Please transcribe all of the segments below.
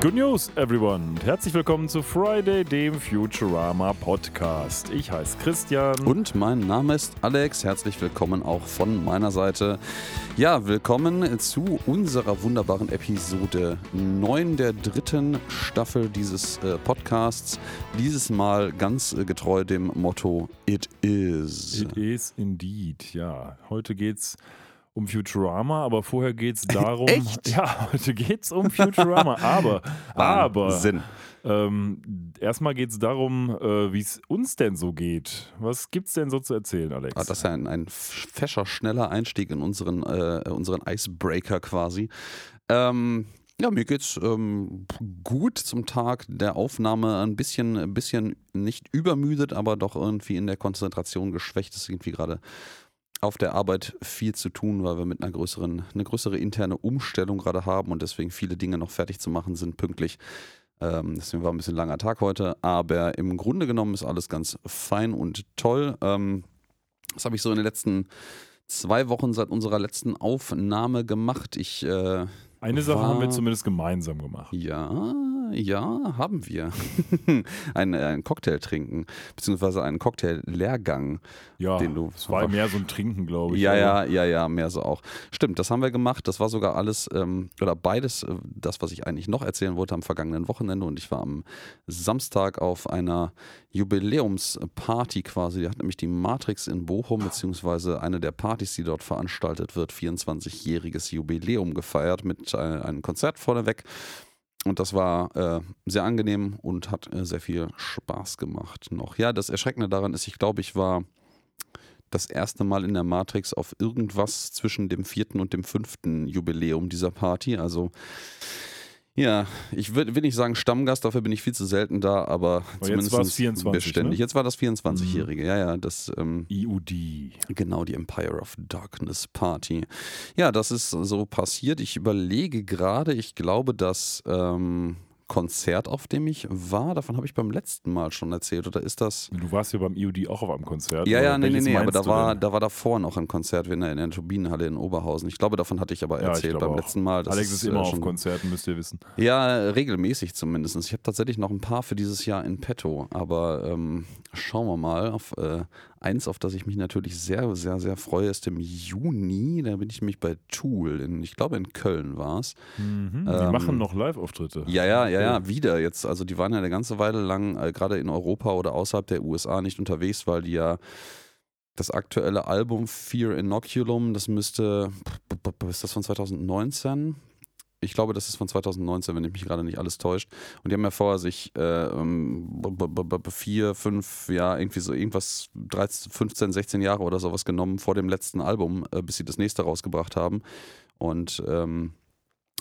Good News, everyone. Und herzlich willkommen zu Friday, dem Futurama Podcast. Ich heiße Christian. Und mein Name ist Alex. Herzlich willkommen auch von meiner Seite. Ja, willkommen zu unserer wunderbaren Episode 9 der dritten Staffel dieses äh, Podcasts. Dieses Mal ganz äh, getreu dem Motto It is. It is indeed, ja. Heute geht's um Futurama, aber vorher geht es darum. Echt? Ja, heute geht es um Futurama. aber, aber. Sinn. Ähm, erstmal geht es darum, äh, wie es uns denn so geht. Was gibt es denn so zu erzählen, Alex? Ah, das ist ja ein, ein fescher, schneller Einstieg in unseren, äh, unseren Icebreaker quasi. Ähm, ja, mir geht's ähm, gut zum Tag der Aufnahme. Ein bisschen, ein bisschen nicht übermüdet, aber doch irgendwie in der Konzentration geschwächt. Das ist irgendwie gerade auf der Arbeit viel zu tun, weil wir mit einer größeren, eine größere interne Umstellung gerade haben und deswegen viele Dinge noch fertig zu machen sind pünktlich. Ähm, deswegen war ein bisschen langer Tag heute, aber im Grunde genommen ist alles ganz fein und toll. Ähm, das habe ich so in den letzten zwei Wochen seit unserer letzten Aufnahme gemacht. Ich äh, eine Sache haben wir zumindest gemeinsam gemacht. Ja, ja, haben wir. ein, ein Cocktail trinken, beziehungsweise einen Cocktail-Lehrgang. Ja, den du es war mehr so ein Trinken, glaube ich. Ja, ja, ja, ja, mehr so auch. Stimmt, das haben wir gemacht. Das war sogar alles, ähm, oder beides, äh, das, was ich eigentlich noch erzählen wollte am vergangenen Wochenende. Und ich war am Samstag auf einer Jubiläumsparty quasi. Die hat nämlich die Matrix in Bochum, beziehungsweise eine der Partys, die dort veranstaltet wird, 24-jähriges Jubiläum gefeiert mit äh, einem Konzert vorneweg. Und das war äh, sehr angenehm und hat äh, sehr viel Spaß gemacht noch. Ja, das Erschreckende daran ist, ich glaube, ich war das erste Mal in der Matrix auf irgendwas zwischen dem vierten und dem fünften Jubiläum dieser Party. Also ja, ich will, will nicht sagen Stammgast, dafür bin ich viel zu selten da, aber, aber zumindest jetzt 24, beständig. Ne? Jetzt war das 24-Jährige, mhm. ja, ja, das ähm, IUD. Genau, die Empire of Darkness Party. Ja, das ist so passiert. Ich überlege gerade, ich glaube, dass ähm, Konzert, auf dem ich war. Davon habe ich beim letzten Mal schon erzählt. Oder ist das. Du warst ja beim IOD auch auf einem Konzert. Ja, ja, nee, nee, nee. Aber da war, da war davor noch ein Konzert in der, in der Turbinenhalle in Oberhausen. Ich glaube, davon hatte ich aber erzählt ja, beim auch. letzten Mal. Das Alex ist, ist immer äh, auf Konzerten, müsst ihr wissen. Ja, regelmäßig zumindest. Ich habe tatsächlich noch ein paar für dieses Jahr in petto. Aber ähm, schauen wir mal. Auf äh, Eins, auf das ich mich natürlich sehr, sehr, sehr freue, ist im Juni. Da bin ich nämlich bei Tool. In, ich glaube, in Köln war es. Mhm, die ähm, machen noch Live-Auftritte. Ja, ja, ja, ja, wieder jetzt. Also die waren ja eine ganze Weile lang äh, gerade in Europa oder außerhalb der USA nicht unterwegs, weil die ja das aktuelle Album Fear Inoculum, das müsste, ist das von 2019? Ich glaube, das ist von 2019, wenn ich mich gerade nicht alles täuscht. Und die haben ja vorher sich äh, vier, fünf, ja, irgendwie so irgendwas, 13, 15, 16 Jahre oder sowas genommen vor dem letzten Album, äh, bis sie das nächste rausgebracht haben. Und ähm,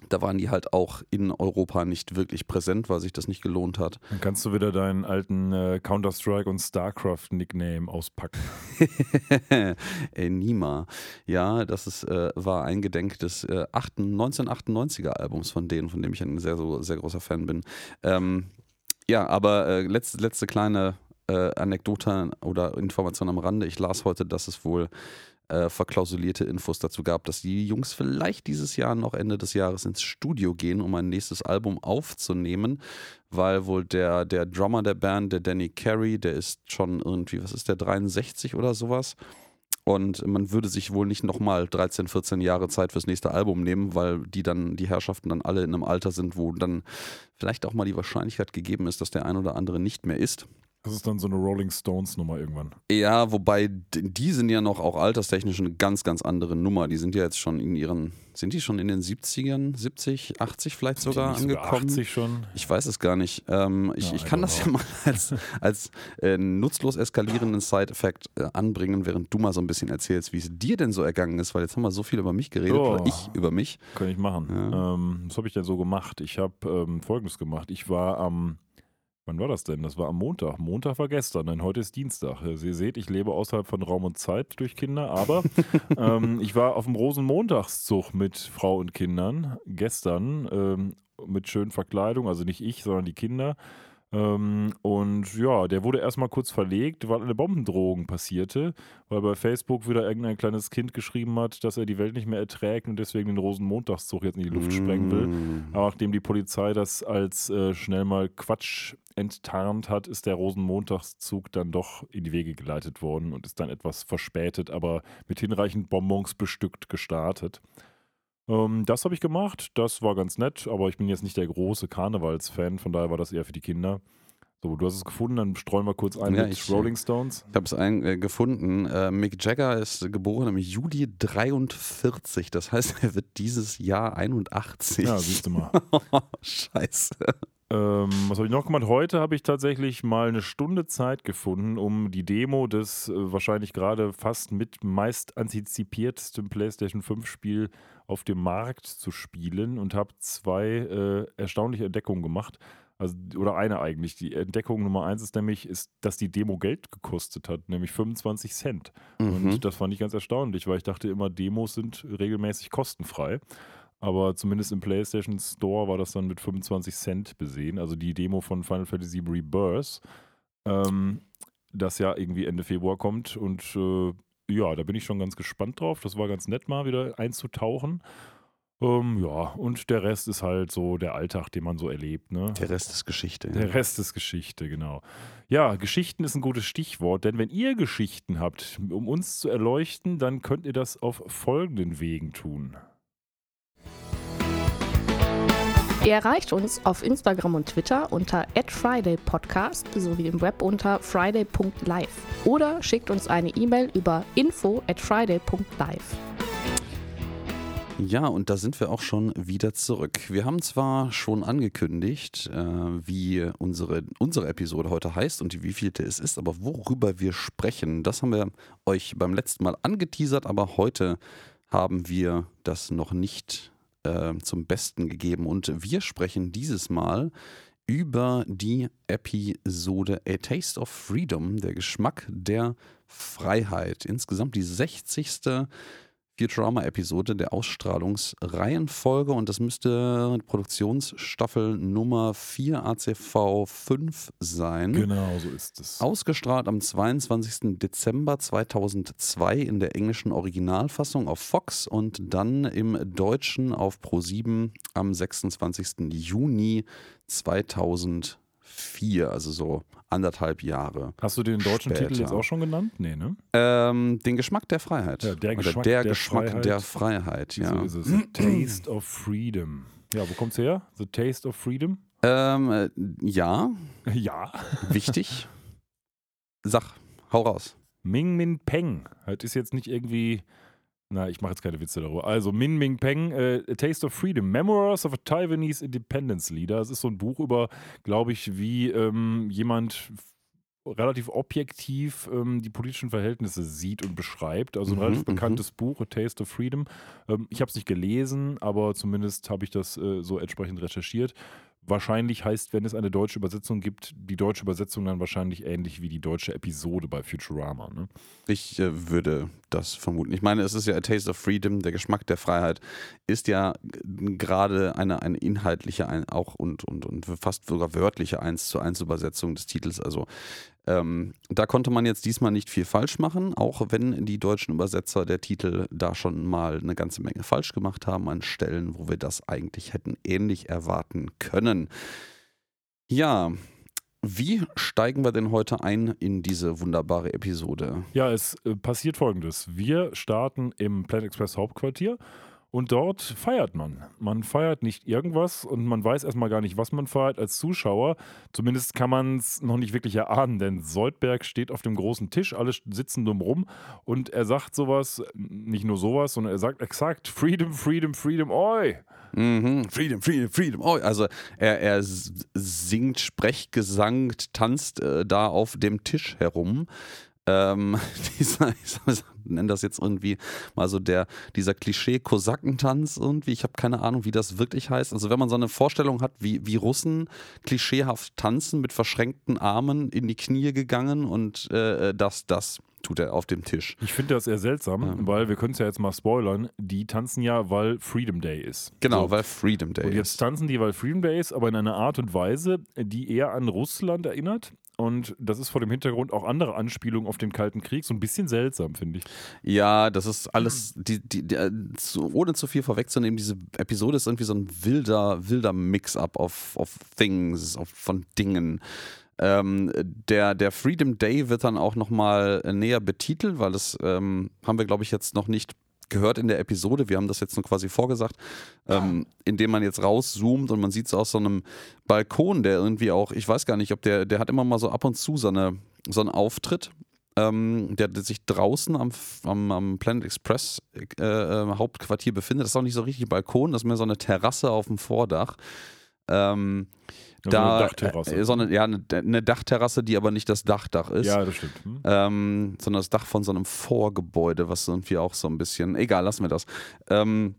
da waren die halt auch in Europa nicht wirklich präsent, weil sich das nicht gelohnt hat. Dann kannst du wieder deinen alten äh, Counter-Strike und StarCraft-Nickname auspacken. Nima. Ja, das ist, äh, war ein Gedenk des äh, 1998er Albums von denen, von dem ich ein sehr, so, sehr großer Fan bin. Ähm, ja, aber äh, letzte, letzte kleine äh, Anekdote oder Information am Rande. Ich las heute, dass es wohl äh, verklausulierte Infos dazu gab, dass die Jungs vielleicht dieses Jahr noch Ende des Jahres ins Studio gehen, um ein nächstes Album aufzunehmen, weil wohl der, der Drummer der Band, der Danny Carey, der ist schon irgendwie, was ist der, 63 oder sowas? Und man würde sich wohl nicht nochmal 13, 14 Jahre Zeit fürs nächste Album nehmen, weil die dann, die Herrschaften dann alle in einem Alter sind, wo dann vielleicht auch mal die Wahrscheinlichkeit gegeben ist, dass der ein oder andere nicht mehr ist. Das ist dann so eine Rolling Stones Nummer irgendwann. Ja, wobei die sind ja noch auch alterstechnisch eine ganz, ganz andere Nummer. Die sind ja jetzt schon in ihren, sind die schon in den 70ern, 70, 80 vielleicht sind sogar angekommen? 80 schon? Ich weiß es gar nicht. Ähm, ich, ja, ich kann das ja mal als, als äh, nutzlos eskalierenden Side-Effekt äh, anbringen, während du mal so ein bisschen erzählst, wie es dir denn so ergangen ist, weil jetzt haben wir so viel über mich geredet oh, oder ich über mich. Kann ich machen. Ja. Ähm, was habe ich denn so gemacht? Ich habe ähm, Folgendes gemacht. Ich war am Wann war das denn? Das war am Montag. Montag war gestern, denn heute ist Dienstag. Also ihr seht, ich lebe außerhalb von Raum und Zeit durch Kinder, aber ähm, ich war auf dem Rosenmontagszug mit Frau und Kindern gestern ähm, mit schönen Verkleidung, also nicht ich, sondern die Kinder. Ähm, und ja, der wurde erstmal kurz verlegt, weil eine Bombendrohung passierte, weil bei Facebook wieder irgendein kleines Kind geschrieben hat, dass er die Welt nicht mehr erträgt und deswegen den Rosenmontagszug jetzt in die Luft sprengen will. Mm. Aber nachdem die Polizei das als äh, schnell mal Quatsch enttarnt hat, ist der Rosenmontagszug dann doch in die Wege geleitet worden und ist dann etwas verspätet, aber mit hinreichend Bonbons bestückt gestartet. Ähm, das habe ich gemacht, das war ganz nett, aber ich bin jetzt nicht der große Karnevalsfan, von daher war das eher für die Kinder. So, du hast es gefunden, dann streuen wir kurz ein Ja, mit ich- Rolling Stones. Ich habe es äh, gefunden. Äh, Mick Jagger ist geboren im Juli 43. Das heißt, er wird dieses Jahr 81. Ja, siehst du mal. Scheiße. Ähm, was habe ich noch gemacht? Heute habe ich tatsächlich mal eine Stunde Zeit gefunden, um die Demo des äh, wahrscheinlich gerade fast mit meist antizipiertsten PlayStation 5 Spiel auf dem Markt zu spielen und habe zwei äh, erstaunliche Entdeckungen gemacht. Also, oder eine eigentlich. Die Entdeckung Nummer eins ist nämlich, ist, dass die Demo Geld gekostet hat, nämlich 25 Cent. Mhm. Und das fand ich ganz erstaunlich, weil ich dachte immer, Demos sind regelmäßig kostenfrei. Aber zumindest im PlayStation Store war das dann mit 25 Cent besehen. Also die Demo von Final Fantasy Rebirth, ähm, das ja irgendwie Ende Februar kommt. Und äh, ja, da bin ich schon ganz gespannt drauf. Das war ganz nett, mal wieder einzutauchen. Ähm, ja, und der Rest ist halt so der Alltag, den man so erlebt. Ne? Der Rest ist Geschichte. Der Rest ist Geschichte, genau. Ja, Geschichten ist ein gutes Stichwort, denn wenn ihr Geschichten habt, um uns zu erleuchten, dann könnt ihr das auf folgenden Wegen tun. Ihr erreicht uns auf Instagram und Twitter unter @fridaypodcast sowie im Web unter friday.live oder schickt uns eine E-Mail über info@friday.live. Ja, und da sind wir auch schon wieder zurück. Wir haben zwar schon angekündigt, äh, wie unsere, unsere Episode heute heißt und die wievielte es ist, aber worüber wir sprechen, das haben wir euch beim letzten Mal angeteasert, aber heute haben wir das noch nicht äh, zum Besten gegeben. Und wir sprechen dieses Mal über die Episode A Taste of Freedom, der Geschmack der Freiheit. Insgesamt die 60. Futurama-Episode der Ausstrahlungsreihenfolge und das müsste Produktionsstaffel Nummer 4 ACV 5 sein. Genau, so ist es. Ausgestrahlt am 22. Dezember 2002 in der englischen Originalfassung auf Fox und dann im Deutschen auf Pro7 am 26. Juni 2004, also so anderthalb Jahre. Hast du den deutschen Später. Titel jetzt auch schon genannt? Nee, ne? Ähm, den Geschmack der Freiheit. Ja, der Geschmack der, der Geschmack Freiheit. der Freiheit, ja. So ist es. The Taste of Freedom. Ja, wo kommt's her? The Taste of Freedom? Ähm, äh, ja, Ja. wichtig. Sag, hau raus. Ming Min Peng. Das ist jetzt nicht irgendwie. Na, ich mache jetzt keine Witze darüber. Also Min Ming Peng, äh, A Taste of Freedom, Memoirs of a Taiwanese Independence Leader. Das ist so ein Buch über, glaube ich, wie ähm, jemand relativ objektiv ähm, die politischen Verhältnisse sieht und beschreibt. Also ein Mhm, relativ mhm. bekanntes Buch, A Taste of Freedom. Ähm, ich habe es nicht gelesen, aber zumindest habe ich das äh, so entsprechend recherchiert. Wahrscheinlich heißt, wenn es eine deutsche Übersetzung gibt, die deutsche Übersetzung dann wahrscheinlich ähnlich wie die deutsche Episode bei Futurama. Ne? Ich äh, würde das vermuten. Ich meine, es ist ja A Taste of Freedom, der Geschmack der Freiheit, ist ja g- gerade eine, eine inhaltliche ein, auch und, und, und fast sogar wörtliche 1 zu 1 Übersetzung des Titels. Also ähm, da konnte man jetzt diesmal nicht viel falsch machen, auch wenn die deutschen Übersetzer der Titel da schon mal eine ganze Menge falsch gemacht haben an Stellen, wo wir das eigentlich hätten ähnlich erwarten können. Ja, wie steigen wir denn heute ein in diese wunderbare Episode? Ja, es äh, passiert folgendes. Wir starten im Planet Express Hauptquartier und dort feiert man. Man feiert nicht irgendwas und man weiß erstmal gar nicht, was man feiert als Zuschauer. Zumindest kann man es noch nicht wirklich erahnen, denn Soldberg steht auf dem großen Tisch, alle sitzen drumrum und er sagt sowas, nicht nur sowas, sondern er sagt exakt Freedom, Freedom, Freedom, oi! Mhm. Freedom, Freedom, Freedom. Oh, also er, er singt, Sprechgesang, tanzt äh, da auf dem Tisch herum. Ähm, dieser, ich nenne das jetzt irgendwie mal so der, dieser Klischee-Kosakentanz irgendwie. Ich habe keine Ahnung, wie das wirklich heißt. Also wenn man so eine Vorstellung hat, wie, wie Russen klischeehaft tanzen mit verschränkten Armen in die Knie gegangen und äh, das, das tut er auf dem Tisch. Ich finde das eher seltsam, Ähm. weil wir können es ja jetzt mal spoilern. Die tanzen ja, weil Freedom Day ist. Genau, So. weil Freedom Day Und jetzt ist. tanzen die, weil Freedom Day ist, aber in einer Art und Weise, die eher an Russland erinnert. Und das ist vor dem Hintergrund auch andere Anspielungen auf den Kalten Krieg. So ein bisschen seltsam, finde ich. Ja, das ist alles, die, die, die, äh, ohne zu viel vorwegzunehmen, diese Episode ist irgendwie so ein wilder, wilder Mix-up of, of Things, of, von Dingen. Ähm, der, der Freedom Day wird dann auch nochmal näher betitelt, weil das ähm, haben wir, glaube ich, jetzt noch nicht gehört in der Episode. Wir haben das jetzt nur quasi vorgesagt, ähm, indem man jetzt rauszoomt und man sieht es aus so einem Balkon, der irgendwie auch, ich weiß gar nicht, ob der, der hat immer mal so ab und zu so, eine, so einen Auftritt. Ähm, der, der sich draußen am, am, am Planet Express äh, äh, Hauptquartier befindet. Das ist auch nicht so richtig Balkon, das ist mehr so eine Terrasse auf dem Vordach. Ähm, da, eine Dachterrasse. Äh, sondern ja, eine, eine Dachterrasse, die aber nicht das Dachdach ist, ja, das stimmt. Hm? ähm, sondern das Dach von so einem Vorgebäude, was irgendwie auch so ein bisschen, egal, lassen wir das. Ähm,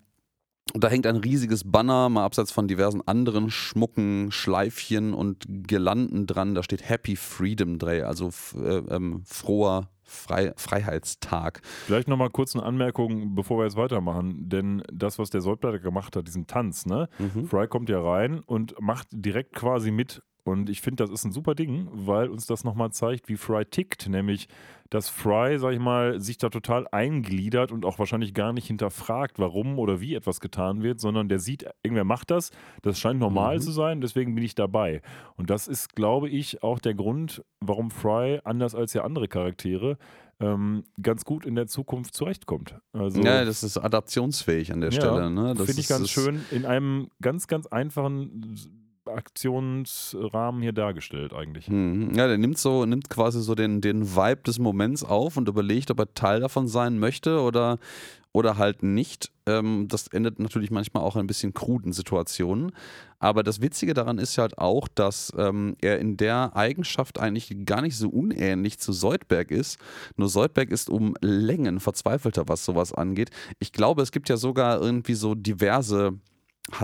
und da hängt ein riesiges Banner, mal abseits von diversen anderen Schmucken, Schleifchen und Girlanden dran. Da steht Happy Freedom Day, also äh, ähm, froher Frei Freiheitstag. Vielleicht nochmal kurz eine Anmerkung, bevor wir jetzt weitermachen. Denn das, was der Soldblätter gemacht hat, diesen Tanz, ne? Mhm. Fry kommt ja rein und macht direkt quasi mit. Und ich finde, das ist ein super Ding, weil uns das nochmal zeigt, wie Fry tickt. Nämlich, dass Fry, sag ich mal, sich da total eingliedert und auch wahrscheinlich gar nicht hinterfragt, warum oder wie etwas getan wird, sondern der sieht, irgendwer macht das, das scheint normal Mhm. zu sein, deswegen bin ich dabei. Und das ist, glaube ich, auch der Grund, warum Fry, anders als ja andere Charaktere, ähm, ganz gut in der Zukunft zurechtkommt. Also, ja, das ist adaptionsfähig an der Ja, Stelle. Ne? Das Finde ich ganz schön in einem ganz, ganz einfachen Aktionsrahmen hier dargestellt eigentlich. Mhm. Ja, der nimmt so, nimmt quasi so den, den Vibe des Moments auf und überlegt, ob er Teil davon sein möchte oder, oder halt nicht. Ähm, das endet natürlich manchmal auch in ein bisschen kruden Situationen. Aber das Witzige daran ist halt auch, dass ähm, er in der Eigenschaft eigentlich gar nicht so unähnlich zu Soldberg ist. Nur Soldberg ist um Längen verzweifelter, was sowas angeht. Ich glaube, es gibt ja sogar irgendwie so diverse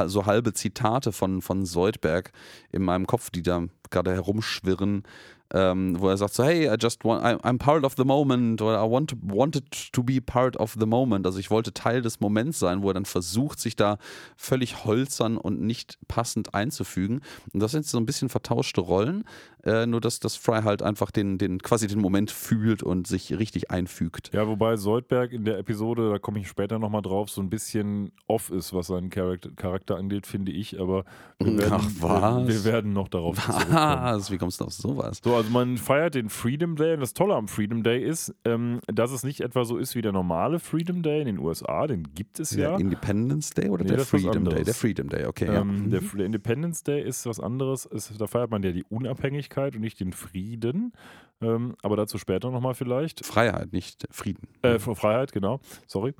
so halbe Zitate von, von Soldberg in meinem Kopf, die da gerade herumschwirren, ähm, wo er sagt so, hey, I just want, I'm part of the moment oder I want wanted to be part of the moment. Also ich wollte Teil des Moments sein, wo er dann versucht, sich da völlig holzern und nicht passend einzufügen. Und das sind so ein bisschen vertauschte Rollen, äh, nur dass das Fry halt einfach den, den, quasi den Moment fühlt und sich richtig einfügt. Ja, wobei Soldberg in der Episode, da komme ich später nochmal drauf, so ein bisschen off ist, was seinen Charakter, Charakter angeht, finde ich. Aber wir werden, Ach, was? Wir, wir werden noch darauf zurückkommen. Was? Wie kommst du auf sowas? So, also man feiert den Freedom Day und das Tolle am Freedom Day ist, ähm, dass es nicht etwa so ist wie der normale Freedom Day in den USA, den gibt es Der ja. Independence Day oder Nee, der Freedom Day? Der Freedom Day, okay. ja. Ähm, der, Mhm. der Independence Day ist was anderes. Ist, da feiert man ja die Unabhängigkeit und nicht den Frieden. Ähm, aber dazu später nochmal vielleicht. Freiheit, nicht Frieden. Äh, Freiheit, genau. Sorry.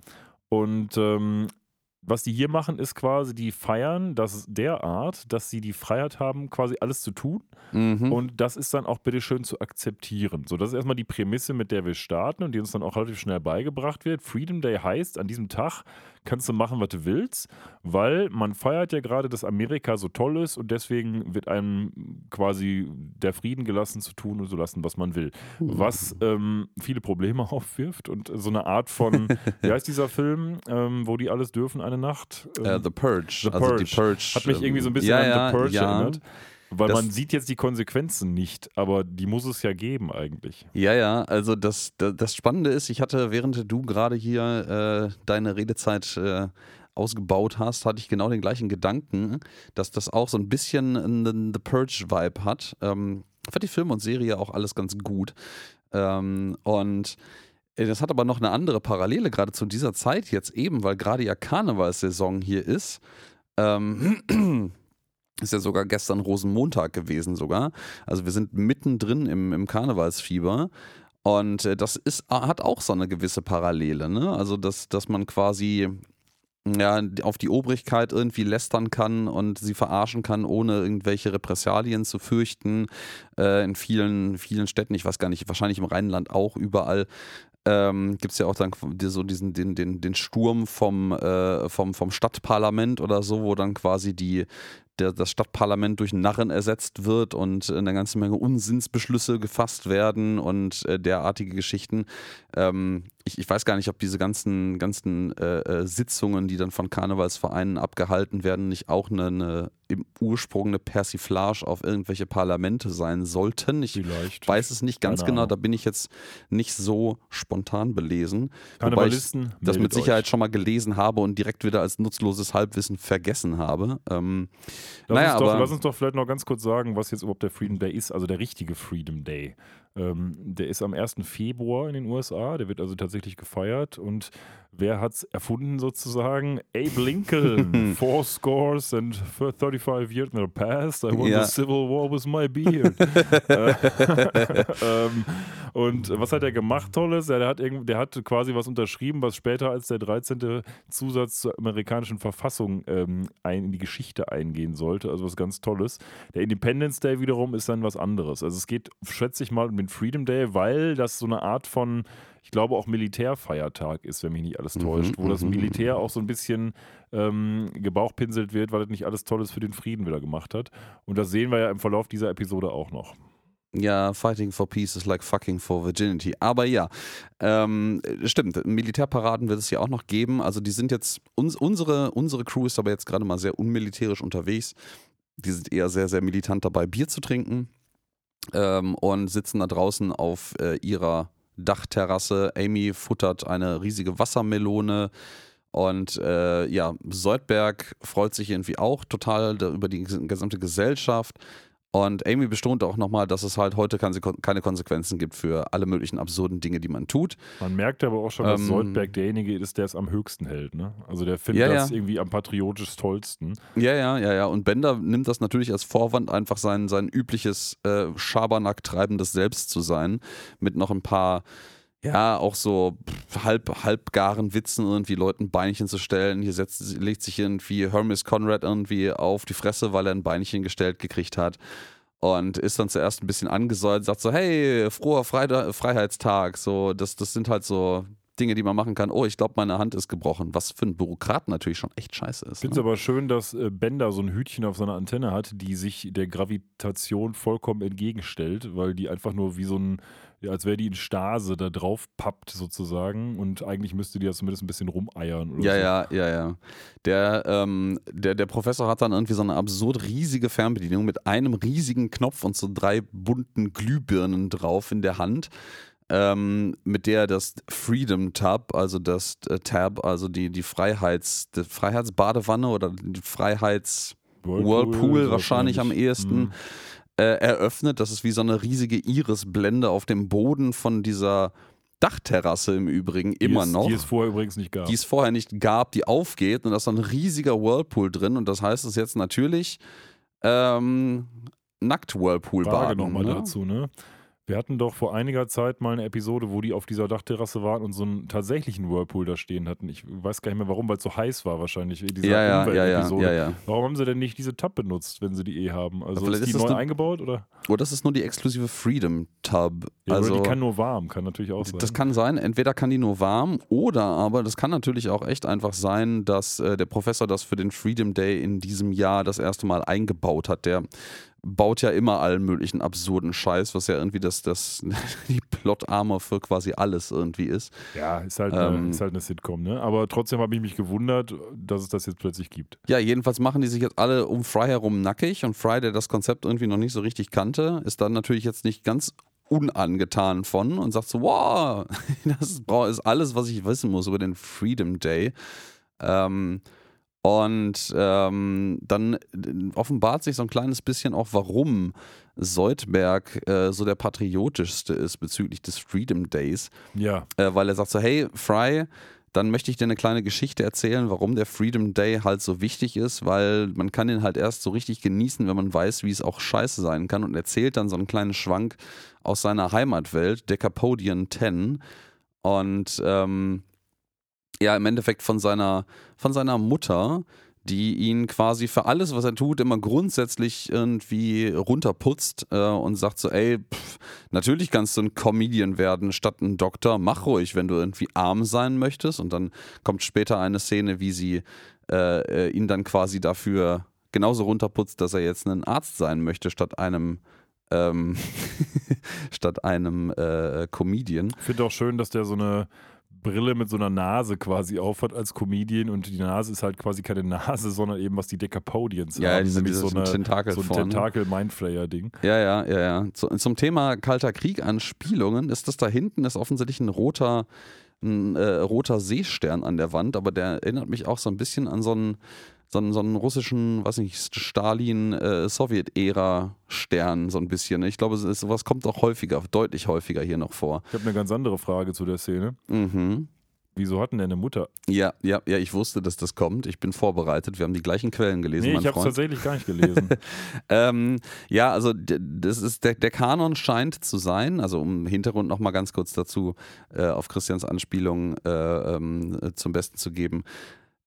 Und ähm, was die hier machen, ist quasi, die feiern das derart, dass sie die Freiheit haben, quasi alles zu tun. Mhm. Und das ist dann auch bitteschön zu akzeptieren. So, das ist erstmal die Prämisse, mit der wir starten und die uns dann auch relativ schnell beigebracht wird. Freedom Day heißt, an diesem Tag kannst du machen, was du willst, weil man feiert ja gerade, dass Amerika so toll ist und deswegen wird einem quasi der Frieden gelassen zu tun und zu lassen, was man will. Was ähm, viele Probleme aufwirft und so eine Art von, wie heißt dieser Film, ähm, wo die alles dürfen eine Nacht? äh, Ähm, The Purge. The also die Purge. Purge. hat mich irgendwie so ein bisschen ja, an The Purge ja. erinnert. Weil Das- man sieht jetzt die Konsequenzen nicht, aber die muss es ja geben eigentlich. Ja, ja, also das, das, das Spannende ist, ich hatte, während du gerade hier äh, deine Redezeit äh, ausgebaut hast, hatte ich genau den gleichen Gedanken, dass das auch so ein bisschen einen The Purge-Vibe hat. Ähm, ich fand die Film und Serie auch alles ganz gut. Ähm, und das hat aber noch eine andere Parallele, gerade zu dieser Zeit jetzt eben, weil gerade ja Karnevalssaison hier ist. Ähm, ist ja sogar gestern Rosenmontag gewesen sogar. Also wir sind mittendrin im, im Karnevalsfieber. Und äh, das ist, hat auch so eine gewisse Parallele, ne? Also, dass, dass man quasi ja, auf die Obrigkeit irgendwie lästern kann und sie verarschen kann, ohne irgendwelche Repressalien zu fürchten. Äh, in vielen, vielen Städten, ich weiß gar nicht, wahrscheinlich im Rheinland auch überall, ähm, gibt es ja auch dann so diesen, den, den, den Sturm vom, äh, vom, vom Stadtparlament oder so, wo dann quasi die, der, das Stadtparlament durch Narren ersetzt wird und eine ganze Menge Unsinnsbeschlüsse gefasst werden und äh, derartige Geschichten. Ähm, ich, ich, weiß gar nicht, ob diese ganzen, ganzen äh, äh, Sitzungen, die dann von Karnevalsvereinen abgehalten werden, nicht auch eine, eine im Ursprung eine Persiflage auf irgendwelche Parlamente sein sollten. Ich Vielleicht. weiß es nicht ganz genau, da bin ich jetzt nicht so spontan belesen. Wobei ich das mit Sicherheit euch. schon mal gelesen habe und direkt wieder als nutzloses Halbwissen vergessen habe. Ähm, lass, naja, uns doch, aber, lass uns doch vielleicht noch ganz kurz sagen, was jetzt überhaupt der Freedom Day ist, also der richtige Freedom Day. Ähm, der ist am 1. Februar in den USA, der wird also tatsächlich gefeiert. Und wer hat es erfunden sozusagen? Abe Lincoln. Four scores and 35 years in the past, I won ja. the Civil War with my beard. ähm, und was hat er gemacht, Tolles? Der hat, der hat quasi was unterschrieben, was später als der 13. Zusatz zur amerikanischen Verfassung ähm, ein, in die Geschichte eingehen sollte. Also was ganz Tolles. Der Independence Day wiederum ist dann was anderes. Also es geht, schätze ich mal, um den Freedom Day, weil das so eine Art von ich glaube auch Militärfeiertag ist, wenn mich nicht alles mhm, täuscht, wo das mhm, Militär mhm. auch so ein bisschen ähm, gebauchpinselt wird, weil es nicht alles Tolles für den Frieden wieder gemacht hat. Und das sehen wir ja im Verlauf dieser Episode auch noch. Ja, fighting for peace is like fucking for virginity. Aber ja, ähm, stimmt, Militärparaden wird es ja auch noch geben. Also die sind jetzt, uns, unsere, unsere Crew ist aber jetzt gerade mal sehr unmilitärisch unterwegs. Die sind eher sehr, sehr militant dabei, Bier zu trinken ähm, und sitzen da draußen auf äh, ihrer Dachterrasse. Amy futtert eine riesige Wassermelone. Und äh, ja, Soldberg freut sich irgendwie auch total über die gesamte Gesellschaft. Und Amy bestont auch nochmal, dass es halt heute keine Konsequenzen gibt für alle möglichen absurden Dinge, die man tut. Man merkt aber auch schon, dass ähm, Soldberg derjenige ist, der es am höchsten hält. Ne? Also der findet ja, das ja. irgendwie am patriotisch tollsten. Ja, ja, ja, ja. Und Bender nimmt das natürlich als Vorwand, einfach sein, sein übliches äh, Schabernack treibendes Selbst zu sein. Mit noch ein paar ja, auch so halb, halbgaren Witzen irgendwie Leuten Beinchen zu stellen. Hier setzt, legt sich irgendwie Hermes Conrad irgendwie auf die Fresse, weil er ein Beinchen gestellt gekriegt hat. Und ist dann zuerst ein bisschen angesäuert, sagt so, hey, froher Freide Freiheitstag. So, das, das sind halt so Dinge, die man machen kann. Oh, ich glaube, meine Hand ist gebrochen. Was für ein Bürokrat natürlich schon echt scheiße ist. Ich finde es ne? aber schön, dass äh, Bender so ein Hütchen auf seiner Antenne hat, die sich der Gravitation vollkommen entgegenstellt, weil die einfach nur wie so ein ja, als wäre die in Stase da drauf pappt sozusagen und eigentlich müsste die ja zumindest ein bisschen rumeiern. ja, so. ja, ja, ja. Der, ähm, der, der Professor hat dann irgendwie so eine absurd riesige Fernbedienung mit einem riesigen Knopf und so drei bunten Glühbirnen drauf in der Hand. Ähm, mit der das Freedom Tab, also das äh, Tab, also die, die Freiheits, die Freiheitsbadewanne oder die Freiheits Whirlpool, Whirlpool wahrscheinlich am ehesten. Mhm äh, eröffnet. Das ist wie so eine riesige Irisblende auf dem Boden von dieser Dachterrasse im Übrigen immer die es, noch. Die es vorher übrigens nicht gab. Die es vorher nicht gab, die aufgeht und da ist so ein riesiger Whirlpool drin und das heißt es jetzt natürlich ähm, nackt Whirlpool baden. nochmal ne? dazu, ne? Wir hatten doch vor einiger Zeit mal eine Episode, wo die auf dieser Dachterrasse waren und so einen tatsächlichen Whirlpool da stehen hatten. Ich weiß gar nicht mehr warum, weil es so heiß war wahrscheinlich. Diese ja, ja, ja, ja, ja, ja, Warum haben sie denn nicht diese Tab benutzt, wenn sie die eh haben? Also ist die ist neu eingebaut oder? Oder oh, das ist nur die exklusive Freedom Tub. Ja, also, die kann nur warm, kann natürlich auch sein. Das kann sein. Entweder kann die nur warm oder aber das kann natürlich auch echt einfach sein, dass äh, der Professor das für den Freedom Day in diesem Jahr das erste Mal eingebaut hat. Der baut ja immer allen möglichen absurden Scheiß, was ja irgendwie das, das die Plot-Armor für quasi alles irgendwie ist. Ja, ist halt, ähm, eine, ist halt eine Sitcom, ne? Aber trotzdem habe ich mich gewundert, dass es das jetzt plötzlich gibt. Ja, jedenfalls machen die sich jetzt alle um Fry herum nackig und Fry, der das Konzept irgendwie noch nicht so richtig kannte, ist dann natürlich jetzt nicht ganz unangetan von und sagt so, wow, das ist alles, was ich wissen muss über den Freedom Day. Ähm, und ähm, dann äh, offenbart sich so ein kleines bisschen auch, warum Seudberg äh, so der patriotischste ist bezüglich des Freedom Days. Ja. Äh, weil er sagt so, hey, Fry, dann möchte ich dir eine kleine Geschichte erzählen, warum der Freedom Day halt so wichtig ist, weil man kann den halt erst so richtig genießen, wenn man weiß, wie es auch scheiße sein kann und erzählt dann so einen kleinen Schwank aus seiner Heimatwelt, Decapodian 10. Und ähm, ja im Endeffekt von seiner, von seiner Mutter, die ihn quasi für alles, was er tut, immer grundsätzlich irgendwie runterputzt äh, und sagt so, ey, pff, natürlich kannst du ein Comedian werden statt ein Doktor, mach ruhig, wenn du irgendwie arm sein möchtest. Und dann kommt später eine Szene, wie sie äh, äh ihn dann quasi dafür genauso runterputzt, dass er jetzt ein Arzt sein möchte, statt einem ähm, statt einem äh, Comedian. Ich finde auch schön, dass der so eine Brille mit so einer Nase quasi aufhat als Comedian und die Nase ist halt quasi keine Nase, sondern eben was die Decapodians Ja, haben, diese- nämlich dieses so, eine, Tentakel so ein. Tentakel-Mindflayer-Ding. Ja, ja, ja, ja. Zu, zum Thema Kalter Krieg an Spielungen ist das da hinten ist offensichtlich ein roter, ein, äh, roter Seestern an der Wand, aber der erinnert mich auch so ein bisschen an so einen, so einen, so einen russischen, weiß nicht, Stalin-Sowjet-Ära-Stern, so ein bisschen. Ich glaube, es ist- sowas kommt auch häufiger, deutlich häufiger hier noch vor. Ich habe eine ganz andere Frage zu der Szene. Mhm. Wieso hat denn eine Mutter? Ja, ja, ja, ich wusste, dass das kommt. Ich bin vorbereitet. Wir haben die gleichen Quellen gelesen, Nee, ich habe es tatsächlich gar nicht gelesen. Ähm, ja, also das ist der, der Kanon scheint zu sein, also um Hintergrund nochmal ganz kurz dazu äh, auf Christians Anspielung äh, ähm, äh, zum Besten zu geben.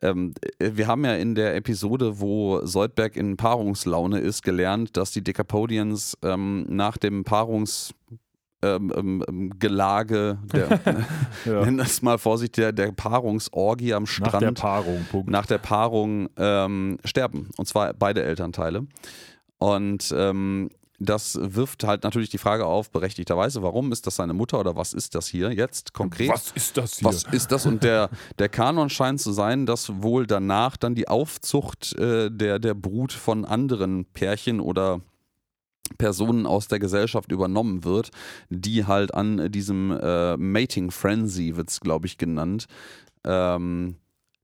Ähm, äh, wir haben ja in der Episode, wo Soldberg in Paarungslaune ist, gelernt, dass die Decapodians ähm, nach dem Paarungs ähm, ähm, ähm, Gelage, der, ja. nenn das mal vorsichtig, der, der Paarungsorgie am Strand Nach der Paarung, Punkt. nach der Paarung sterben. Und zwar beide Elternteile. Und ähm, das wirft halt natürlich die Frage auf, berechtigterweise, warum ist das seine Mutter oder was ist das hier jetzt konkret? Was ist das hier? Was ist das? Und der, der Kanon scheint zu sein, dass wohl danach dann die Aufzucht äh, der, der Brut von anderen Pärchen oder Personen aus der Gesellschaft übernommen wird, die halt an diesem äh, Mating Frenzy, wird es glaube ich genannt, ähm,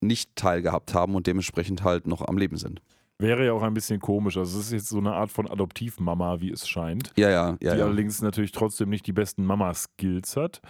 nicht teilgehabt haben und dementsprechend halt noch am Leben sind. Wäre ja auch ein bisschen komisch. Also es ist jetzt so eine Art von Adoptivmama, wie es scheint. Ja, ja, ja. die ja. allerdings natürlich trotzdem nicht die besten Mama-Skills hat.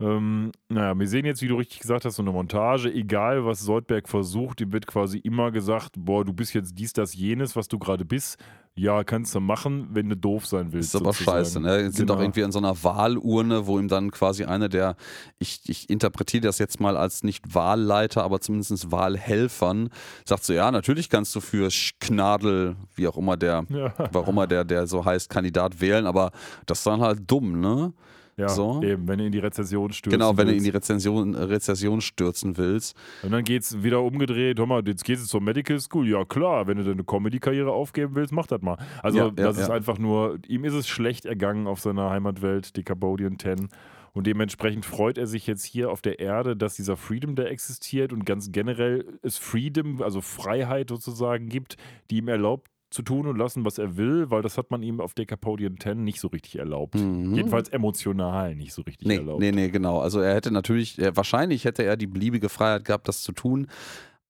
Ähm, naja, wir sehen jetzt, wie du richtig gesagt hast, so eine Montage. Egal, was Soldberg versucht, ihm wird quasi immer gesagt: Boah, du bist jetzt dies, das, jenes, was du gerade bist. Ja, kannst du machen, wenn du doof sein willst. Ist aber sozusagen. scheiße. Ne? Jetzt sind Genau. auch irgendwie in so einer Wahlurne, wo ihm dann quasi einer der, ich, ich interpretiere das jetzt mal als nicht Wahlleiter, aber zumindest Wahlhelfern, sagt so, ja, natürlich kannst du für Knadel, wie auch immer der, Ja, warum er der, der so heißt, Kandidat wählen, aber das ist dann halt dumm, ne? Ja So. eben, wenn du in die Rezession stürzt. genau, wenn du in die Rezension, Rezession stürzen willst. Und dann geht's wieder umgedreht, hör mal, jetzt gehst du zur Medical School. Ja klar, wenn du deine Comedy-Karriere aufgeben willst, mach das mal. Also Ja, ja, das ist einfach nur, ihm ist es schlecht ergangen auf seiner Heimatwelt, die Cambodian 10. Und dementsprechend freut er sich jetzt hier auf der Erde, dass dieser Freedom da existiert und ganz generell es Freedom, also Freiheit sozusagen gibt, die ihm erlaubt zu tun und lassen, was er will, weil das hat man ihm auf der Cambodian 10 nicht so richtig erlaubt. Mhm. Jedenfalls emotional nicht so richtig Nee, erlaubt. nee, nee, genau. Also er hätte natürlich, er, wahrscheinlich hätte er die beliebige Freiheit gehabt, das zu tun.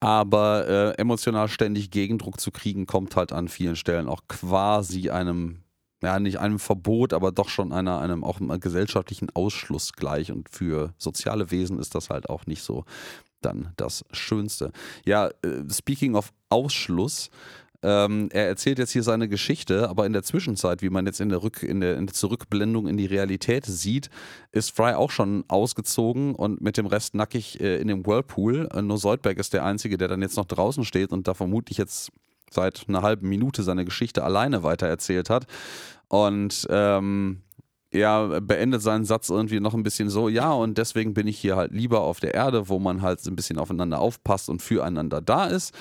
Aber äh, emotional ständig Gegendruck zu kriegen, kommt halt an vielen Stellen auch quasi einem, ja, nicht einem Verbot, aber doch schon einer, einem auch einem gesellschaftlichen Ausschluss gleich. Und für soziale Wesen ist das halt auch nicht so dann das Schönste. Ja, äh, speaking of Ausschluss, ähm, er erzählt jetzt hier seine Geschichte, aber in der Zwischenzeit, wie man jetzt in der, Rück, in der, in der Zurückblendung in die Realität sieht, ist Fry auch schon ausgezogen und mit dem Rest nackig äh, in dem Whirlpool. Äh, nur Soldberg ist der Einzige, der dann jetzt noch draußen steht und da vermutlich jetzt seit einer halben Minute seine Geschichte alleine weitererzählt hat. Und ähm, er beendet seinen Satz irgendwie noch ein bisschen so, ja, und deswegen bin ich hier halt lieber auf der Erde, wo man halt ein bisschen aufeinander aufpasst und füreinander da ist.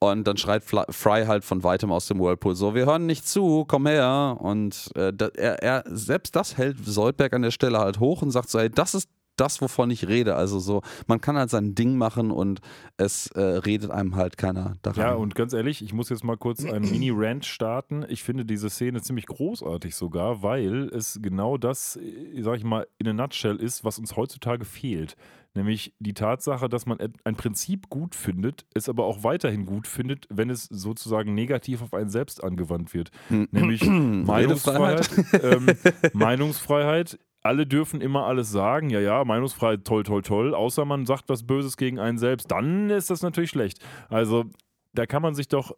Und dann schreit Fry halt von weitem aus dem Whirlpool so, wir hören nicht zu, komm her. Und äh, er, er, selbst das hält Soldberg an der Stelle halt hoch und sagt so, ey, das ist das, wovon ich rede. Also so, man kann halt sein Ding machen und es äh, redet einem halt keiner daran. Ja, und ganz ehrlich, ich muss jetzt mal kurz einen Mini-Rant starten. Ich finde diese Szene ziemlich großartig sogar, weil es genau das, äh, sag ich mal, in a nutshell ist, was uns heutzutage fehlt. Nämlich die Tatsache, dass man ein Prinzip gut findet, es aber auch weiterhin gut findet, wenn es sozusagen negativ auf einen selbst angewandt wird. Nämlich Meinungsfreiheit. ähm, Meinungsfreiheit. Alle dürfen immer alles sagen. Ja, ja, Meinungsfreiheit, toll, toll, toll. Außer man sagt was Böses gegen einen selbst. Dann ist das natürlich schlecht. Also, da kann man sich doch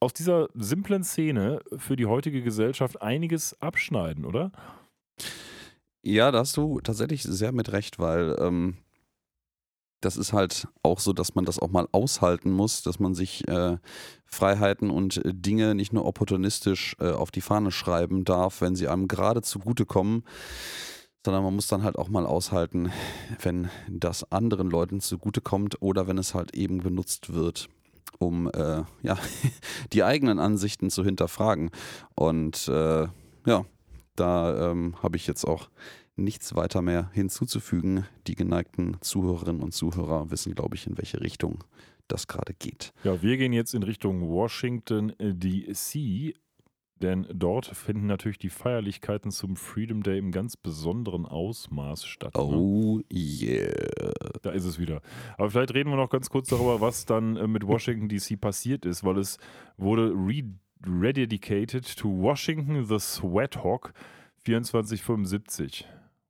aus dieser simplen Szene für die heutige Gesellschaft einiges abschneiden, oder? Ja, da hast du tatsächlich sehr mit recht, weil ähm, das ist halt auch so, dass man das auch mal aushalten muss, dass man sich äh, Freiheiten und äh, Dinge nicht nur opportunistisch äh, auf die Fahne schreiben darf, wenn sie einem gerade zugutekommen, sondern man muss dann halt auch mal aushalten, wenn das anderen Leuten zugutekommt oder wenn es halt eben benutzt wird. um äh, ja, die eigenen Ansichten zu hinterfragen. Und äh, ja, da ähm, habe ich jetzt auch nichts weiter mehr hinzuzufügen. Die geneigten Zuhörerinnen und Zuhörer wissen, glaube ich, in welche Richtung das gerade geht. Ja, wir gehen jetzt in Richtung Washington äh, DC, denn dort finden natürlich die Feierlichkeiten zum Freedom Day im ganz besonderen Ausmaß statt. ne? Oh yeah. Da ist es wieder. Aber vielleicht reden wir noch ganz kurz darüber, was dann äh, mit Washington DC passiert ist, weil es wurde re rededicated to Washington the Sweat Hawk 2475.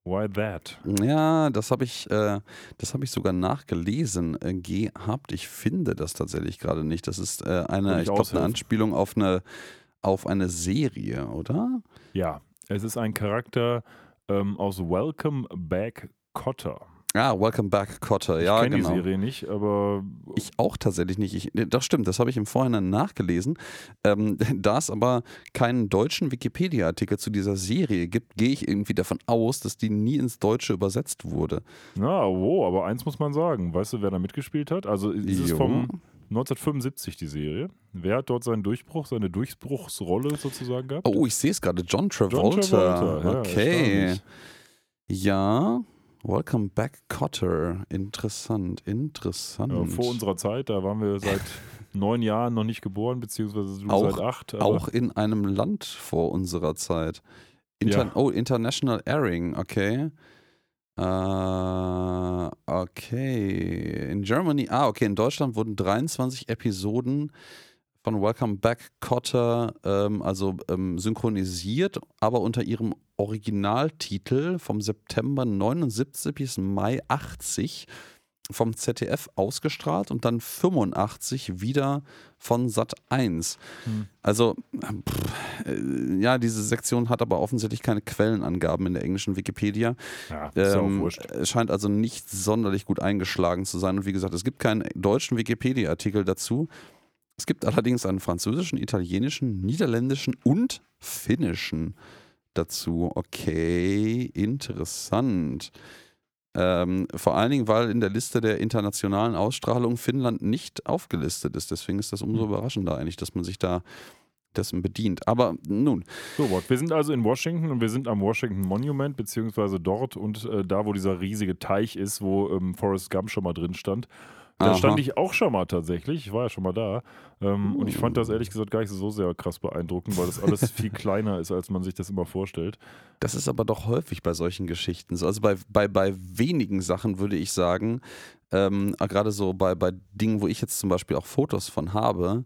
Why that? Ja, das habe ich, äh, das habe ich sogar nachgelesen äh, gehabt. Ich finde das tatsächlich gerade nicht. Das ist äh, eine, ich ich glaube, eine Anspielung auf eine, auf eine Serie, oder? Ja, es ist ein Charakter ähm, aus Welcome Back Cotter. Ah, Welcome Back Cotter. Ich Ja, kenne genau. die Serie nicht, aber Ich auch tatsächlich nicht. Ich, nee, das stimmt, das habe ich im Vorhinein nachgelesen. Ähm, da es aber keinen deutschen Wikipedia-Artikel zu dieser Serie gibt, gehe ich irgendwie davon aus, dass die nie ins Deutsche übersetzt wurde. na, wo, aber eins muss man sagen. Weißt du, wer da mitgespielt hat? Also ist es vom 1975 die Serie. Wer hat dort seinen Durchbruch, seine Durchbruchsrolle sozusagen gehabt? Oh, ich sehe es gerade. John Travolta. Travolta, ja, okay. Ja, Welcome Back Cotter. Interessant, interessant. Ja, vor unserer Zeit, da waren wir seit neun Jahren noch nicht geboren, beziehungsweise du Auch- seit acht. Auch in einem Land vor unserer Zeit. Inter Ja. Oh, International Airing, okay. Äh, okay. In Germany, ah, okay, in Deutschland wurden 23 Episoden von Welcome Back Cotter, ähm, also ähm, synchronisiert, aber unter ihrem Originaltitel vom September 79 bis Mai 80 vom ZDF ausgestrahlt und dann 85 wieder von Sat 1. Hm. Also, pff, äh, ja, diese Sektion hat aber offensichtlich keine Quellenangaben in der englischen Wikipedia. ja, Ähm, wurscht. es scheint also nicht sonderlich gut eingeschlagen zu sein. Und wie gesagt, es gibt keinen deutschen Wikipedia-Artikel dazu. Es gibt allerdings einen französischen, italienischen, niederländischen und finnischen dazu. Okay, interessant. Ähm, vor allen Dingen, weil in der Liste der internationalen Ausstrahlung Finnland nicht aufgelistet ist. Deswegen ist das umso Hm. überraschender eigentlich, dass man sich da dessen bedient. Aber nun, So, Wort. Wir sind also in Washington und wir sind am Washington Monument, beziehungsweise dort und äh, da, wo dieser riesige Teich ist, wo ähm, Forrest Gump schon mal drin stand. Da Aha. stand ich auch schon mal tatsächlich. Ich war ja schon mal da. Ähm, Und ich fand das ehrlich gesagt gar nicht so sehr krass beeindruckend, weil das alles viel kleiner ist, als man sich das immer vorstellt. Das ist aber doch häufig bei solchen Geschichten so. Also bei, bei, bei wenigen Sachen würde ich sagen, ähm, gerade so bei, bei Dingen, wo ich jetzt zum Beispiel auch Fotos von habe,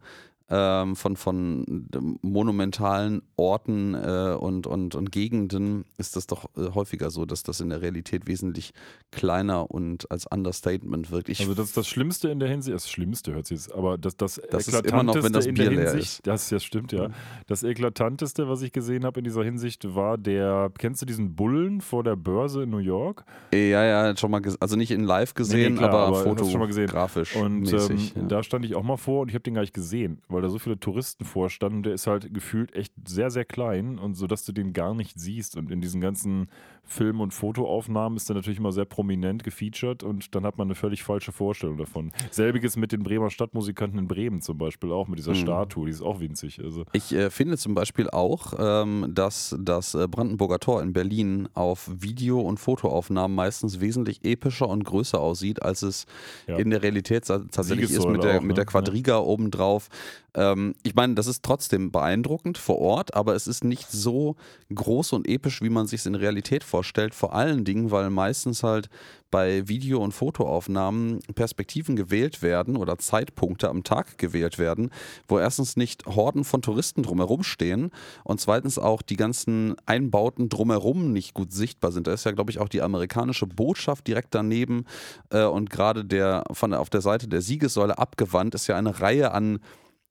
ähm, von, von monumentalen Orten äh, und, und, und Gegenden, ist das doch äh, häufiger so, dass das in der Realität wesentlich kleiner und als Understatement wirkt. Ich Also das ist das Schlimmste in der Hinsicht, das Schlimmste hört sich jetzt, aber das, das, Das ist immer noch, wenn das Bier leer Hinsicht, ist. das, das stimmt, ja. Das Eklatanteste, was ich gesehen habe in dieser Hinsicht, war der, kennst du diesen Bullen vor der Börse in New York? ja, ja, schon mal, also nicht in live gesehen, klar, aber, aber fotografisch Und ähm, ja. da stand ich auch mal vor und ich habe den gar nicht gesehen, weil da so viele Touristen vorstanden. Der ist halt gefühlt echt sehr, sehr klein und so, dass du den gar nicht siehst. Und in diesen ganzen Film- und Fotoaufnahmen ist er natürlich immer sehr prominent gefeatured und dann hat man eine völlig falsche Vorstellung davon. Selbiges mit den Bremer Stadtmusikanten in Bremen zum Beispiel auch, mit dieser Mhm. Statue, die ist auch winzig. Also, Ich äh, finde zum Beispiel auch, ähm, dass das äh, Brandenburger Tor in Berlin auf Video- und Fotoaufnahmen meistens wesentlich epischer und größer aussieht, als es Ja. in der Realität tatsächlich ist mit der, auch, mit der ne? Quadriga obendrauf. Ähm, ich meine, das ist trotzdem beeindruckend vor Ort, aber es ist nicht so groß und episch, wie man sich es in Realität vorstellt. Vor allen Dingen, weil meistens halt bei Video- und Fotoaufnahmen Perspektiven gewählt werden oder Zeitpunkte am Tag gewählt werden, wo erstens nicht Horden von Touristen drumherum stehen und zweitens auch die ganzen Einbauten drumherum nicht gut sichtbar sind. Da ist ja, glaube ich, auch die amerikanische Botschaft direkt daneben äh, und gerade der von auf der Seite der Siegessäule abgewandt ist ja eine Reihe an,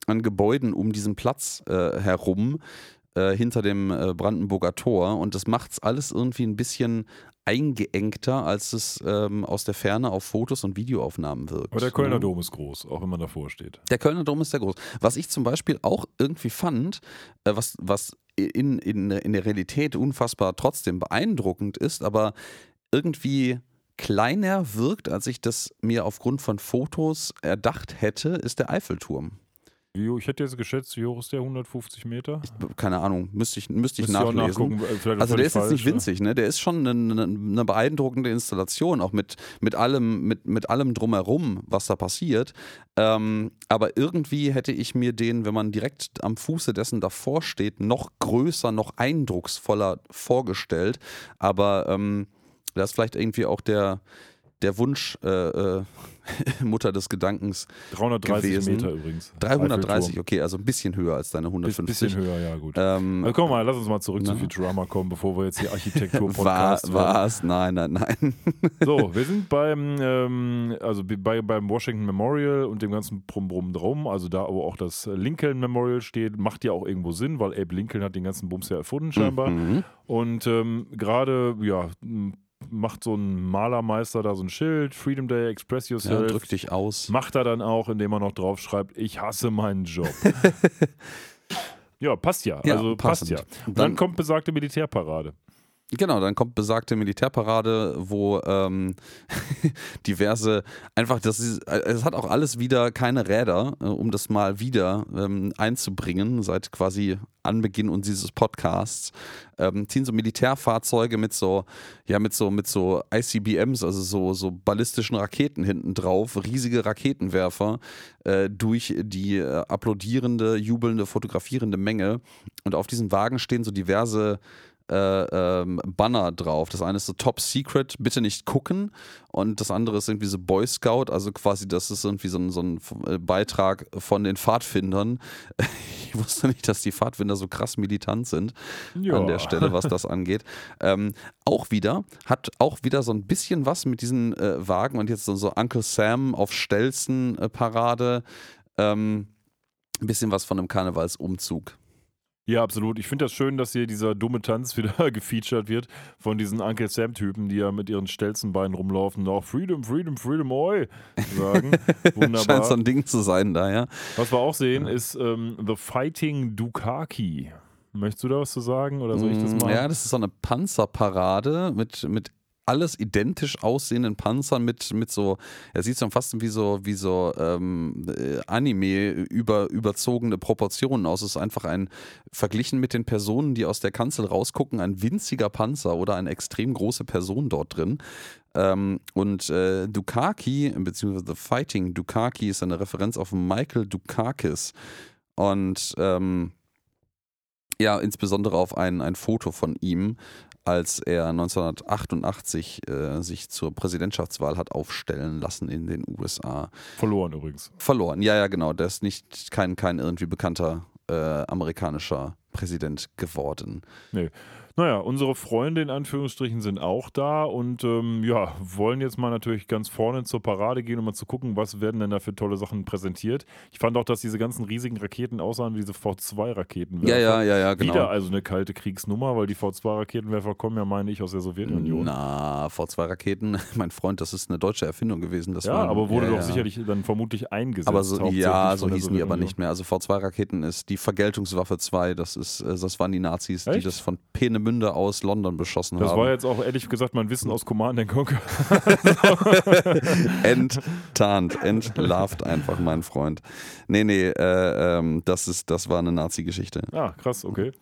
an Gebäuden um diesen Platz äh, herum äh, hinter dem äh, Brandenburger Tor und das macht es alles irgendwie ein bisschen eingeengter, als es ähm, aus der Ferne auf Fotos und Videoaufnahmen wirkt. aber der Kölner ne? Dom ist groß, auch wenn man davor steht. Der Kölner Dom ist sehr groß. Was ich zum Beispiel auch irgendwie fand, äh, was, was in, in, in der Realität unfassbar trotzdem beeindruckend ist, aber irgendwie kleiner wirkt, als ich das mir aufgrund von Fotos erdacht hätte, ist der Eiffelturm. Wie, ich hätte jetzt geschätzt, wie hoch ist der? 150 Meter? Keine Ahnung, müsste ich, müsste ich nachlesen. äh, Also der ist jetzt nicht falsch, ne? winzig, ne? Der ist schon eine, eine, beeindruckende Installation, auch mit, mit allem, mit, mit allem drumherum, was da passiert. Ähm, aber irgendwie hätte ich mir den, wenn man direkt am Fuße dessen davor steht, noch größer, noch eindrucksvoller vorgestellt. Aber ähm, da ist vielleicht irgendwie auch der, der Wunsch äh, äh, Mutter des Gedankens. 330 gewesen. Meter übrigens. 330, Eiffelturm. okay, also ein bisschen höher als deine Biss- 150. Bisschen höher, ja gut. Ähm, Also komm mal, lass uns mal zurück zu Na. Futurama kommen, bevor wir jetzt hier war, Architektur-Podcast war's? Nein, nein, nein. So, wir sind beim, ähm, also bei, beim Washington Memorial und dem ganzen Brumm-Brumm drum. Also da, wo auch das Lincoln Memorial steht, macht ja auch irgendwo Sinn, weil Abe Lincoln hat den ganzen Bums ja erfunden scheinbar. Mhm. Und ähm, gerade, ja, m- macht so ein Malermeister da so ein Schild, Freedom Day, Express Ja, Yourself. drück dich aus. Macht er dann auch, indem er noch drauf schreibt, ich hasse meinen Job. ja, passt ja. Ja, also passt passend. ja. Und Dann dann- kommt besagte Militärparade. Genau, dann kommt besagte Militärparade, wo ähm, diverse, einfach, das ist, äh, es hat auch alles wieder keine Räder, äh, um das mal wieder ähm, einzubringen, seit quasi Anbeginn uns dieses Podcasts, ähm, ziehen so Militärfahrzeuge mit so, ja, mit so, mit so ICBMs, also so, so ballistischen Raketen hinten drauf, riesige Raketenwerfer, äh, durch die äh, applaudierende, jubelnde, fotografierende Menge. Und auf diesen Wagen stehen so diverse äh, ähm, Banner drauf. Das eine ist so Top Secret, bitte nicht gucken. Und das andere ist irgendwie so Boy Scout, also quasi, das ist irgendwie so ein, so ein äh, Beitrag von den Pfadfindern. Ich wusste nicht, dass die Pfadfinder so krass militant sind Ja. an der Stelle, was das angeht. Ähm, auch wieder, hat auch wieder so ein bisschen was mit diesen äh, Wagen und jetzt so, so Uncle Sam auf Stelzen äh, Parade. Ähm, ein bisschen was von einem Karnevalsumzug. Ja, absolut. Ich finde das schön, dass hier dieser dumme Tanz wieder gefeatured wird von diesen Uncle Sam-Typen, die ja mit ihren Stelzenbeinen rumlaufen und auch Freedom, Freedom, Freedom, oi sagen. Scheint Wunderbar. so ein Ding zu sein da, ja. Was wir auch sehen, ist ähm, The Fighting Dukaki. Möchtest du da was zu sagen oder soll ich das Mm, mal? Ja, das ist so eine Panzerparade mit, mit alles identisch aussehenden Panzern mit, mit so, er sieht so fast wie so, wie so ähm, äh, Anime über, überzogene Proportionen aus. Es ist einfach ein, verglichen mit den Personen, die aus der Kanzel rausgucken, ein winziger Panzer oder eine extrem große Person dort drin. Ähm, und äh, Dukaki, beziehungsweise The Fighting Dukaki ist eine Referenz auf Michael Dukakis. Und ähm, ja, insbesondere auf ein, ein Foto von ihm, als er 1988 äh, sich zur Präsidentschaftswahl hat aufstellen lassen in den USA. Verloren übrigens. Verloren, ja, ja, genau. Der ist nicht kein, kein irgendwie bekannter äh, amerikanischer Präsident geworden. Naja, unsere Freunde in Anführungsstrichen sind auch da und ähm, ja, wollen jetzt mal natürlich ganz vorne zur Parade gehen, um mal zu gucken, was werden denn da für tolle Sachen präsentiert. Ich fand auch, dass diese ganzen riesigen Raketen aussahen wie diese V2-Raketenwerfer. Ja, ja, ja, ja, genau. Wieder also eine kalte Kriegsnummer, weil die V2-Raketenwerfer kommen ja, meine ich, aus der Sowjetunion. Na, V2-Raketen, mein Freund, das ist eine deutsche Erfindung gewesen. Das ja, waren- aber wurde ja, doch ja. sicherlich dann vermutlich eingesetzt. Aber so, ja, so hießen die aber nicht mehr. Also V2-Raketen ist die Vergeltungswaffe 2. Das, ist, äh, das waren die Nazis, die Echt? das von Peenemünde aus London beschossen Das haben. war jetzt auch ehrlich gesagt mein Wissen aus Command and Conquer. Enttarnt, entlarvt einfach, mein Freund. Nee, nee, äh, ähm, das, ist, das war eine Nazi-Geschichte. Ah, krass, okay.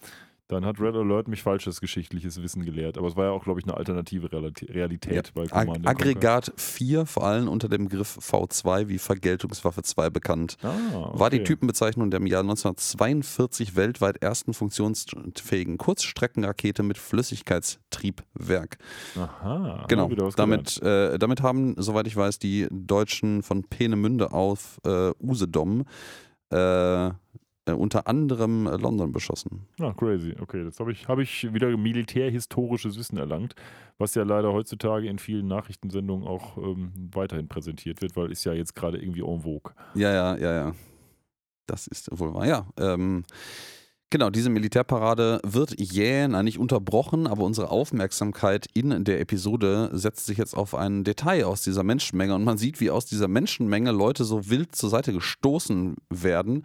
Dann hat Red Alert mich falsches geschichtliches Wissen gelehrt. Aber es war ja auch, glaube ich, eine alternative Realität bei Ag Command and Conquer. Aggregat 4, vor allem unter dem Begriff V2 wie Vergeltungswaffe 2 bekannt. Ah, okay. War die Typenbezeichnung der im Jahr 1942 weltweit ersten funktionsfähigen Kurzstreckenrakete mit Flüssigkeitstriebwerk. Aha. Genau, damit, äh, damit haben, soweit ich weiß, die Deutschen von Peenemünde auf äh, Usedom äh, unter anderem äh, London beschossen. Ah, crazy. Okay, jetzt habe ich, hab ich wieder militärhistorisches Wissen erlangt, was ja leider heutzutage in vielen Nachrichtensendungen auch ähm, weiterhin präsentiert wird, weil ist ja jetzt gerade irgendwie en vogue. Ja, ja, ja, ja. Das ist wohl wahr. Ja, ähm, genau, diese Militärparade wird jäh, nein, nicht unterbrochen, aber unsere Aufmerksamkeit in der Episode setzt sich jetzt auf ein Detail aus dieser Menschenmenge und man sieht, wie aus dieser Menschenmenge Leute so wild zur Seite gestoßen werden.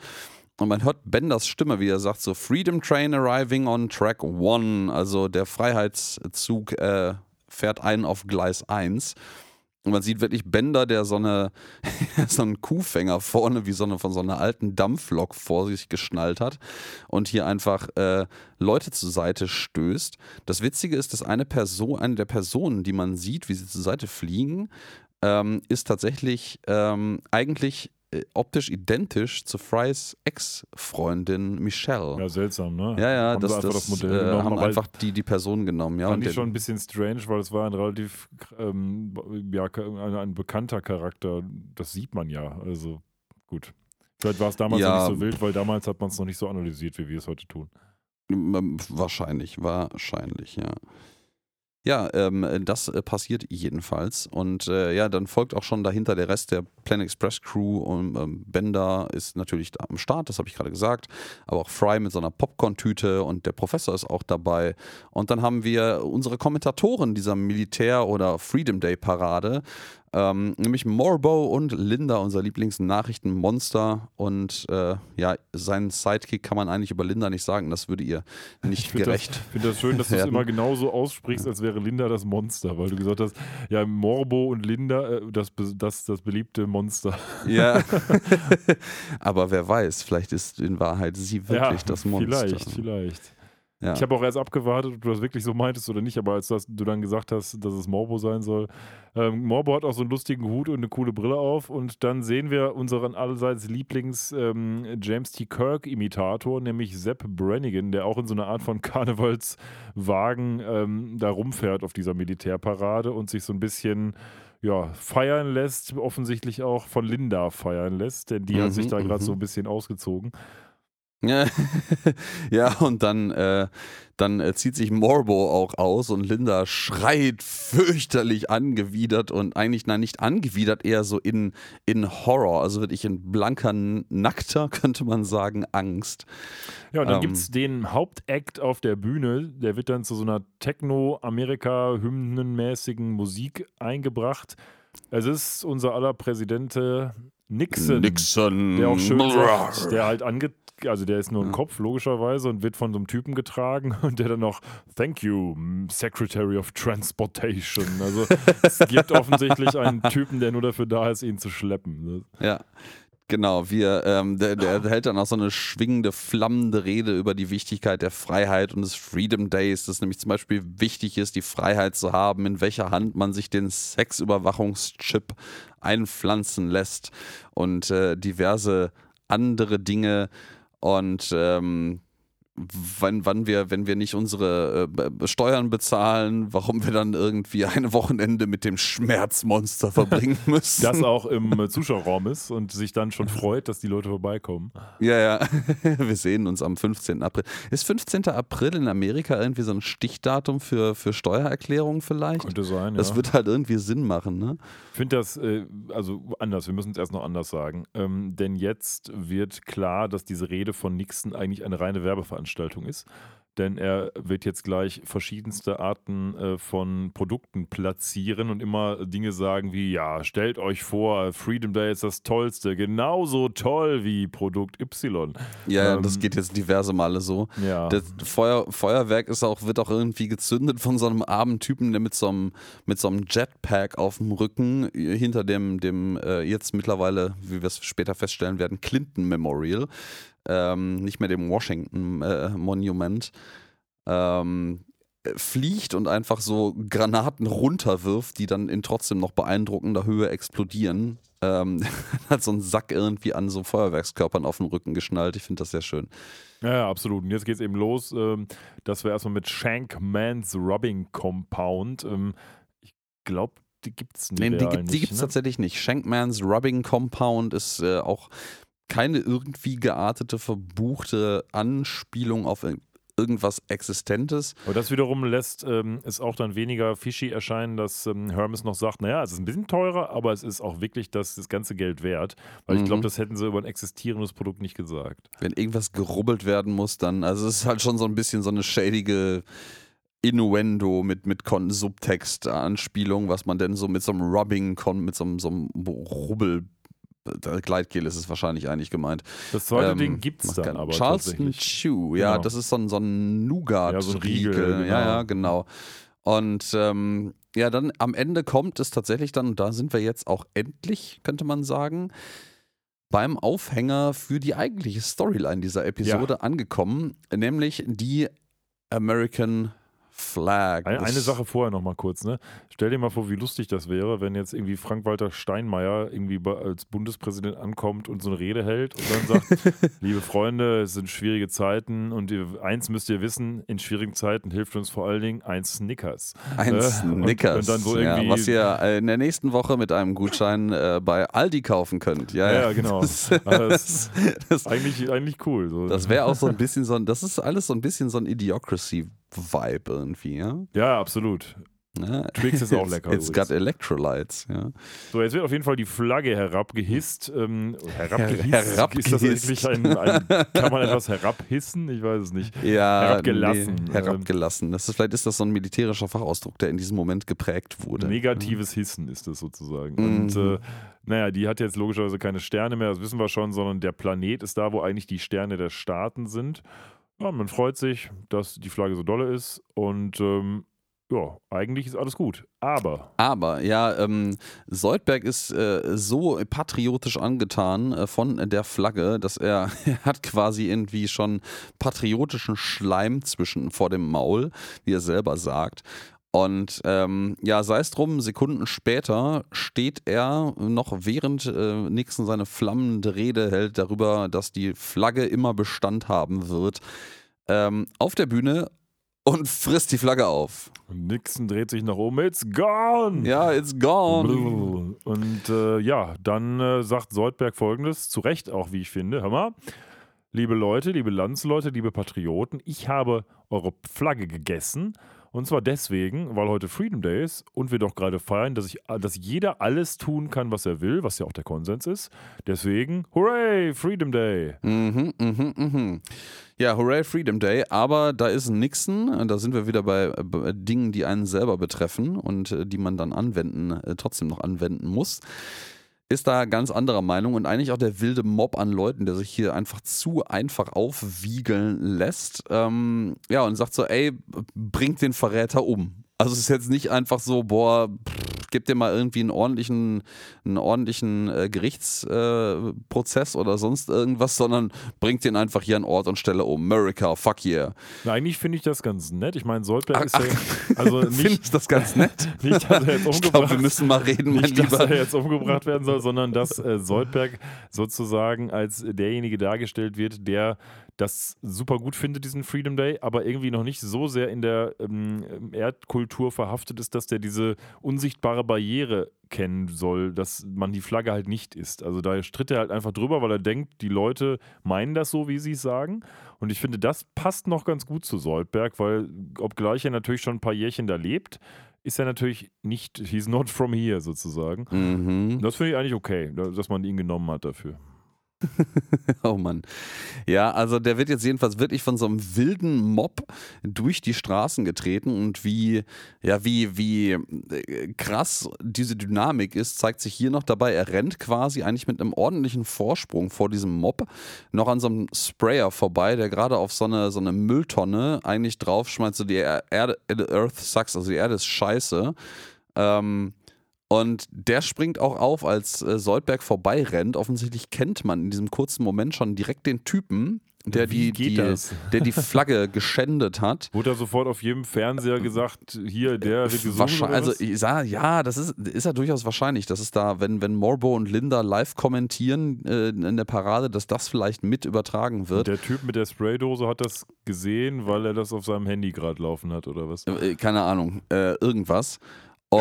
Und man hört Benders Stimme, wie er sagt, so Freedom Train arriving on track one, also der Freiheitszug äh, fährt ein auf Gleis 1. Und man sieht wirklich Bender, der so, eine, so einen Kuhfänger vorne wie so eine von so einer alten Dampflok vor sich geschnallt hat und hier einfach äh, Leute zur Seite stößt. Das Witzige ist, dass eine Person, eine der Personen, die man sieht, wie sie zur Seite fliegen, ähm, ist tatsächlich ähm, eigentlich optisch identisch zu Frys Ex-Freundin Michelle. Ja, seltsam, ne? Ja, ja, Haben das, einfach das, das Modell äh, genommen, haben einfach die, die Person genommen. Ja, Fand und ich schon ein bisschen strange, weil es war ein relativ ähm, ja, ein, ein bekannter Charakter. Das sieht man ja. Also gut. Vielleicht war es damals Ja. noch nicht so wild, weil damals hat man es noch nicht so analysiert, wie wir es heute tun. Wahrscheinlich, wahrscheinlich, ja. Ja, ähm, das äh, passiert jedenfalls. Und äh, ja, dann folgt auch schon dahinter der Rest der Planet Express Crew. Und ähm, Bender ist natürlich am Start, das habe ich gerade gesagt. Aber auch Fry mit so einer Popcorn-Tüte und der Professor ist auch dabei. Und dann haben wir unsere Kommentatoren dieser Militär- oder Freedom Day-Parade. Ähm, nämlich Morbo und Linda, unser Lieblingsnachrichtenmonster. Und äh, ja, seinen Sidekick kann man eigentlich über Linda nicht sagen. Das würde ihr nicht find gerecht. Ich finde das schön, dass du es immer genauso aussprichst, als wäre Linda das Monster, weil du gesagt hast, ja, Morbo und Linda, äh, das, das, das beliebte Monster. Ja. Aber wer weiß, vielleicht ist in Wahrheit sie wirklich ja, das Monster. Vielleicht, vielleicht. Ja. Ich habe auch erst abgewartet, ob du das wirklich so meintest oder nicht, aber als das, du dann gesagt hast, dass es Morbo sein soll. Ähm, Morbo hat auch so einen lustigen Hut und eine coole Brille auf und dann sehen wir unseren allseits Lieblings ähm, James T. Kirk-Imitator, nämlich Sepp Brannigan, der auch in so einer Art von Karnevalswagen ähm, da rumfährt auf dieser Militärparade und sich so ein bisschen ja, feiern lässt, offensichtlich auch von Linda feiern lässt, denn die Mhm, hat sich da gerade mhm. so ein bisschen ausgezogen. Ja, und dann, äh, dann äh, zieht sich Morbo auch aus und Linda schreit fürchterlich angewidert und eigentlich, nein, nicht angewidert, eher so in, in Horror, also wirklich in blanker, nackter, könnte man sagen, Angst. Ja, und dann Ähm. gibt es den Hauptakt auf der Bühne. Der wird dann zu so einer Techno-Amerika-Hymnenmäßigen Musik eingebracht. Es ist unser aller Präsident Nixon, Nixon. der auch schön sagt, der halt ange also der ist nur ein Kopf, logischerweise, und wird von so einem Typen getragen und der dann noch Thank you, Secretary of Transportation. Also es gibt offensichtlich einen Typen, der nur dafür da ist, ihn zu schleppen. Ja. Genau, wir, ähm, der, der hält dann auch so eine schwingende, flammende Rede über die Wichtigkeit der Freiheit und des Freedom Days, dass nämlich zum Beispiel wichtig ist, die Freiheit zu haben, in welcher Hand man sich den Sexüberwachungschip einpflanzen lässt und äh, diverse andere Dinge und ähm, wann, wann wir, wenn wir nicht unsere äh, Steuern bezahlen, warum wir dann irgendwie ein Wochenende mit dem Schmerzmonster verbringen müssen. Das auch im Zuschauerraum ist und sich dann schon freut, dass die Leute vorbeikommen. Ja, ja. Wir sehen uns am 15. April. Ist 15. April in Amerika irgendwie so ein Stichdatum für, für Steuererklärungen vielleicht? Könnte sein, ja. Das wird halt irgendwie Sinn machen, ne? Ich finde das, äh, also anders, wir müssen es erst noch anders sagen. Ähm, denn jetzt wird klar, dass diese Rede von Nixon eigentlich eine reine Werbeveranstaltung ist. Denn er wird jetzt gleich verschiedenste Arten äh, von Produkten platzieren und immer Dinge sagen wie, ja, stellt euch vor, Freedom Day ist das Tollste, genauso toll wie Produkt Y. Ja, ja, Ähm, das geht jetzt diverse Male so. Ja. Das Feuer, Feuerwerk ist auch, wird auch irgendwie gezündet von so einem armen Typen, der mit so einem, mit so einem Jetpack auf dem Rücken äh, hinter dem, dem äh, jetzt mittlerweile, wie wir es später feststellen werden, Clinton Memorial, ähm, nicht mehr dem Washington äh, Monument, ähm, äh, fliegt und einfach so Granaten runterwirft, die dann in trotzdem noch beeindruckender Höhe explodieren. Ähm, hat so einen Sack irgendwie an so Feuerwerkskörpern auf dem Rücken geschnallt. Ich finde das sehr schön. Ja, ja, absolut. Und jetzt geht es eben los, ähm, dass wir erstmal mit Shankman's Rubbing Compound, ähm, ich glaube, die gibt es nicht. Nee, die gibt die nicht, gibt's ne? tatsächlich nicht. Shankmans Rubbing Compound ist äh, auch keine irgendwie geartete, verbuchte Anspielung auf ir- irgendwas Existentes. Aber das wiederum lässt ähm, es auch dann weniger fishy erscheinen, dass ähm, Hermes noch sagt, naja, es ist ein bisschen teurer, aber es ist auch wirklich das, das ganze Geld wert. Weil ich Mhm. glaube, das hätten sie über ein existierendes Produkt nicht gesagt. Wenn irgendwas gerubbelt werden muss, dann, also es ist halt schon so ein bisschen so eine shadige Innuendo mit, mit Subtext-Anspielung, was man denn so mit so einem Rubbing, mit so einem, so einem Rubbel, Gleitgel ist es wahrscheinlich eigentlich gemeint. Das zweite Ähm, Ding gibt es dann keinen- aber Charleston. Chew, ja, Genau. das ist so ein, so ein Nougat. Ja, so ein Riegel, Ja, genau. ja, genau. Und ähm, ja, dann am Ende kommt es tatsächlich dann, und da sind wir jetzt auch endlich, könnte man sagen, beim Aufhänger für die eigentliche Storyline dieser Episode angekommen, nämlich die American Flag. Eine, eine Sache vorher noch mal kurz, ne? Stell dir mal vor, wie lustig das wäre, wenn jetzt irgendwie Frank-Walter Steinmeier irgendwie als Bundespräsident ankommt und so eine Rede hält und dann sagt, liebe Freunde, es sind schwierige Zeiten und ihr, eins müsst ihr wissen, in schwierigen Zeiten hilft uns vor allen Dingen ein Snickers. Ein Äh, Snickers, Und, und ja, was ihr in der nächsten Woche mit einem Gutschein äh, bei Aldi kaufen könnt. Ja, Ja, ja, genau. Das, Aber das, das- das, eigentlich, eigentlich cool. So. das wäre auch so ein bisschen so ein, das ist alles so ein bisschen so ein Idiocracy-Vibe irgendwie, ja. ja, absolut. ja. Twix ist auch lecker It's got übrigens. Electrolytes, ja. So, jetzt wird auf jeden Fall die Flagge herabgehisst. Ähm, herabgehisst? herabgehisst. Ist das ein, ein, kann man etwas herabhissen? Ich weiß es nicht. Ja, Herabgelassen, Nee, herabgelassen. Das ist, vielleicht ist das so ein militärischer Fachausdruck, der in diesem Moment geprägt wurde. Negatives Hissen ist es sozusagen. Mhm. Und äh, naja, die hat jetzt logischerweise keine Sterne mehr, das wissen wir schon, sondern der Planet ist da, wo eigentlich die Sterne der Staaten sind. Ja, man freut sich, dass die Flagge so dolle ist und ähm, ja, eigentlich ist alles gut. Aber Aber ja, ähm, Soldberg ist äh, so patriotisch angetan äh, von der Flagge, dass er, er hat quasi irgendwie schon patriotischen Schleim zwischen vor dem Maul, wie er selber sagt. Und ähm, ja, sei es drum, Sekunden später steht er noch während äh, Nixon seine flammende Rede hält darüber, dass die Flagge immer Bestand haben wird, ähm, auf der Bühne und frisst die Flagge auf. Nixon dreht sich nach oben, it's gone! Ja, it's gone. Und äh, ja, dann äh, sagt Soldberg folgendes, zu Recht auch, wie ich finde. Hör mal, liebe Leute, liebe Landsleute, liebe Patrioten, ich habe eure Flagge gegessen. Und zwar deswegen, weil heute Freedom Day ist und wir doch gerade feiern, dass, ich, dass jeder alles tun kann, was er will, was ja auch der Konsens ist. Deswegen, hooray, Freedom Day! Mhm, mhm, mhm. Ja, hooray, Freedom Day. Aber da ist Nixon, da sind wir wieder bei, Dingen, die einen selber betreffen und äh, die man dann anwenden, äh, trotzdem noch anwenden muss. Ist da ganz anderer Meinung und eigentlich auch der wilde Mob an Leuten, der sich hier einfach zu einfach aufwiegeln lässt. Ähm, ja, und sagt so, ey, bringt den Verräter um. Also es ist jetzt nicht einfach so, boah, pff, gib dir mal irgendwie einen ordentlichen, einen ordentlichen äh, Gerichtsprozess äh, oder sonst irgendwas, sondern bringt den einfach hier an Ort und Stelle um. America, fuck yeah. Na, eigentlich finde ich das ganz nett. Ich meine, Soldberg Ach, ist ja, also nicht, Findest du das ganz nett? nicht, dass er jetzt Ich umgebracht glaube, wir müssen mal reden, mein nicht, dass Lieber. er jetzt umgebracht werden soll, sondern dass äh, Soldberg sozusagen als derjenige dargestellt wird, der das super gut findet, diesen Freedom Day, aber irgendwie noch nicht so sehr in der ähm, Erdkultur verhaftet ist, dass der diese unsichtbare Barriere kennen soll, dass man die Flagge halt nicht ist. Also da stritt er halt einfach drüber, weil er denkt, die Leute meinen das so, wie sie es sagen. Und ich finde, das passt noch ganz gut zu Soldberg, weil obgleich er natürlich schon ein paar Jährchen da lebt, ist er natürlich nicht, he's not from here sozusagen. Mhm. Das finde ich eigentlich okay, dass man ihn genommen hat dafür. Oh Mann. Ja, also der wird jetzt jedenfalls wirklich von so einem wilden Mob durch die Straßen getreten und wie, ja, wie, wie äh, krass diese Dynamik ist, zeigt sich hier noch dabei. Er rennt quasi eigentlich mit einem ordentlichen Vorsprung vor diesem Mob noch an so einem Sprayer vorbei, der gerade auf so eine, so eine Mülltonne eigentlich draufschmeißt, so die Erde, Earth sucks, also die Erde ist scheiße. Ähm, und der springt auch auf, als äh, Soldberg vorbeirennt. Offensichtlich kennt man in diesem kurzen Moment schon direkt den Typen, der, die, die, der die Flagge geschändet hat. Wurde da sofort auf jedem Fernseher gesagt, hier, der wird gesucht Wahrscheinlich, oder also ich sag, ja, das ist, ist ja durchaus wahrscheinlich, dass es da, wenn, wenn Morbo und Linda live kommentieren äh, in der Parade, dass das vielleicht mit übertragen wird. Der Typ mit der Spraydose hat das gesehen, weil er das auf seinem Handy gerade laufen hat oder was? Äh, keine Ahnung, äh, irgendwas.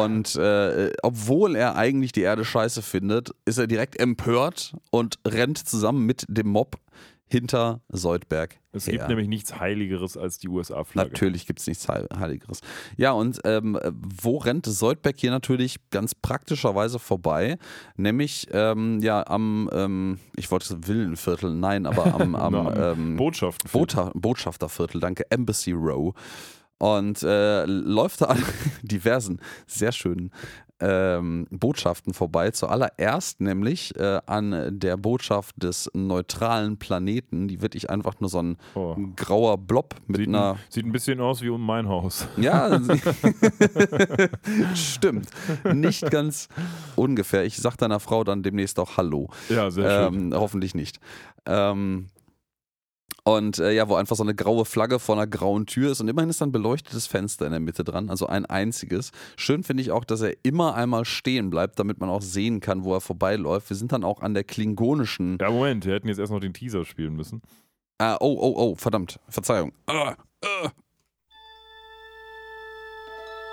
Und äh, obwohl er eigentlich die Erde scheiße findet, ist er direkt empört und rennt zusammen mit dem Mob hinter Soldberg. Es her. gibt nämlich nichts Heiligeres als die USA-Flagge. Natürlich gibt es nichts Heil- Heiligeres. Ja, und ähm, wo rennt Soldberg hier natürlich ganz praktischerweise vorbei? Nämlich ähm, ja am, ähm, ich wollte Villenviertel, nein, aber am, am ähm, Botschaften. Bota Botschafterviertel, danke, Embassy Row. Und äh, läuft da an diversen, sehr schönen ähm, Botschaften vorbei. Zuallererst nämlich äh, an der Botschaft des neutralen Planeten. Die wird ich einfach nur so ein Oh. grauer Blob mit Sieht, einer. ein, sieht ein bisschen aus wie um mein Haus. Ja, stimmt. Nicht ganz ungefähr. Ich sag deiner Frau dann demnächst auch Hallo. Ja, sehr schön. Ähm, hoffentlich nicht. Ähm, und äh, ja, wo einfach so eine graue Flagge vor einer grauen Tür ist und immerhin ist dann ein beleuchtetes Fenster in der Mitte dran, also ein einziges. Schön finde ich auch, dass er immer einmal stehen bleibt, damit man auch sehen kann, wo er vorbeiläuft. Wir sind dann auch an der klingonischen. Ja, Moment, wir hätten jetzt erst noch den Teaser spielen müssen. Ah, oh, oh, oh, verdammt, Verzeihung. Ah, ah.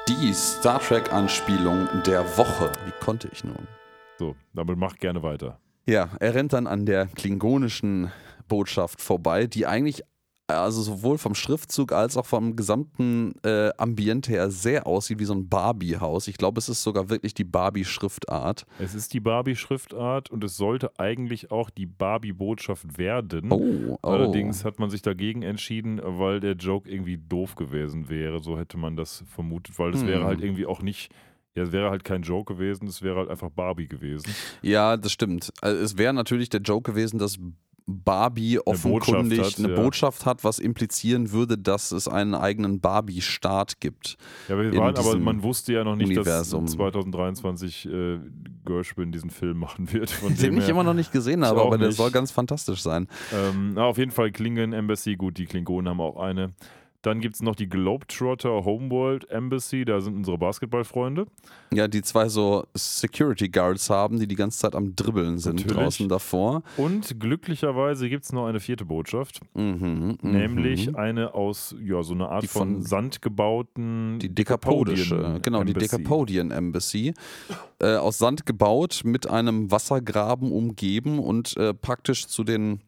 Die Star Trek-Anspielung der Woche. Wie konnte ich nun? So, damit mach gerne weiter. Ja, er rennt dann an der klingonischen Botschaft vorbei, die eigentlich also sowohl vom Schriftzug als auch vom gesamten äh, Ambiente her sehr aussieht wie so ein Barbie-Haus. Ich glaube, es ist sogar wirklich die Barbie-Schriftart. Es ist die Barbie-Schriftart und es sollte eigentlich auch die Barbie-Botschaft werden. Oh, oh. Allerdings hat man sich dagegen entschieden, weil der Joke irgendwie doof gewesen wäre. So hätte man das vermutet, weil das Hm. wäre halt irgendwie auch nicht. Ja, es wäre halt kein Joke gewesen, es wäre halt einfach Barbie gewesen. Ja, das stimmt. Also es wäre natürlich der Joke gewesen, dass Barbie offenkundig Botschaft hat, eine ja. Botschaft hat, was implizieren würde, dass es einen eigenen Barbie-Staat gibt. Ja, aber, waren, aber man wusste ja noch nicht, Universum. dass 2023 äh, Gershwin diesen Film machen wird. Von Den ich immer noch nicht gesehen habe, aber der nicht. soll ganz fantastisch sein. ähm, na, auf jeden Fall Klingon Embassy, gut, die Klingonen haben auch eine. Dann gibt es noch die Globetrotter Homeworld Embassy, da sind unsere Basketballfreunde. Ja, die zwei so Security Guards haben, die die ganze Zeit am Dribbeln sind Natürlich. draußen davor. Und glücklicherweise gibt es noch eine vierte Botschaft, Mhm, mhm. nämlich eine aus, ja, so eine Art Die von, von- Sand gebauten die Decapodische, Decapodian genau, die Embassy. Decapodian Embassy. Äh, aus Sand gebaut, mit einem Wassergraben umgeben und äh, praktisch zu den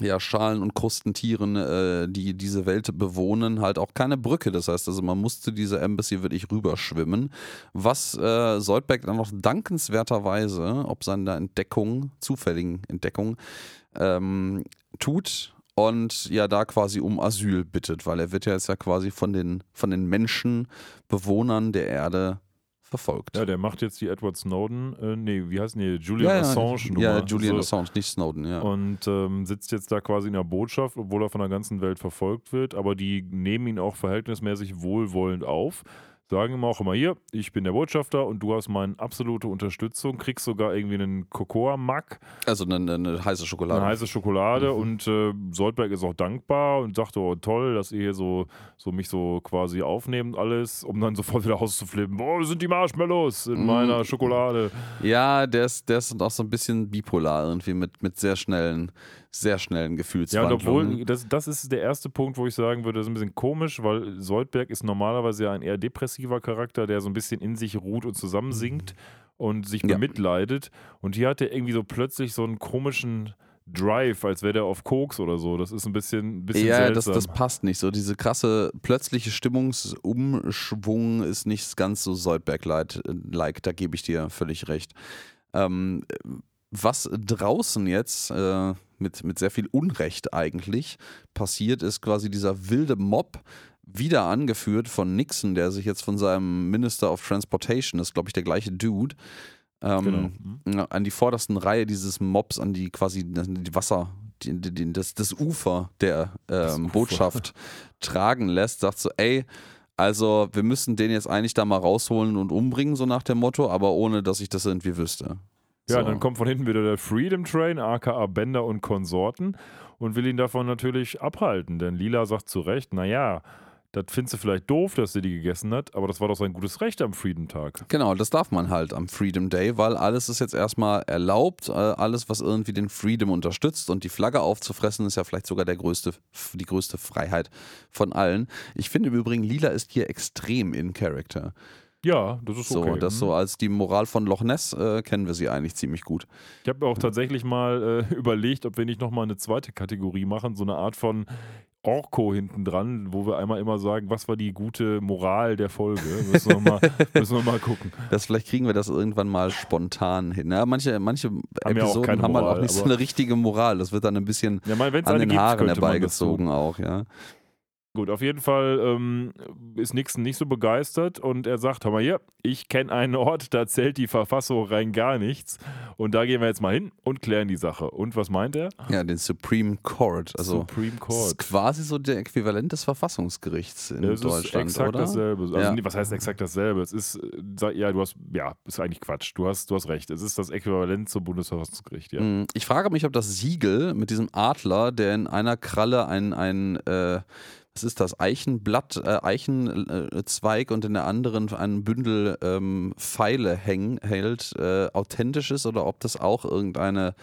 ja, Schalen- und Krustentieren, äh, die diese Welt bewohnen, halt auch keine Brücke. Das heißt also, man musste diese Embassy wirklich rüberschwimmen. Was äh, Soldberg dann noch dankenswerterweise, ob seiner Entdeckung, zufälligen Entdeckung, ähm, tut und ja da quasi um Asyl bittet, weil er wird ja jetzt ja quasi von den, von den Menschen, Bewohnern der Erde verfolgt. Ja, der macht jetzt die Edward Snowden, äh, nee, wie heißt die? Julian ja, Assange ja, Nummer. ja, Julian so. Assange, nicht Snowden, ja. Und ähm, sitzt jetzt da quasi in der Botschaft, obwohl er von der ganzen Welt verfolgt wird. Aber die nehmen ihn auch verhältnismäßig wohlwollend auf. Sagen ihm auch immer, hier, ich bin der Botschafter und du hast meine absolute Unterstützung. Kriegst sogar irgendwie einen Cocoa-Mack, Also eine, eine heiße Schokolade. eine heiße Schokolade. Mhm. Und äh, Soldberg ist auch dankbar und sagt, oh toll, dass ihr hier so, so mich so quasi aufnehmt alles, um dann sofort wieder auszuflippen. Wo sind die Marshmallows in Mhm. meiner Schokolade? Ja, der ist, der ist auch so ein bisschen bipolar irgendwie mit, mit sehr schnellen, sehr schnellen Ja, und Gefühlswandlungen. obwohl, das, das ist der erste Punkt, wo ich sagen würde, das ist ein bisschen komisch, weil Soldberg ist normalerweise ja ein eher depressiver Charakter, der so ein bisschen in sich ruht und zusammensinkt und sich Ja. bemitleidet. Und hier hat er irgendwie so plötzlich so einen komischen Drive, als wäre der auf Koks oder so. Das ist ein bisschen, ein bisschen ja, das, seltsam. das passt nicht so. Diese krasse plötzliche Stimmungsumschwung ist nicht ganz so Soldberg-like, da gebe ich dir völlig recht. Ähm, was draußen jetzt äh, mit, mit sehr viel Unrecht eigentlich passiert, ist quasi dieser wilde Mob, wieder angeführt von Nixon, der sich jetzt von seinem Minister of Transportation, das ist glaube ich der gleiche Dude, ähm, Genau. An die vordersten Reihe dieses Mobs, an die quasi die Wasser, die, die, das, das Ufer der ähm, Ufer. Botschaft tragen lässt, sagt so, ey, also wir müssen den jetzt eigentlich da mal rausholen und umbringen, so nach dem Motto, aber ohne, dass ich das irgendwie wüsste. Ja, so. dann kommt von hinten wieder der Freedom Train, aka Bender und Konsorten, und will ihn davon natürlich abhalten. Denn Lila sagt zu Recht, naja, das findest du vielleicht doof, dass sie die gegessen hat, aber das war doch sein gutes Recht am Freedom-Tag. Genau, das darf man halt am Freedom Day, weil alles ist jetzt erstmal erlaubt. Äh, alles, was irgendwie den Freedom unterstützt und die Flagge aufzufressen, ist ja vielleicht sogar der größte, die größte Freiheit von allen. Ich finde im Übrigen, Lila ist hier extrem in Character. Ja, das ist So, okay. das Mhm. so als die Moral von Loch Ness äh, kennen wir sie eigentlich ziemlich gut. Ich habe auch tatsächlich mal äh, überlegt, ob wir nicht nochmal eine zweite Kategorie machen, so eine Art von Orko hinten dran, wo wir einmal immer sagen, was war die gute Moral der Folge. Müssen wir mal, müssen wir mal gucken. Das, vielleicht kriegen wir das irgendwann mal spontan hin. Ja, manche manche ja auch Episoden keine haben halt Moral, auch nicht so eine richtige Moral. Das wird dann ein bisschen Ja, es an den gibt, Haaren herbeigezogen auch, ja. Gut, auf jeden Fall ähm, ist Nixon nicht so begeistert und er sagt, hör mal hier, ich kenne einen Ort, da zählt die Verfassung rein gar nichts und da gehen wir jetzt mal hin und klären die Sache. Und was meint er? Ja, den Supreme Court. Also Supreme das Court. ist quasi so der Äquivalent des Verfassungsgerichts in Es ist Deutschland, exakt oder? dasselbe. Also, Ja. nee, was heißt exakt dasselbe? Es ist, ja, du hast, ja, ist eigentlich Quatsch. Du hast, du hast recht. Es ist das Äquivalent zum Bundesverfassungsgericht, ja. Mm, Ich frage mich, ob das Siegel mit diesem Adler, der in einer Kralle ein, ein äh, was ist das, Eichenblatt, äh, Eichenzweig und in der anderen ein Bündel ähm, Pfeile häng, hält, äh, authentisch ist oder ob das auch irgendeine,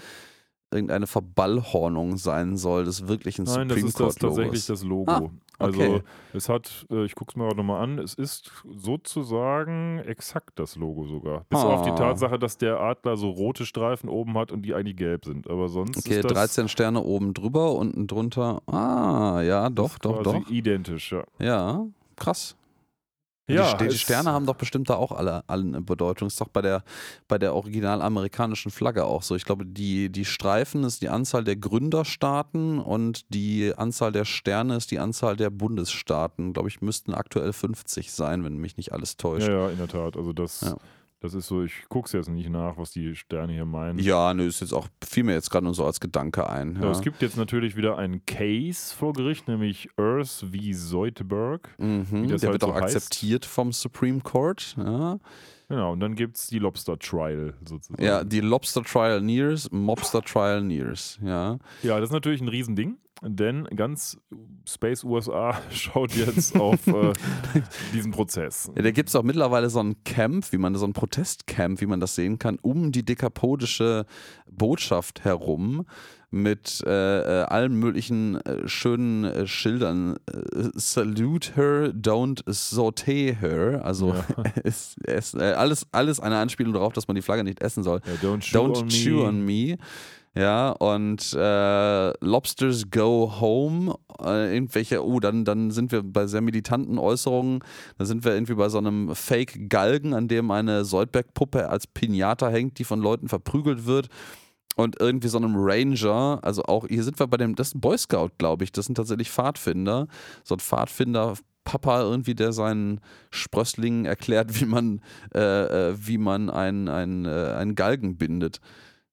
irgendeine Verballhornung sein soll des wirklichen Nein, das Supreme ist das Court tatsächlich Logos. das Logo. Ah, Also okay. es hat, äh, ich gucke es mir gerade nochmal an, es ist sozusagen exakt das Logo sogar. Bis auf die Ah. Tatsache, dass der Adler so rote Streifen oben hat und die eigentlich gelb sind. Aber sonst Okay, ist das 13 Sterne oben drüber, unten drunter. Ah, ja, doch, doch, quasi doch. identisch, ja. Ja, krass. Ja, die, die Sterne haben doch bestimmt da auch alle, alle eine Bedeutung. Ist doch bei der, bei der original amerikanischen Flagge auch so. Ich glaube, die, die Streifen ist die Anzahl der Gründerstaaten und die Anzahl der Sterne ist die Anzahl der Bundesstaaten. Glaube ich, müssten aktuell 50 sein, wenn mich nicht alles täuscht. Ja, ja, in der Tat. Also das, Ja. Das ist so, ich gucke es jetzt nicht nach, was die Sterne hier meinen. Ja, nö, ist jetzt auch, fiel mir jetzt gerade nur so als Gedanke ein. Ja, Ja. Es gibt jetzt natürlich wieder einen Case vor Gericht, nämlich Earth v. Zoidberg. Mhm, der halt wird so auch heißt. akzeptiert vom Supreme Court. Ja, Genau, und dann gibt es die Lobster Trial sozusagen. ja die Lobster Trial Nears, Mobster Trial Nears. Ja. Ja, das ist natürlich ein Riesending, denn ganz Space USA schaut jetzt auf äh, diesen Prozess. Ja, da gibt es auch mittlerweile so ein Camp, wie man so ein Protestcamp, wie man das sehen kann, um die dekapodische Botschaft herum mit äh, äh, allen möglichen äh, schönen äh, Schildern. Äh, salute her, don't saute her. Also es, es, äh, alles, alles eine Anspielung darauf, dass man die Flagge nicht essen soll. Ja, don't chew Don't on chew me. on me. Ja, und äh, Lobsters go home. Äh, irgendwelche, oh, dann, dann sind wir bei sehr militanten Äußerungen. Da sind wir irgendwie bei so einem Fake-Galgen, an dem eine Soldberg-Puppe als Pinata hängt, die von Leuten verprügelt wird. Und irgendwie so einem Ranger, also auch, hier sind wir bei dem, das ist ein Boy Scout, glaube ich, das sind tatsächlich Pfadfinder. So ein Pfadfinder, Papa irgendwie, der seinen Sprösslingen erklärt, wie man, äh, äh, wie man einen, einen, äh, einen Galgen bindet.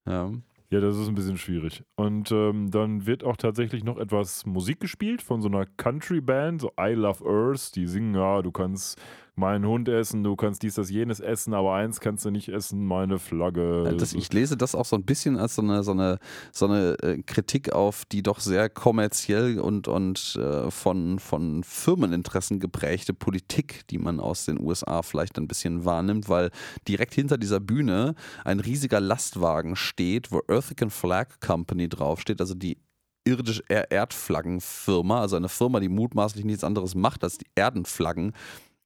Ja. Ja, das ist ein bisschen schwierig. Und ähm, dann wird auch tatsächlich noch etwas Musik gespielt von so einer Country-Band, so I Love Earth. Die singen, ja, du kannst meinen Hund essen, du kannst dies, das, jenes essen, aber eins kannst du nicht essen, meine Flagge. Das, ich lese das auch so ein bisschen als so eine, so eine, so eine äh, Kritik auf die doch sehr kommerziell und, und äh, von, von Firmeninteressen geprägte Politik, die man aus den USA vielleicht ein bisschen wahrnimmt, weil direkt hinter dieser Bühne ein riesiger Lastwagen steht, wo Earthican Flag Company draufsteht, also die irdische Er- Erdflaggenfirma, also eine Firma, die mutmaßlich nichts anderes macht, als die Erdenflaggen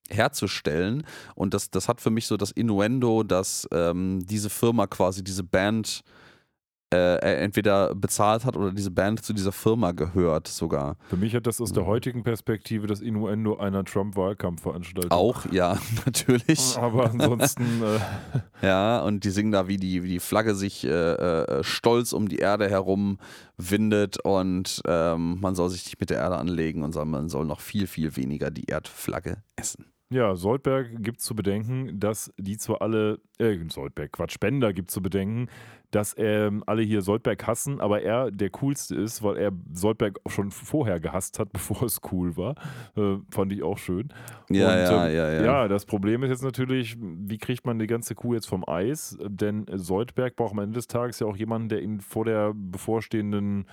herzustellen. Und das, das hat für mich so das Innuendo, dass ähm, diese Firma quasi diese Band äh, entweder bezahlt hat oder diese Band zu dieser Firma gehört sogar. Für mich hat das aus Mhm. der heutigen Perspektive das Innuendo einer Trump-Wahlkampfveranstaltung. Auch, ja, natürlich. Aber ansonsten, äh, Ja, und die singen da, wie die, wie die Flagge sich äh, äh, stolz um die Erde herum windet und ähm, man soll sich nicht mit der Erde anlegen und soll, man soll noch viel, viel weniger die Erdflagge essen. Ja, Soldberg gibt zu bedenken, dass die zwar alle, äh, Soldberg, Quatsch, Spender gibt zu bedenken, dass ähm, alle hier Soldberg hassen, aber er der coolste ist, weil er Soldberg auch schon vorher gehasst hat, bevor es cool war. Äh, fand ich auch schön. Ja, Und, ja, ähm, ja, ja. Ja, das Problem ist jetzt natürlich, wie kriegt man die ganze Kuh jetzt vom Eis? Denn Soldberg braucht am Ende des Tages ja auch jemanden, der ihn vor der bevorstehenden,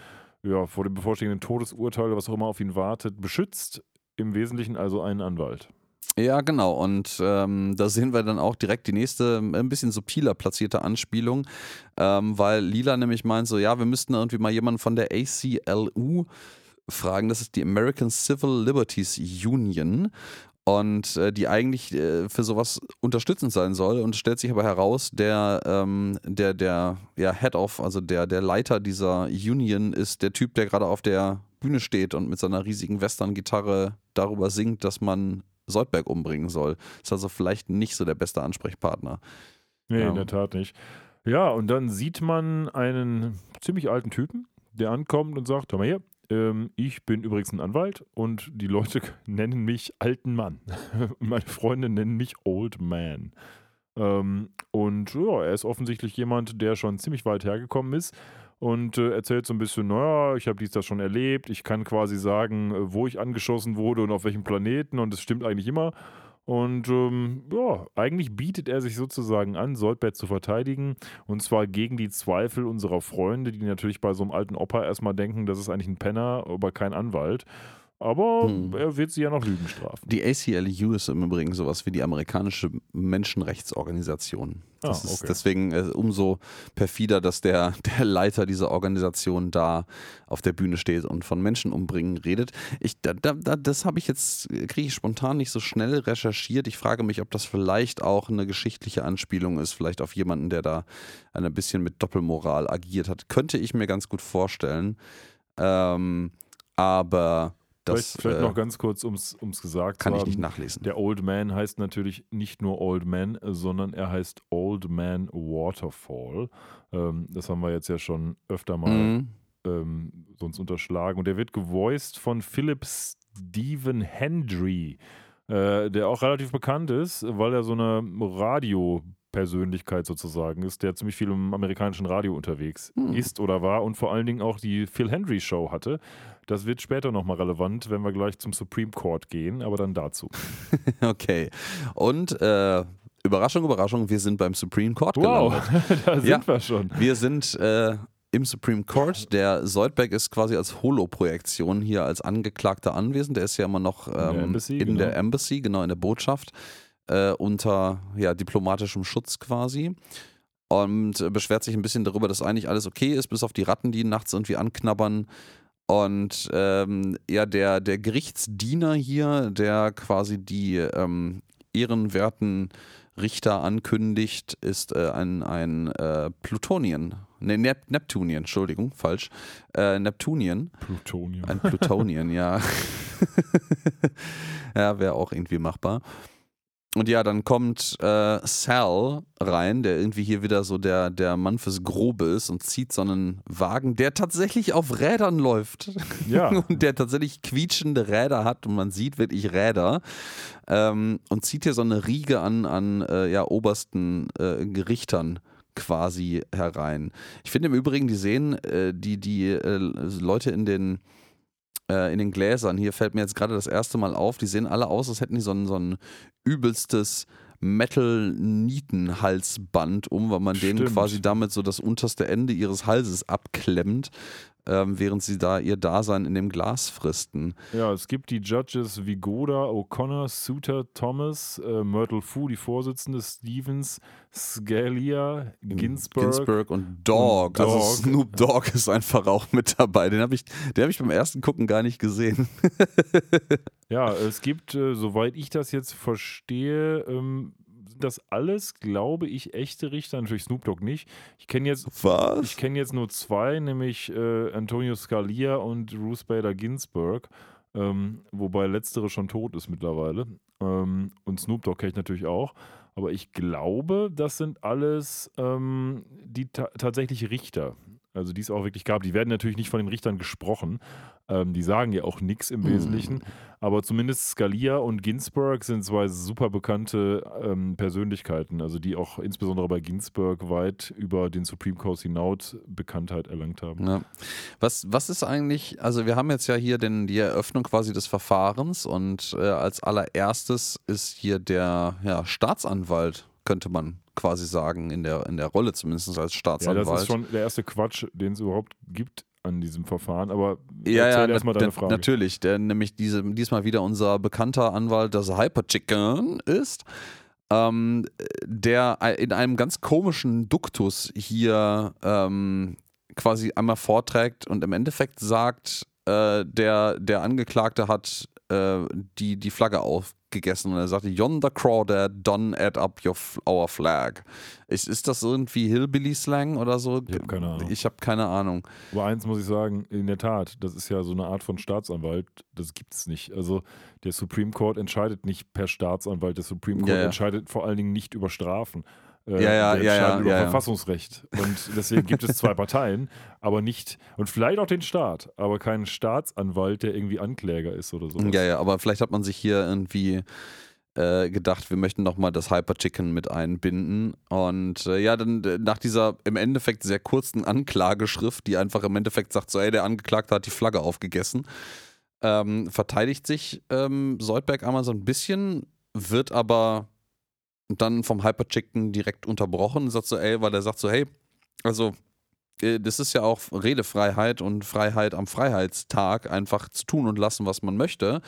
ja, vor dem bevorstehenden Todesurteil oder was auch immer auf ihn wartet, beschützt. Im Wesentlichen also einen Anwalt. Ja, genau. Und ähm, da sehen wir dann auch direkt die nächste, ein bisschen subtiler platzierte Anspielung, ähm, weil Lila nämlich meint so, ja, wir müssten irgendwie mal jemanden von der ACLU fragen. Das ist die American Civil Liberties Union. Und äh, die eigentlich äh, für sowas unterstützend sein soll. Und stellt sich aber heraus, der, ähm, der, der ja, Head-Off, also der, der Leiter dieser Union, ist der Typ, der gerade auf der Bühne steht und mit seiner riesigen Western-Gitarre darüber singt, dass man Soldberg umbringen soll. Ist also vielleicht nicht so der beste Ansprechpartner. Nee, Ja. in der Tat nicht. Ja, und dann sieht man einen ziemlich alten Typen, der ankommt und sagt: Hör mal hier, ähm, ich bin übrigens ein Anwalt und die Leute nennen mich alten Mann. Meine Freunde nennen mich Old Man. Ähm, und ja, er ist offensichtlich jemand, der schon ziemlich weit hergekommen ist und äh, erzählt so ein bisschen, naja, ich habe dies das schon erlebt, ich kann quasi sagen, äh, wo ich angeschossen wurde und auf welchem Planeten und es stimmt eigentlich immer. Und ähm, ja, eigentlich bietet er sich sozusagen an, Soldbert zu verteidigen. Und zwar gegen die Zweifel unserer Freunde, die natürlich bei so einem alten Opa erstmal denken, das ist eigentlich ein Penner, aber kein Anwalt. Aber hm. er wird sie ja noch Lügen strafen. Die ACLU ist im Übrigen sowas wie die amerikanische Menschenrechtsorganisation. Das ah, okay. ist deswegen äh, umso perfider, dass der, der Leiter dieser Organisation da auf der Bühne steht und von Menschen umbringen redet. Ich, da, da, das habe ich jetzt, kriege ich spontan nicht so schnell recherchiert. Ich frage mich, ob das vielleicht auch eine geschichtliche Anspielung ist, vielleicht auf jemanden, der da ein bisschen mit Doppelmoral agiert hat. Könnte ich mir ganz gut vorstellen. Ähm, aber das, vielleicht, vielleicht äh, noch ganz kurz, um es gesagt kann zu haben. ich nicht nachlesen. Der Old Man heißt natürlich nicht nur Old Man, sondern er heißt Old Man Waterfall. Ähm, das haben wir jetzt ja schon öfter mal mhm. ähm, sonst unterschlagen. Und der wird gevoiced von Philip Stephen Hendry, äh, der auch relativ bekannt ist, weil er so eine Radio- Persönlichkeit sozusagen ist, der ziemlich viel im amerikanischen Radio unterwegs hm. ist oder war und vor allen Dingen auch die Phil Henry Show hatte. Das wird später nochmal relevant, wenn wir gleich zum Supreme Court gehen, aber dann dazu. okay. Und äh, Überraschung, Überraschung, wir sind beim Supreme Court wow, da sind ja, wir schon. Wir sind äh, im Supreme Court. Der Soldberg ist quasi als Holo-Projektion hier als Angeklagter anwesend. Der ist ja immer noch ähm, in, der, ähm, Embassy, in genau. der Embassy, genau in der Botschaft, äh, unter ja, diplomatischem Schutz quasi und beschwert sich ein bisschen darüber, dass eigentlich alles okay ist, bis auf die Ratten, die ihn nachts irgendwie anknabbern. Und ähm, ja, der, der Gerichtsdiener hier, der quasi die ähm, ehrenwerten Richter ankündigt, ist äh, ein, ein äh, Plutonien. Ne, Nep Neptunien, Entschuldigung, falsch. Äh, Neptunien. Plutonien. Ein Plutonien, ja. ja, wäre auch irgendwie machbar. Und ja, dann kommt äh, Sal rein, der irgendwie hier wieder so der, der Mann fürs Grobe ist und zieht so einen Wagen, der tatsächlich auf Rädern läuft. Ja. und der tatsächlich quietschende Räder hat und man sieht wirklich Räder. Ähm, und zieht hier so eine Riege an, an äh, ja, obersten äh, Gerichtern quasi herein. Ich finde im Übrigen, die sehen, äh, die, die äh, Leute in den in den Gläsern, hier fällt mir jetzt gerade das erste Mal auf, die sehen alle aus, als hätten die so ein, so ein übelstes Metal-Nieten-Halsband um, weil man Stimmt. denen quasi damit so das unterste Ende ihres Halses abklemmt ähm, während sie da ihr Dasein in dem Glas fristen. Ja, es gibt die Judges Vigoda, O'Connor, Suter, Thomas, äh, Myrtle Fu, die Vorsitzende, Stevens, Scalia, Ginsburg. Ginsburg und Dog. Und also Dog. Also Snoop Dogg ist einfach auch mit dabei. Den habe ich, den hab ich beim ersten Gucken gar nicht gesehen. ja, es gibt, äh, soweit ich das jetzt verstehe, ähm, das alles, glaube ich, echte Richter. Natürlich Snoop Dogg nicht. Ich kenne jetzt, Was? Ich kenne jetzt nur zwei, nämlich äh, Antonio Scalia und Ruth Bader Ginsburg. Ähm, wobei letztere schon tot ist mittlerweile. Ähm, und Snoop Dogg kenne ich natürlich auch. Aber ich glaube, das sind alles ähm, die ta tatsächlich Richter. Also die es auch wirklich gab. Die werden natürlich nicht von den Richtern gesprochen. Ähm, die sagen ja auch nichts im Wesentlichen. Mm. Aber zumindest Scalia und Ginsburg sind zwei super bekannte ähm, Persönlichkeiten, also die auch insbesondere bei Ginsburg weit über den Supreme Court hinaus Bekanntheit erlangt haben. Ja. Was, was ist eigentlich, also wir haben jetzt ja hier den, die Eröffnung quasi des Verfahrens und äh, als allererstes ist hier der ja, Staatsanwalt könnte man quasi sagen, in der, in der Rolle zumindest als Staatsanwalt. Ja, das ist schon der erste Quatsch, den es überhaupt gibt an diesem Verfahren, aber ja, ja, erstmal deine Frage. Natürlich, der nämlich diese, diesmal wieder unser bekannter Anwalt, das Hyper Chicken ist, ähm, der in einem ganz komischen Duktus hier ähm, quasi einmal vorträgt und im Endeffekt sagt, äh, der, der Angeklagte hat äh, die, die Flagge aufgegessen und er sagte, Yonder crawdad done add up your, our flag. Ist, ist das irgendwie Hillbilly-Slang oder so? Ich habe keine Ahnung. Ich habe keine Ahnung. Aber eins muss ich sagen, in der Tat, das ist ja so eine Art von Staatsanwalt, das gibt es nicht. Also der Supreme Court entscheidet nicht per Staatsanwalt, der Supreme Court ja, ja. entscheidet vor allen Dingen nicht über Strafen. Äh, Ja, ja, ja, ja, über ja, ja. Verfassungsrecht. Und deswegen gibt es zwei Parteien, aber nicht, und vielleicht auch den Staat, aber keinen Staatsanwalt, der irgendwie Ankläger ist oder so. Ja, ja, aber vielleicht hat man sich hier irgendwie äh, gedacht, wir möchten nochmal das Hyper Chicken mit einbinden. Und äh, ja, dann nach dieser im Endeffekt sehr kurzen Anklageschrift, die einfach im Endeffekt sagt, so, ey, der Angeklagte hat die Flagge aufgegessen, ähm, verteidigt sich ähm, Soldberg einmal so ein bisschen, wird aber dann vom Hyper Chicken direkt unterbrochen sagt so, ey, weil er sagt so, hey, also äh, das ist ja auch Redefreiheit und Freiheit am Freiheitstag, einfach zu tun und lassen, was man möchte.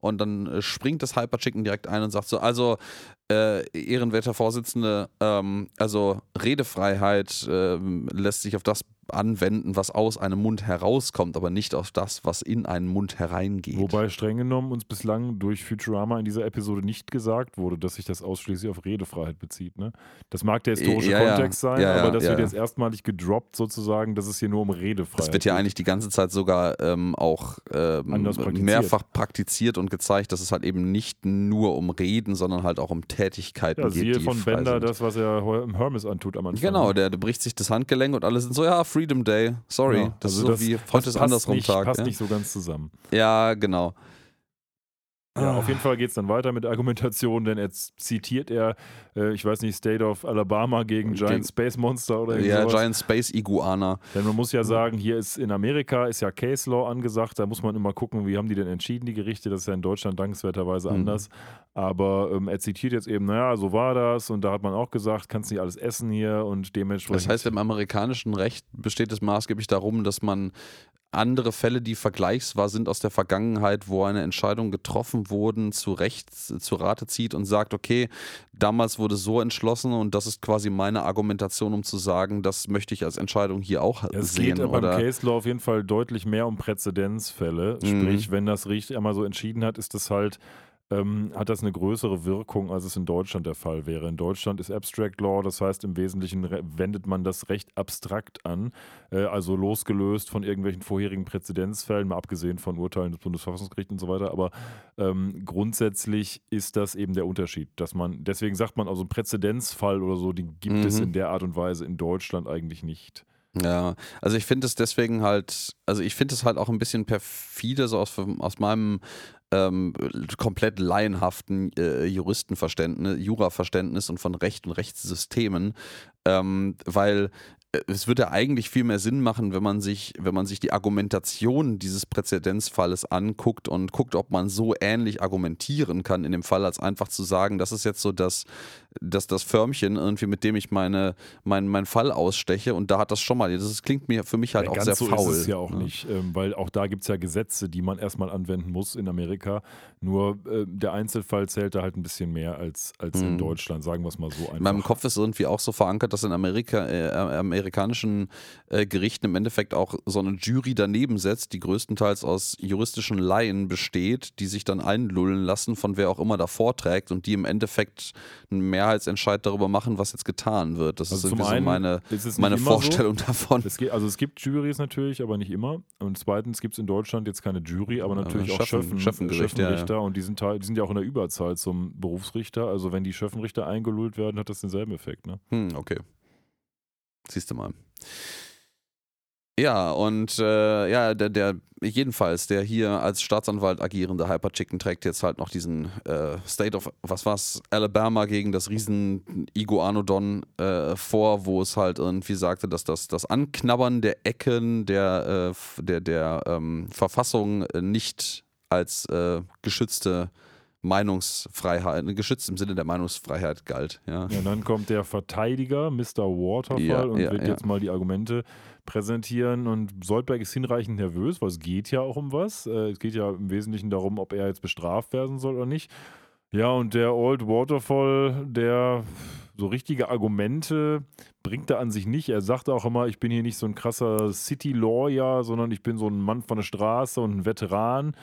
Und dann äh, springt das Hyper Chicken direkt ein und sagt so, also äh, ehrenwerter Vorsitzende, ähm, also Redefreiheit ähm, lässt sich auf das anwenden, was aus einem Mund herauskommt, aber nicht auf das, was in einen Mund hereingeht. Wobei streng genommen uns bislang durch Futurama in dieser Episode nicht gesagt wurde, dass sich das ausschließlich auf Redefreiheit bezieht. Ne? Das mag der historische Ja, ja. Kontext sein, Ja, ja, aber das ja, wird ja. jetzt erstmalig gedroppt sozusagen, dass es hier nur um Redefreiheit Das wird ja geht. eigentlich die ganze Zeit sogar ähm, auch ähm, praktiziert. mehrfach praktiziert und gezeigt, dass es halt eben nicht nur um Reden, sondern halt auch um Tätigkeiten Ja, geht. siehe von Bender sind. das, was er Her- Hermes antut am Anfang. Genau, der, der bricht sich das Handgelenk und alle sind so, ja, Freedom Day, sorry. Ja, das also ist so wie, das heute ist andersrum nicht, Tag. Passt ja? nicht so ganz zusammen. ja, genau. Ja, auf jeden Fall geht es dann weiter mit Argumentation, denn jetzt zitiert er, äh, ich weiß nicht, State of Alabama gegen Giant Gegen- Space Monster oder Ja, sowas. Giant Space Iguana. Denn man muss ja sagen, hier ist in Amerika ist ja Case Law angesagt, da muss man immer gucken, wie haben die denn entschieden, die Gerichte, das ist ja in Deutschland dankenswerterweise Mhm. anders. Aber ähm, er zitiert jetzt eben, naja, so war das und da hat man auch gesagt, kannst nicht alles essen hier und dementsprechend. Das heißt, im amerikanischen Recht besteht es maßgeblich darum, dass man andere Fälle, die vergleichsbar sind aus der Vergangenheit, wo eine Entscheidung getroffen wurde, zu Recht zu Rate zieht und sagt, okay, damals wurde so entschlossen und das ist quasi meine Argumentation, um zu sagen, das möchte ich als Entscheidung hier auch es sehen. geht beim oder Case Law auf jeden Fall deutlich mehr um Präzedenzfälle. Mhm. Sprich, wenn das Gericht einmal so entschieden hat, ist das halt, ähm, hat das eine größere Wirkung, als es in Deutschland der Fall wäre. In Deutschland ist Abstract Law, das heißt im Wesentlichen wendet man das Recht abstrakt an, äh, also losgelöst von irgendwelchen vorherigen Präzedenzfällen, mal abgesehen von Urteilen des Bundesverfassungsgerichts und so weiter. Aber ähm, grundsätzlich ist das eben der Unterschied, dass man, deswegen sagt man also Präzedenzfall oder so, den gibt es Mhm. in der Art und Weise in Deutschland eigentlich nicht. Ja, also ich finde es deswegen halt, also ich finde es halt auch ein bisschen perfide, so aus, aus meinem ähm, komplett laienhaften äh, Juristenverständnis, Juraverständnis und von Recht und Rechtssystemen, ähm, weil äh, es würde ja eigentlich viel mehr Sinn machen, wenn man sich, wenn man sich die Argumentation dieses Präzedenzfalles anguckt und guckt, ob man so ähnlich argumentieren kann in dem Fall, als einfach zu sagen, das ist jetzt so das, das, das Förmchen irgendwie, mit dem ich meine, mein, meinen Fall aussteche und da hat das schon mal, das klingt mir für mich halt Ja, auch sehr so faul. ist es ja auch ne? nicht, ähm, weil auch da gibt es ja Gesetze, die man erstmal anwenden muss in Amerika. Nur äh, der Einzelfall zählt da halt ein bisschen mehr als, als in Mhm. Deutschland, sagen wir es mal so einfach. In meinem Kopf ist irgendwie auch so verankert, dass in Amerika, äh, amerikanischen äh, Gerichten im Endeffekt auch so eine Jury daneben setzt, die größtenteils aus juristischen Laien besteht, die sich dann einlullen lassen, von wer auch immer da vorträgt und die im Endeffekt einen Mehrheitsentscheid darüber machen, was jetzt getan wird. Das Also ist irgendwie so einen meine, es nicht meine immer so. Vorstellung davon. Es geht, also es gibt Juries natürlich, aber nicht immer. Und zweitens gibt es in Deutschland jetzt keine Jury, aber natürlich auch Schöffen- Schöffen, Schöffengericht, ja, ja. Schöffenrichter und die sind, teil- die sind ja auch in der Überzahl zum Berufsrichter. Also wenn die Schöffenrichter eingelullt werden, hat das denselben Effekt. Ne? Hm, okay. Siehst du mal. Ja, und äh, ja, der, der, jedenfalls, der hier als Staatsanwalt agierende Hyper Chicken trägt jetzt halt noch diesen äh, State of, was war's, Alabama gegen das riesen Iguanodon äh, vor, wo es halt irgendwie sagte, dass das, das Anknabbern der Ecken der, äh, der, der ähm, Verfassung nicht als äh, geschützte Meinungsfreiheit, geschützt im Sinne der Meinungsfreiheit galt. Ja. Ja, und dann kommt der Verteidiger, Mr. Waterfall, Ja, und ja, wird jetzt mal die Argumente präsentieren. Und Soldberg ist hinreichend nervös, weil es geht ja auch um was. Äh, Es geht ja im Wesentlichen darum, ob er jetzt bestraft werden soll oder nicht. Ja, und der Old Waterfall, der so richtige Argumente bringt er an sich nicht. Er sagt auch immer, ich bin hier nicht so ein krasser City-Lawyer, sondern ich bin so ein Mann von der Straße und ein Veteran.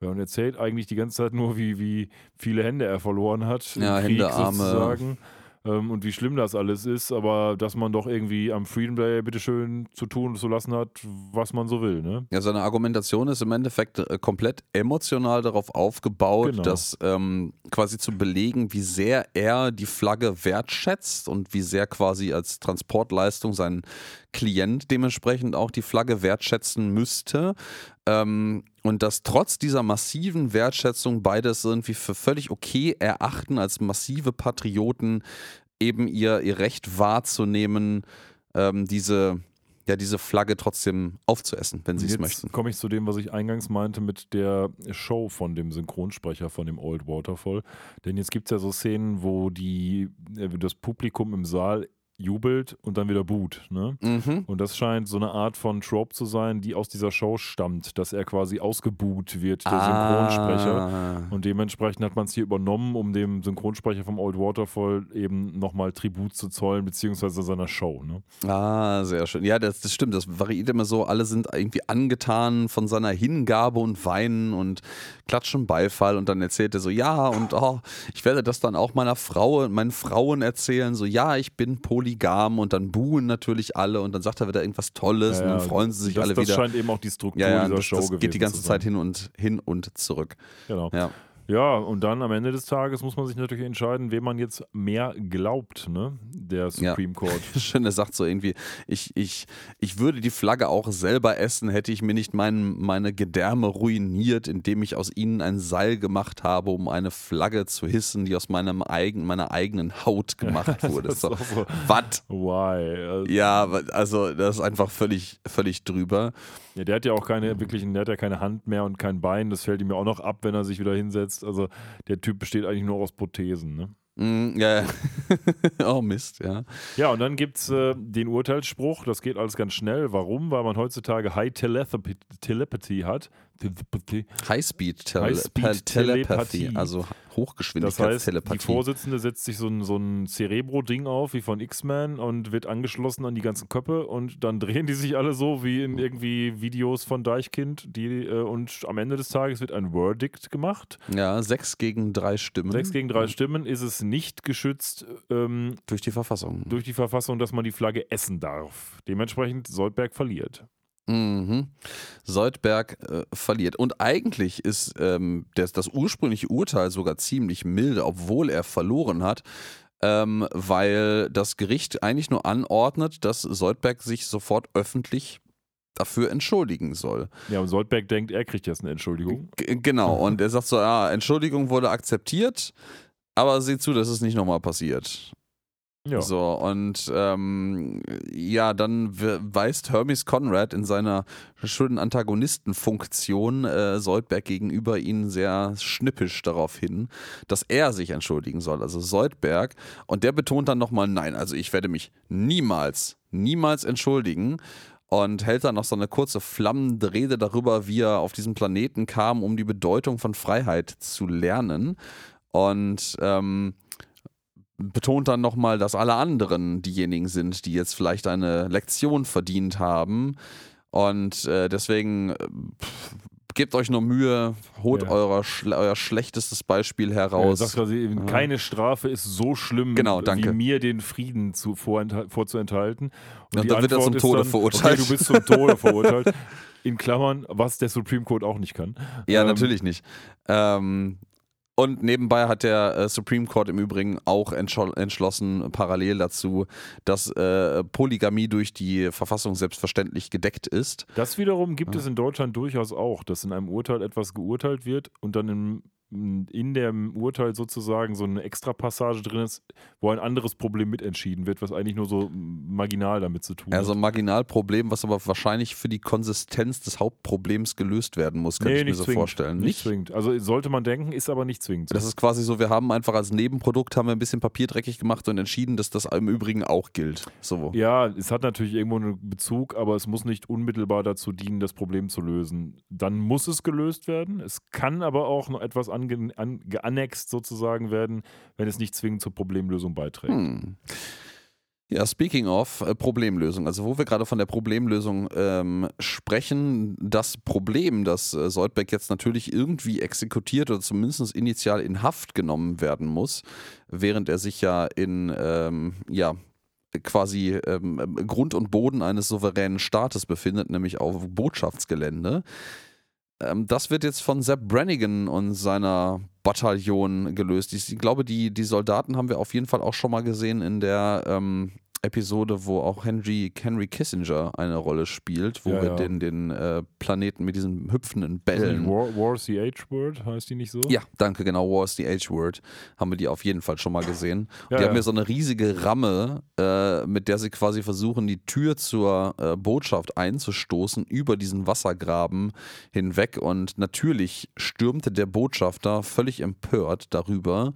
Ja, und erzählt eigentlich die ganze Zeit nur, wie, wie viele Hände er verloren hat. Ja, Krieg Hände, Arme. sozusagen. Ähm, und wie schlimm das alles ist, aber dass man doch irgendwie am Freedom Day bitteschön zu tun und zu lassen hat, was man so will. Ne? Ja, seine Argumentation ist im Endeffekt äh, komplett emotional darauf aufgebaut, Genau. dass ähm, quasi zu belegen, wie sehr er die Flagge wertschätzt und wie sehr quasi als Transportleistung sein Klient dementsprechend auch die Flagge wertschätzen müsste. Ähm, und dass trotz dieser massiven Wertschätzung beides irgendwie für völlig okay erachten, als massive Patrioten eben ihr, ihr Recht wahrzunehmen, ähm, diese, ja, diese Flagge trotzdem aufzuessen, wenn sie es möchten. Jetzt komme ich zu dem, was ich eingangs meinte mit der Show von dem Synchronsprecher von dem Old Waterfall. Denn jetzt gibt es ja so Szenen, wo die, äh, das Publikum im Saal jubelt und dann wieder boot. Ne? Mhm. Und das scheint so eine Art von Trope zu sein, die aus dieser Show stammt, dass er quasi ausgebuht wird, der Synchronsprecher. Ah. Und dementsprechend hat man es hier übernommen, um dem Synchronsprecher vom Old Waterfall eben nochmal Tribut zu zollen, beziehungsweise seiner Show. Ne? Ah, sehr schön. Ja, das, das stimmt. Das variiert immer so. Alle sind irgendwie angetan von seiner Hingabe und weinen und klatschen Beifall. Und dann erzählt er so, ja, und oh, ich werde das dann auch meiner Frau, meinen Frauen erzählen. So, ja, ich bin polygam. Und dann buhen natürlich alle. Und dann sagt er wieder irgendwas Tolles. und dann freuen sie sich das, alle das wieder. scheint eben auch die Struktur ja, ja, dieser das, Show das gewesen geht die ganze. Zeit hin und hin und zurück. Genau. Ja. Ja, und dann am Ende des Tages muss man sich natürlich entscheiden, wem man jetzt mehr glaubt, ne? Der Supreme Court. Schön, er sagt so irgendwie, ich, ich, ich würde die Flagge auch selber essen, hätte ich mir nicht mein, meine Gedärme ruiniert, indem ich aus ihnen ein Seil gemacht habe, um eine Flagge zu hissen, die aus meinem eigen, meiner eigenen Haut gemacht wurde. Das so, so. was? Why? Also, Ja, also das ist einfach völlig, völlig drüber. Ja, der hat ja auch keine wirklichen, der hat ja keine Hand mehr und kein Bein. Das fällt ihm ja auch noch ab, wenn er sich wieder hinsetzt. Also der Typ besteht eigentlich nur aus Prothesen, ne? Mm, ja, ja. oh Mist, ja. Ja, und dann gibt es äh, den Urteilsspruch, das geht alles ganz schnell. Warum? Weil man heutzutage High Telepathy hat. Highspeed-Telepathie, Highspeed-Telepathie. also Das heißt, die Hochgeschwindigkeitstelepathie. Vorsitzende setzt sich so ein, so ein Cerebro-Ding auf, wie von X-Men, und wird angeschlossen an die ganzen Köpfe und dann drehen die sich alle so wie in irgendwie Videos von Deichkind. Die, äh, und am Ende des Tages wird ein Verdict gemacht. ja, sechs gegen drei Stimmen. Sechs gegen drei Stimmen ist es nicht geschützt ähm, Durch die Verfassung. durch die Verfassung, dass man die Flagge essen darf. Dementsprechend Soldberg verliert. Mhm. Soldberg äh, verliert. Und eigentlich ist ähm, das, das ursprüngliche Urteil sogar ziemlich milde, obwohl er verloren hat, ähm, weil das Gericht eigentlich nur anordnet, dass Soldberg sich sofort öffentlich dafür entschuldigen soll. Ja, und Soldberg denkt, er kriegt jetzt eine Entschuldigung. G genau, und er sagt so, ja, Entschuldigung wurde akzeptiert, aber sieh zu, dass es nicht nochmal passiert. Ja. So, und ähm, ja, dann we- weist Hermes Conrad in seiner schönen Antagonistenfunktion äh, Soldberg gegenüber ihn sehr schnippisch darauf hin, dass er sich entschuldigen soll, also Soldberg. Und der betont dann nochmal, nein, also ich werde mich niemals, niemals entschuldigen. Und hält dann noch so eine kurze flammende Rede darüber, wie er auf diesen Planeten kam, um die Bedeutung von Freiheit zu lernen. Und ähm, betont dann nochmal, dass alle anderen diejenigen sind, die jetzt vielleicht eine Lektion verdient haben. Und äh, deswegen äh, pff, gebt euch nur Mühe, holt Ja. euer, schle euer schlechtestes Beispiel Er heraus. sagt quasi, eben, keine Strafe ist so schlimm, Genau, danke. wie mir den Frieden zu, vorzuenthalten. Und die dann wird er Antwort zum Tode dann, verurteilt. Okay, du bist zum Tode verurteilt. In Klammern, was der Supreme Court auch nicht kann. ja, Ähm, natürlich nicht. Ähm, und nebenbei hat der äh, Supreme Court im Übrigen auch entschl entschlossen, parallel dazu, dass äh, Polygamie durch die Verfassung selbstverständlich gedeckt ist. Das wiederum gibt es in Deutschland durchaus auch, dass in einem Urteil etwas geurteilt wird und dann im, in dem Urteil sozusagen so eine Extrapassage drin ist, wo ein anderes Problem mitentschieden wird, was eigentlich nur so marginal damit zu tun Also hat. ein Marginalproblem, was aber wahrscheinlich für die Konsistenz des Hauptproblems gelöst werden muss, könnte ich mir nicht so zwingend. vorstellen. Nicht zwingend. Also sollte man denken, ist aber nicht zwingend. Das ist quasi so, wir haben einfach als Nebenprodukt haben wir ein bisschen Papier dreckig gemacht und entschieden, dass das im Übrigen auch gilt. So. Ja, es hat natürlich irgendwo einen Bezug, aber es muss nicht unmittelbar dazu dienen, das Problem zu lösen. Dann muss es gelöst werden. Es kann aber auch noch etwas ange an geannext sozusagen werden, wenn es nicht zwingend zur Problemlösung beiträgt. Hm. Ja, speaking of äh, Problemlösung, also wo wir gerade von der Problemlösung ähm, sprechen, das Problem, dass äh, Soldberg jetzt natürlich irgendwie exekutiert oder zumindest initial in Haft genommen werden muss, während er sich ja in ähm, ja, quasi ähm, Grund und Boden eines souveränen Staates befindet, nämlich auf Botschaftsgelände. Ähm, das wird jetzt von Sepp Brannigan und seiner Bataillon gelöst. Ich, glaube, die, die Soldaten haben wir auf jeden Fall auch schon mal gesehen in der ähm, Episode, wo auch Henry, Henry Kissinger eine Rolle spielt, wo Ja, wir ja. den, den äh, Planeten mit diesen hüpfenden Bällen. War, War's the H-Word, heißt die nicht so? Ja, danke, genau. War is the H-Word. Haben wir die auf jeden Fall schon mal gesehen. Ja, die haben ja. ja so eine riesige Ramme, äh, mit der sie quasi versuchen, die Tür zur äh, Botschaft einzustoßen über diesen Wassergraben hinweg. Und natürlich stürmte der Botschafter völlig empört darüber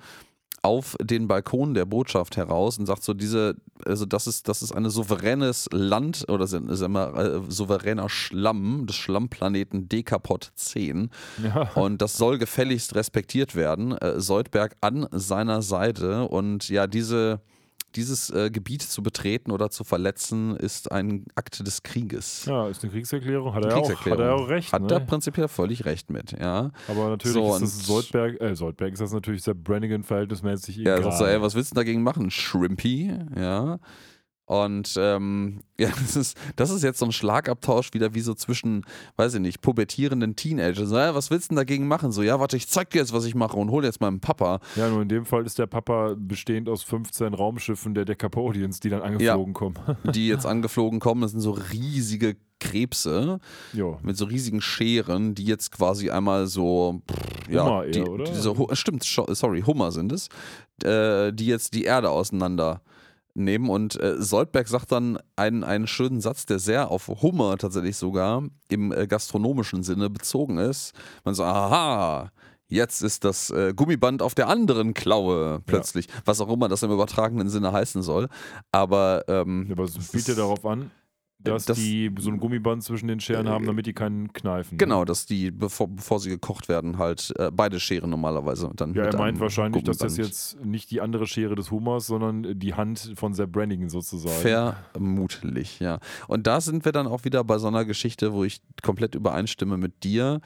auf den Balkon der Botschaft heraus und sagt so diese also das ist das ist ein souveränes Land oder sagen wir äh, souveräner Schlamm des Schlammplaneten Dekapod 10 Ja. und das soll gefälligst respektiert werden. Äh, Soldberg an seiner Seite und ja, diese, dieses äh, Gebiet zu betreten oder zu verletzen, ist ein Akt des Krieges. Ja, ist eine Kriegserklärung. Hat, er, auch, Kriegserklärung. hat er auch recht. Hat ne? er prinzipiell völlig recht mit, ja. Aber natürlich So, ist das Soldberg, äh, Soldberg ist das natürlich Sepp Brannigan verhältnismäßig Ja, egal. er sagt so, ey, was willst du dagegen machen? Shrimpy, ja. Und ähm, ja, das ist, das ist jetzt so ein Schlagabtausch wieder wie so zwischen, weiß ich nicht, pubertierenden Teenagern. So, ja, was willst du denn dagegen machen? So, ja, warte, ich zeig dir jetzt, was ich mache und hol jetzt meinen Papa. Ja, nur in dem Fall ist der Papa bestehend aus 15 Raumschiffen der Decapodians, die dann angeflogen kommen. die jetzt angeflogen kommen. Das sind so riesige Krebse jo. mit so riesigen Scheren, die jetzt quasi einmal so, pff, ja, Hummer eher, die, oder? Diese, Hu- stimmt, sorry, Hummer sind es, äh, die jetzt die Erde auseinander nehmen und äh, Soldberg sagt dann einen, einen schönen Satz, der sehr auf Hummer tatsächlich sogar im äh, gastronomischen Sinne bezogen ist. Man so, aha, jetzt ist das äh, Gummiband auf der anderen Klaue plötzlich, was auch immer das im übertragenen Sinne heißen soll. Aber ähm, Ja, aber es ja darauf an, dass das- die so ein Gummiband zwischen den Scheren haben, damit die keinen kneifen. ne? Genau, dass die, bevor, bevor sie gekocht werden, halt äh, beide Scheren normalerweise dann. Ja, er meint wahrscheinlich, dass das Gummiband. jetzt nicht die andere Schere des Hummers, sondern die Hand von Sepp Brannigan sozusagen. Vermutlich, ja. Und da sind wir dann auch wieder bei so einer Geschichte, wo ich komplett übereinstimme mit dir.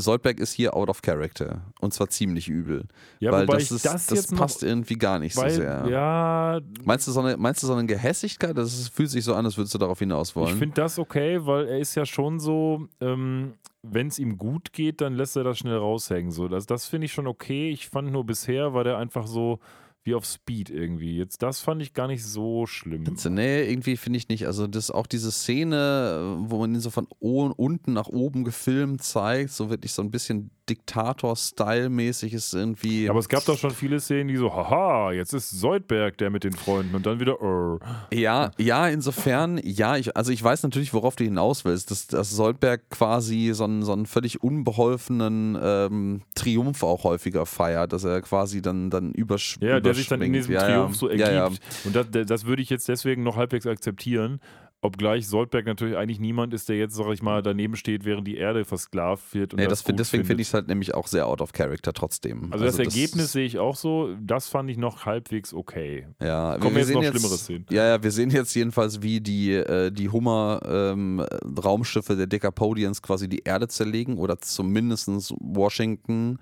Soldberg ist hier out of character. Und zwar ziemlich übel. Ja, weil das, ist, das, das passt irgendwie gar nicht weil, so sehr. ja, Meinst du, so eine, meinst du so eine Gehässigkeit? Das ist, fühlt sich so an, als würdest du darauf hinaus wollen. Ich finde das okay, weil er ist ja schon so, ähm, wenn es ihm gut geht, dann lässt er das schnell raushängen. So. Das, das finde ich schon okay. Ich fand nur bisher war der einfach so wie auf Speed irgendwie. Jetzt das fand ich gar nicht so schlimm. Nee, irgendwie finde ich nicht. Also das auch diese Szene, wo man ihn so von unten nach oben gefilmt zeigt, so wirklich so ein bisschen Diktator-Style-mäßig ist irgendwie. Aber es gab doch schon viele Szenen, die so, haha, jetzt ist Soldberg der mit den Freunden und dann wieder, äh. Ja, ja, insofern, ja, ich, also ich weiß natürlich, worauf du hinaus willst, dass, dass Soldberg quasi so einen, so einen völlig unbeholfenen ähm, Triumph auch häufiger feiert, dass er quasi dann, dann übersch Ja, der sich dann in diesem ja, Triumph ja. so ergibt. Ja, ja. Und das, das würde ich jetzt deswegen noch halbwegs akzeptieren. Obgleich Soldberg natürlich eigentlich niemand ist, der jetzt, sag ich mal, daneben steht, während die Erde versklavt wird. Und Nee, das das, find- deswegen finde ich es halt nämlich auch sehr out of character trotzdem. Also, das Ergebnis sehe ich auch so. Das fand ich noch halbwegs okay. Ja, Kommen wir jetzt sehen noch schlimmere Szenen. Ja, ja, wir sehen jetzt jedenfalls, wie die, äh, die Hummer-Raumschiffe der Decapodians quasi die Erde zerlegen oder zumindest Washington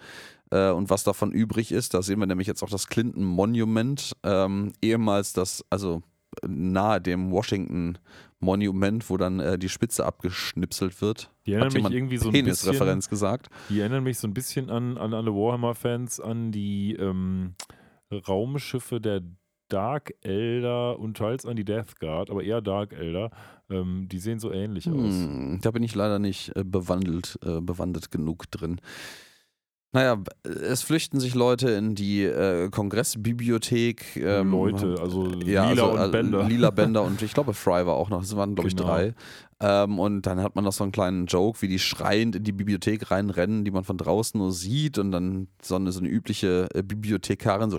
äh, und was davon übrig ist. Da sehen wir nämlich jetzt auch das Clinton Monument, ähm, ehemals das, also nahe dem Washington Monument, wo dann äh, die Spitze abgeschnipselt wird. Die erinnern Hat mich irgendwie so ein bisschen, gesagt. die erinnern mich so ein bisschen an, an alle Warhammer-Fans, an die ähm, Raumschiffe der Dark Elder und teils an die Death Guard, aber eher Dark Elder. Ähm, die sehen so ähnlich aus. Hm, da bin ich leider nicht äh, bewandelt, äh, bewandert genug drin. Naja, es flüchten sich Leute in die äh, Kongressbibliothek. ähm, Leute, also ja, Lila also, und äh, Bender. Lila Bender und ich glaube Fry war auch noch, das waren glaube ich Genau. drei. Ähm, und dann hat man noch so einen kleinen Joke, wie die schreiend in die Bibliothek reinrennen, die man von draußen nur sieht und dann so eine, so eine übliche äh, Bibliothekarin so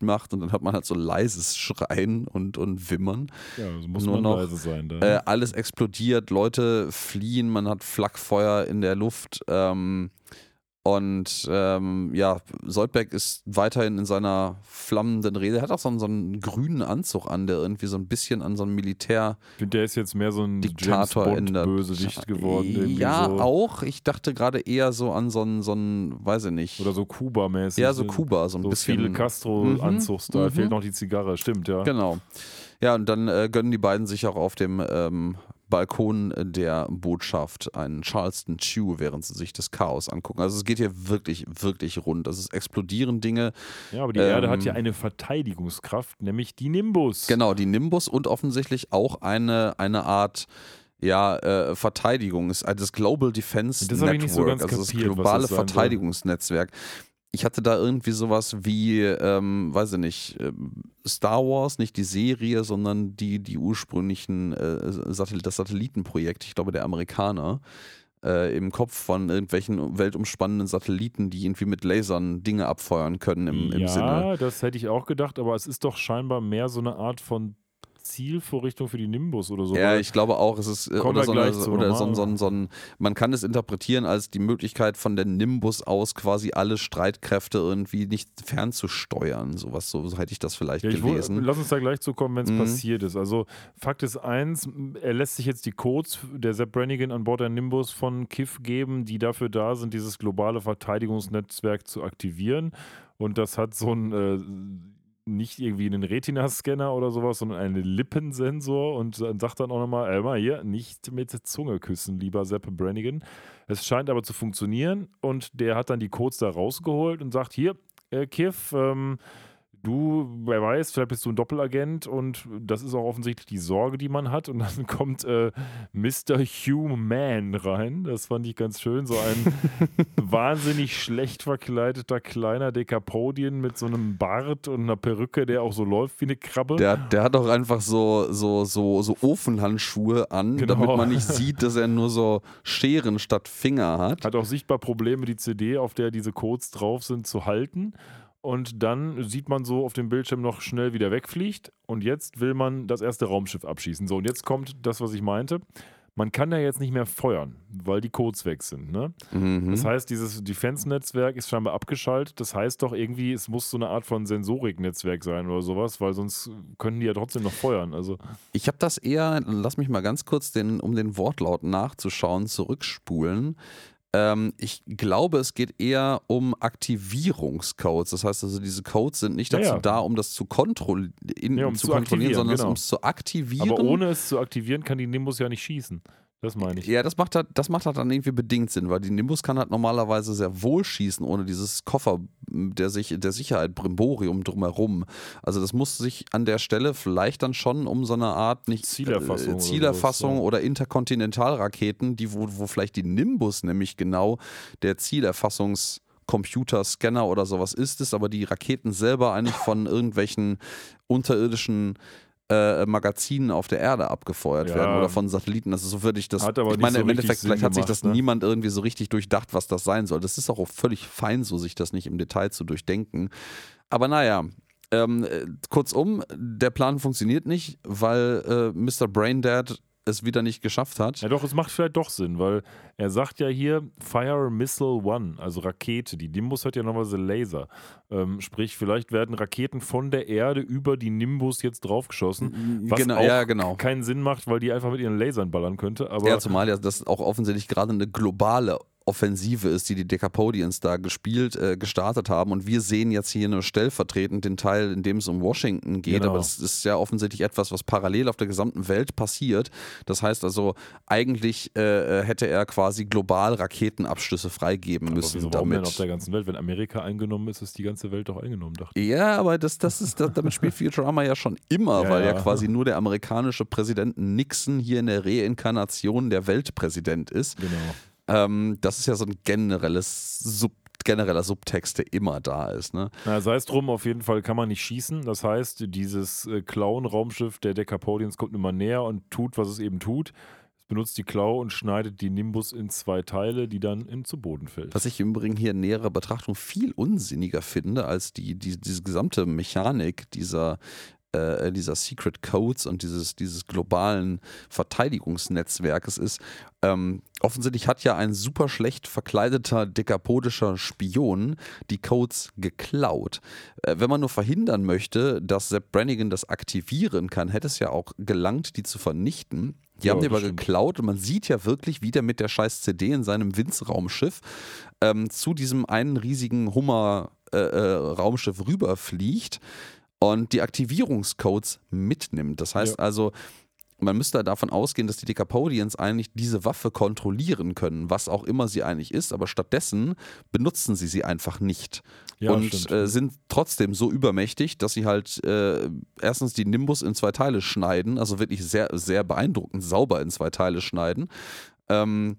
macht und dann hat man halt so leises Schreien und, und Wimmern. Ja, so muss Nur man noch, leise sein. Da. Äh, alles explodiert, Leute fliehen, man hat Flakfeuer in der Luft. Ähm, Und ähm, ja, Soldberg ist weiterhin in seiner flammenden Rede. Er hat auch so einen, so einen grünen Anzug an, der irgendwie so ein bisschen an so einem Militär. Ich finde, der ist jetzt mehr so ein Diktator James in Bond der Bösewicht geworden. Ja, so. auch. Ich dachte gerade eher so an so einen, so einen, weiß ich nicht. Oder so Kuba-mäßig. ja, so Kuba, so ein So bisschen. Fidel Castro-Anzugsstyle. Mhm. Fehlt noch die Zigarre, stimmt, ja. Genau. Ja, und dann äh, gönnen die beiden sich auch auf dem ähm, Balkon der Botschaft einen Charleston Chew, während sie sich das Chaos angucken. Also es geht hier wirklich, wirklich rund. Also es explodieren Dinge. Ja, aber die Erde hat Ähm, ja eine Verteidigungskraft, nämlich die Nimbus. Genau, die Nimbus und offensichtlich auch eine, eine Art ja, äh, Verteidigung. Das Global Defense Das Network, so ganz also das kapiert, globale. Verteidigungsnetzwerk. Ich hatte da irgendwie sowas wie, ähm, weiß ich nicht, ähm, Star Wars, nicht die Serie, sondern die, die ursprünglichen äh, Satellit das Satellitenprojekt, ich glaube der Amerikaner, äh, im Kopf von irgendwelchen weltumspannenden Satelliten, die irgendwie mit Lasern Dinge abfeuern können im, im ja, Sinne. das hätte ich auch gedacht, aber es ist doch scheinbar mehr so eine Art von Zielvorrichtung für die Nimbus oder so. Ja, ich glaube auch, es ist äh, oder, so, eine, oder so, so, so ein, man kann es interpretieren als die Möglichkeit von der Nimbus aus quasi alle Streitkräfte irgendwie nicht fernzusteuern. Sowas, so, so hätte ich das vielleicht Ja, ich gelesen. lass uns da gleich zu kommen, wenn es Mhm. passiert ist. Also Fakt ist eins, er lässt sich jetzt die Codes der Sepp Brannigan an Bord der Nimbus von KIF geben, die dafür da sind, dieses globale Verteidigungsnetzwerk zu aktivieren. Und das hat so ein äh, nicht irgendwie einen Retina-Scanner oder sowas, sondern einen Lippensensor und sagt dann auch nochmal, mal hier, nicht mit Zunge küssen, lieber Sepp Brannigan. Es scheint aber zu funktionieren und der hat dann die Codes da rausgeholt und sagt, hier, äh, Kiff, ähm, du, wer weiß, vielleicht bist du ein Doppelagent und das ist auch offensichtlich die Sorge, die man hat. Und dann kommt äh, Mr. Human rein. Das fand ich ganz schön. So ein wahnsinnig schlecht verkleideter kleiner Dekapodien mit so einem Bart und einer Perücke, der auch so läuft wie eine Krabbe. Der, der hat auch einfach so, so, so, so Ofenhandschuhe an, Genau. damit man nicht sieht, dass er nur so Scheren statt Finger hat. Hat auch sichtbar Probleme, die CD, auf der diese Codes drauf sind, zu halten. Und dann sieht man so auf dem Bildschirm noch schnell wieder wegfliegt. Und jetzt will man das erste Raumschiff abschießen. So, und jetzt kommt das, was ich meinte. Man kann ja jetzt nicht mehr feuern, weil die Codes weg sind. Ne? Mhm. Das heißt, dieses Defense-Netzwerk ist scheinbar abgeschaltet. Das heißt doch irgendwie, es muss so eine Art von Sensorik-Netzwerk sein oder sowas, weil sonst können die ja trotzdem noch feuern. Also, Ich habe das eher, lass mich mal ganz kurz, den, um den Wortlaut nachzuschauen, zurückspulen. Ähm, ich glaube, es geht eher um Aktivierungscodes. Das heißt also, diese Codes sind nicht Ja, dazu ja. da, um das zu, kontrolli in, Ja, um zu zu kontrollieren, sondern genau. um es zu aktivieren. aber ohne es zu aktivieren, kann die Nimbus ja nicht schießen. Das meine ich. Ja, das macht, halt, das macht halt dann irgendwie bedingt Sinn, weil die Nimbus kann halt normalerweise sehr wohl schießen, ohne dieses Koffer der, sich, der Sicherheit, Brimborium drumherum. Also das muss sich an der Stelle vielleicht dann schon um so eine Art nicht Zielerfassung äh, oder Zielerfassung ja. oder Interkontinentalraketen, die wo, wo vielleicht die Nimbus nämlich genau der Zielerfassungs Computer, Scanner oder sowas ist es, aber die Raketen selber eigentlich von irgendwelchen unterirdischen äh, Magazinen auf der Erde abgefeuert Ja. werden oder von Satelliten. Also so würde ich das. Hat aber ich meine, so im Endeffekt, Sinn vielleicht hat sich gemacht, das ne? niemand irgendwie so richtig durchdacht, was das sein soll. Das ist auch völlig fein, so sich das nicht im Detail zu durchdenken. Aber naja. Ähm, äh, kurzum, der Plan funktioniert nicht, weil äh, Mr. Braindad es wieder nicht geschafft hat. Ja, doch, es macht vielleicht doch Sinn, weil er sagt ja hier Fire Missile One, also Rakete. Die Nimbus hat ja normalerweise Laser. Ähm, sprich, vielleicht werden Raketen von der Erde über die Nimbus jetzt draufgeschossen. Was Genau, auch ja, genau. keinen Sinn macht, weil die einfach mit ihren Lasern ballern könnte. Aber Ja, zumal ja das auch offensichtlich gerade eine globale Offensive ist, die die Decapodians da gespielt, äh, gestartet haben. Und wir sehen jetzt hier nur stellvertretend den Teil, in dem es um Washington geht. Genau. Aber das ist ja offensichtlich etwas, was parallel auf der gesamten Welt passiert. Das heißt also, eigentlich äh, äh, hätte er quasi global Raketenabschlüsse freigeben aber müssen. wieso, warum denn damit. auf der ganzen Welt? Wenn Amerika eingenommen ist, ist die ganze Welt doch eingenommen, dachte ich. Ja, aber das, das ist, das, damit spielt Futurama ja schon immer, Ja, weil ja. ja. quasi nur der amerikanische Präsident Nixon hier in der Reinkarnation der Weltpräsident ist. Genau. Ähm, das ist ja so ein generelles Sub, genereller Subtext, der immer da ist. Ne? Na, sei es drum, auf jeden Fall kann man nicht schießen. Das heißt, dieses äh, Clown-Raumschiff der Decapodians kommt immer näher und tut, was es eben tut. Es benutzt die Klaue und schneidet die Nimbus in zwei Teile, die dann in zu Boden fällt. Was ich im Übrigen hier in näherer Betrachtung viel unsinniger finde als die, die, diese gesamte Mechanik dieser äh, dieser Secret Codes und dieses, dieses globalen Verteidigungsnetzwerkes ist. Ähm, offensichtlich hat ja ein super schlecht verkleideter dekapodischer Spion die Codes geklaut. Äh, wenn man nur verhindern möchte, dass Sepp Brannigan das aktivieren kann, hätte es ja auch gelangt, die zu vernichten. Die Ja, haben die aber stimmt. geklaut und man sieht ja wirklich, wie der mit der scheiß CD in seinem Winzraumschiff ähm, zu diesem einen riesigen Hummer-Raumschiff rüberfliegt und die Aktivierungscodes mitnimmt. Das heißt Ja. also, man müsste davon ausgehen, dass die Decapodians eigentlich diese Waffe kontrollieren können, was auch immer sie eigentlich ist, aber stattdessen benutzen sie sie einfach nicht Ja, und äh, sind trotzdem so übermächtig, dass sie halt äh, erstens die Nimbus in zwei Teile schneiden, also wirklich sehr, sehr beeindruckend sauber in zwei Teile schneiden ähm,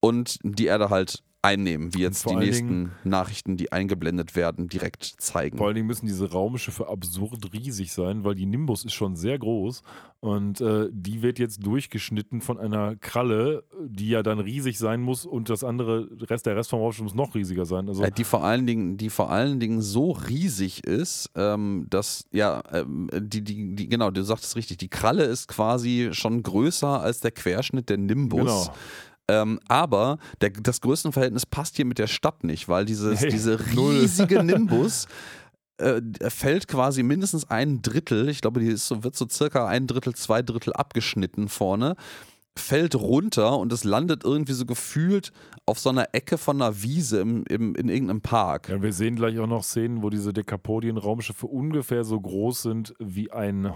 und die Erde halt einnehmen, wie jetzt die nächsten Nachrichten, die eingeblendet werden, direkt zeigen. Vor allen Dingen müssen diese Raumschiffe absurd riesig sein, weil die Nimbus ist schon sehr groß und äh, die wird jetzt durchgeschnitten von einer Kralle, die ja dann riesig sein muss und das andere, Rest, der Rest vom Raumschiff muss noch riesiger sein. Also Äh, die vor allen Dingen, die vor allen Dingen so riesig ist, ähm, dass ja, ähm, die, die, die, genau, du sagtest richtig, die Kralle ist quasi schon größer als der Querschnitt der Nimbus. Genau. Ähm, aber der, das Größenverhältnis passt hier mit der Stadt nicht, weil dieses, Nee, diese riesige Nimbus äh, fällt quasi mindestens ein Drittel, ich glaube, die ist so, wird so circa ein Drittel, zwei Drittel abgeschnitten vorne, fällt runter und es landet irgendwie so gefühlt auf so einer Ecke von einer Wiese im, im, in irgendeinem Park. Ja, wir sehen gleich auch noch Szenen, wo diese Dekapodien-Raumschiffe ungefähr so groß sind wie ein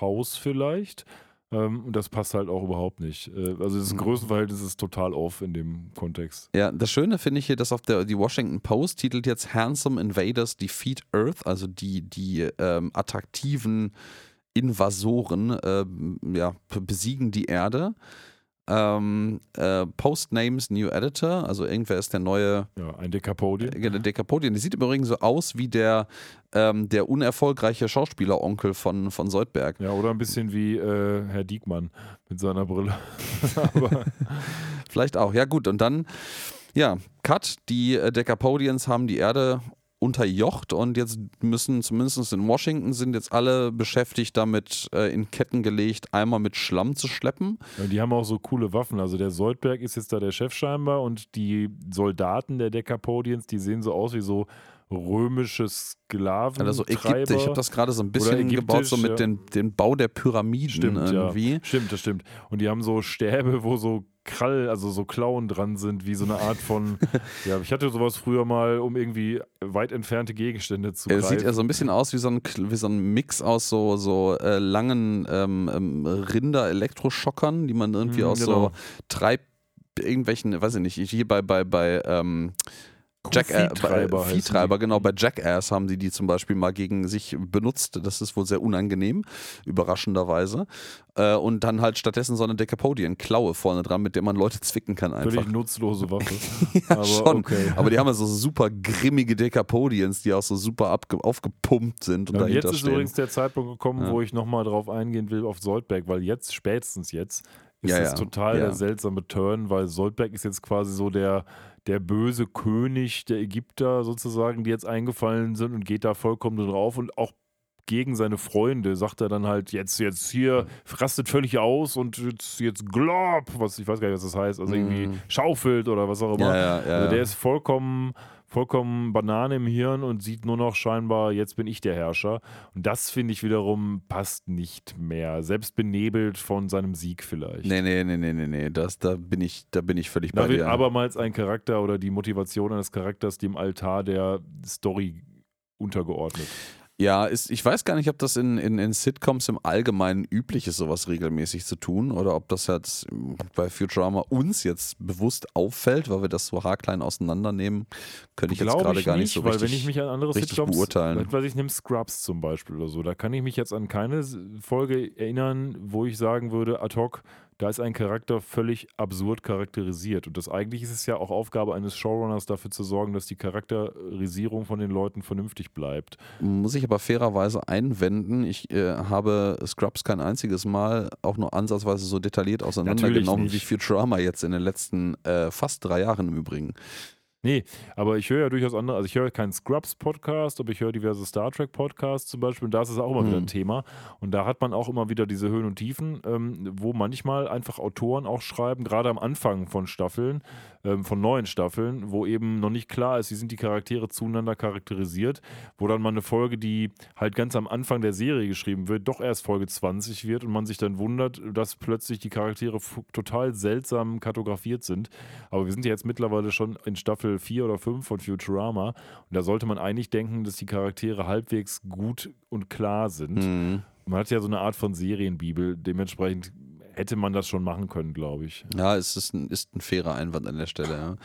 Haus vielleicht. Ähm, und das passt halt auch überhaupt nicht. Äh, also Mhm. das Größenverhältnis ist total off in dem Kontext. Ja, das Schöne finde ich hier, dass auf der die Washington Post titelt jetzt Handsome Invaders Defeat Earth, also die, die ähm, attraktiven Invasoren ähm, ja, besiegen die Erde. Ähm, äh, Postnames New Editor, also irgendwer ist der neue Ja, ein Dekapodien. äh, der Dekapodien. Die sieht im Übrigen so aus wie der, ähm, der unerfolgreiche Schauspieleronkel von, von Soldberg. Ja, oder ein bisschen wie äh, Herr Diekmann mit seiner Brille. Vielleicht auch, ja gut. Und dann, ja, Cut, die äh, Decapodians haben die Erde unterjocht und jetzt müssen zumindest in Washington sind jetzt alle beschäftigt damit, äh, in Ketten gelegt, einmal mit Schlamm zu schleppen. Ja, die haben auch so coole Waffen. Also der Soldberg ist jetzt da der Chef scheinbar und die Soldaten der Dekapodiens, die sehen so aus wie so römische Sklaven. Also Ägypter, ich habe das gerade so ein bisschen gebaut, so mit ja. den, den Bau der Pyramiden Stimmt, irgendwie. ja. Stimmt, das stimmt. Und die haben so Stäbe, wo so Krall, also so Klauen dran sind, wie so eine Art von. ja, ich hatte sowas früher mal, um irgendwie weit entfernte Gegenstände zu Er greifen. sieht ja so ein bisschen aus wie so ein, wie so ein Mix aus so, so äh, langen ähm, ähm, Rinder-Elektroschockern, die man irgendwie Mhm, aus genau. so Treib irgendwelchen, weiß ich nicht, hier bei, bei, bei ähm, Jack, äh, Viehtreiber Viehtreiber, genau, bei Jackass haben die die zum Beispiel mal gegen sich benutzt. Das ist wohl sehr unangenehm, überraschenderweise. Äh, und dann halt stattdessen so eine Decapodian-Klaue vorne dran, mit der man Leute zwicken kann einfach. Völlig nutzlose Waffe. Ja, Aber schon. okay. Aber die haben ja so super grimmige Decapodians, die auch so super aufgepumpt sind und Ja, und dahinter jetzt ist stehen. übrigens der Zeitpunkt gekommen, Ja. wo ich nochmal drauf eingehen will auf Soldberg, weil jetzt, spätestens jetzt, ist Ja, es ja. total der seltsame Turn, weil Soldberg ist jetzt quasi so der, der böse König der Ägypter sozusagen, die jetzt eingefallen sind und geht da vollkommen drauf und auch gegen seine Freunde sagt er dann halt jetzt, jetzt hier, rastet völlig aus und jetzt, jetzt glob, was ich weiß gar nicht, was das heißt, also irgendwie Mhm. schaufelt oder was auch immer. ja, ja, ja, Also der ist vollkommen, vollkommen Banane im Hirn und sieht nur noch scheinbar, jetzt bin ich der Herrscher. Und das finde ich wiederum passt nicht mehr. Selbst benebelt von seinem Sieg vielleicht. Nee, nee, nee, nee, nee, nee. Das, da, bin ich, da bin ich völlig Da bei wird dir. abermals ein Charakter oder die Motivation eines Charakters dem Altar der Story untergeordnet. Ja, ist, ich weiß gar nicht, ob das in, in, in Sitcoms im Allgemeinen üblich ist, sowas regelmäßig zu tun oder ob das jetzt bei Futurama uns jetzt bewusst auffällt, weil wir das so haarklein auseinandernehmen, könnte ich jetzt gerade gar nicht, nicht so weil richtig. wenn ich mich an andere Sitcoms beurteilen. Weiß ich, nehme Scrubs zum Beispiel oder so, da kann ich mich jetzt an keine Folge erinnern, wo ich sagen würde, ad hoc, da ist ein Charakter völlig absurd charakterisiert. Und das eigentlich ist es ja auch Aufgabe eines Showrunners, dafür zu sorgen, dass die Charakterisierung von den Leuten vernünftig bleibt. Muss ich aber fairerweise einwenden, ich äh, habe Scrubs kein einziges Mal auch nur ansatzweise so detailliert auseinandergenommen wie. Futurama jetzt in den letzten äh, fast drei Jahren im Übrigen. Nee, aber ich höre ja durchaus andere, also ich höre keinen Scrubs-Podcast, aber ich höre diverse Star Trek-Podcasts zum Beispiel und da ist es auch immer wieder ein Mhm. Thema. Und da hat man auch immer wieder diese Höhen und Tiefen, ähm, wo manchmal einfach Autoren auch schreiben, gerade am Anfang von Staffeln, ähm, von neuen Staffeln, wo eben noch nicht klar ist, wie sind die Charaktere zueinander charakterisiert, wo dann mal eine Folge, die halt ganz am Anfang der Serie geschrieben wird, doch erst Folge 20 wird und man sich dann wundert, dass plötzlich die Charaktere total seltsam kartografiert sind. Aber wir sind ja jetzt mittlerweile schon in Staffel 4 oder 5 von Futurama und da sollte man eigentlich denken, dass die Charaktere halbwegs gut und klar sind. Mhm. Man hat ja so eine Art von Serienbibel, dementsprechend hätte man das schon machen können, glaube ich. Ja, es ist ein, ist ein fairer Einwand an der Stelle, ja.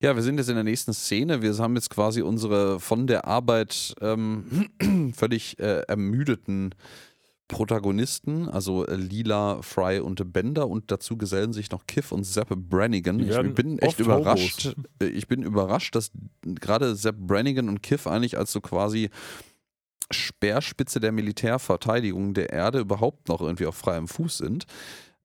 Ja, wir sind jetzt in der nächsten Szene. Wir haben jetzt quasi unsere von der Arbeit ähm, völlig äh, ermüdeten Protagonisten, also äh, Lila, Fry und Bender und dazu gesellen sich noch Kiff und Sepp Brannigan. Ich bin echt überrascht. Hobos. äh, Ich bin überrascht, dass gerade Sepp Brannigan und Kiff eigentlich als so quasi Speerspitze der Militärverteidigung der Erde überhaupt noch irgendwie auf freiem Fuß sind.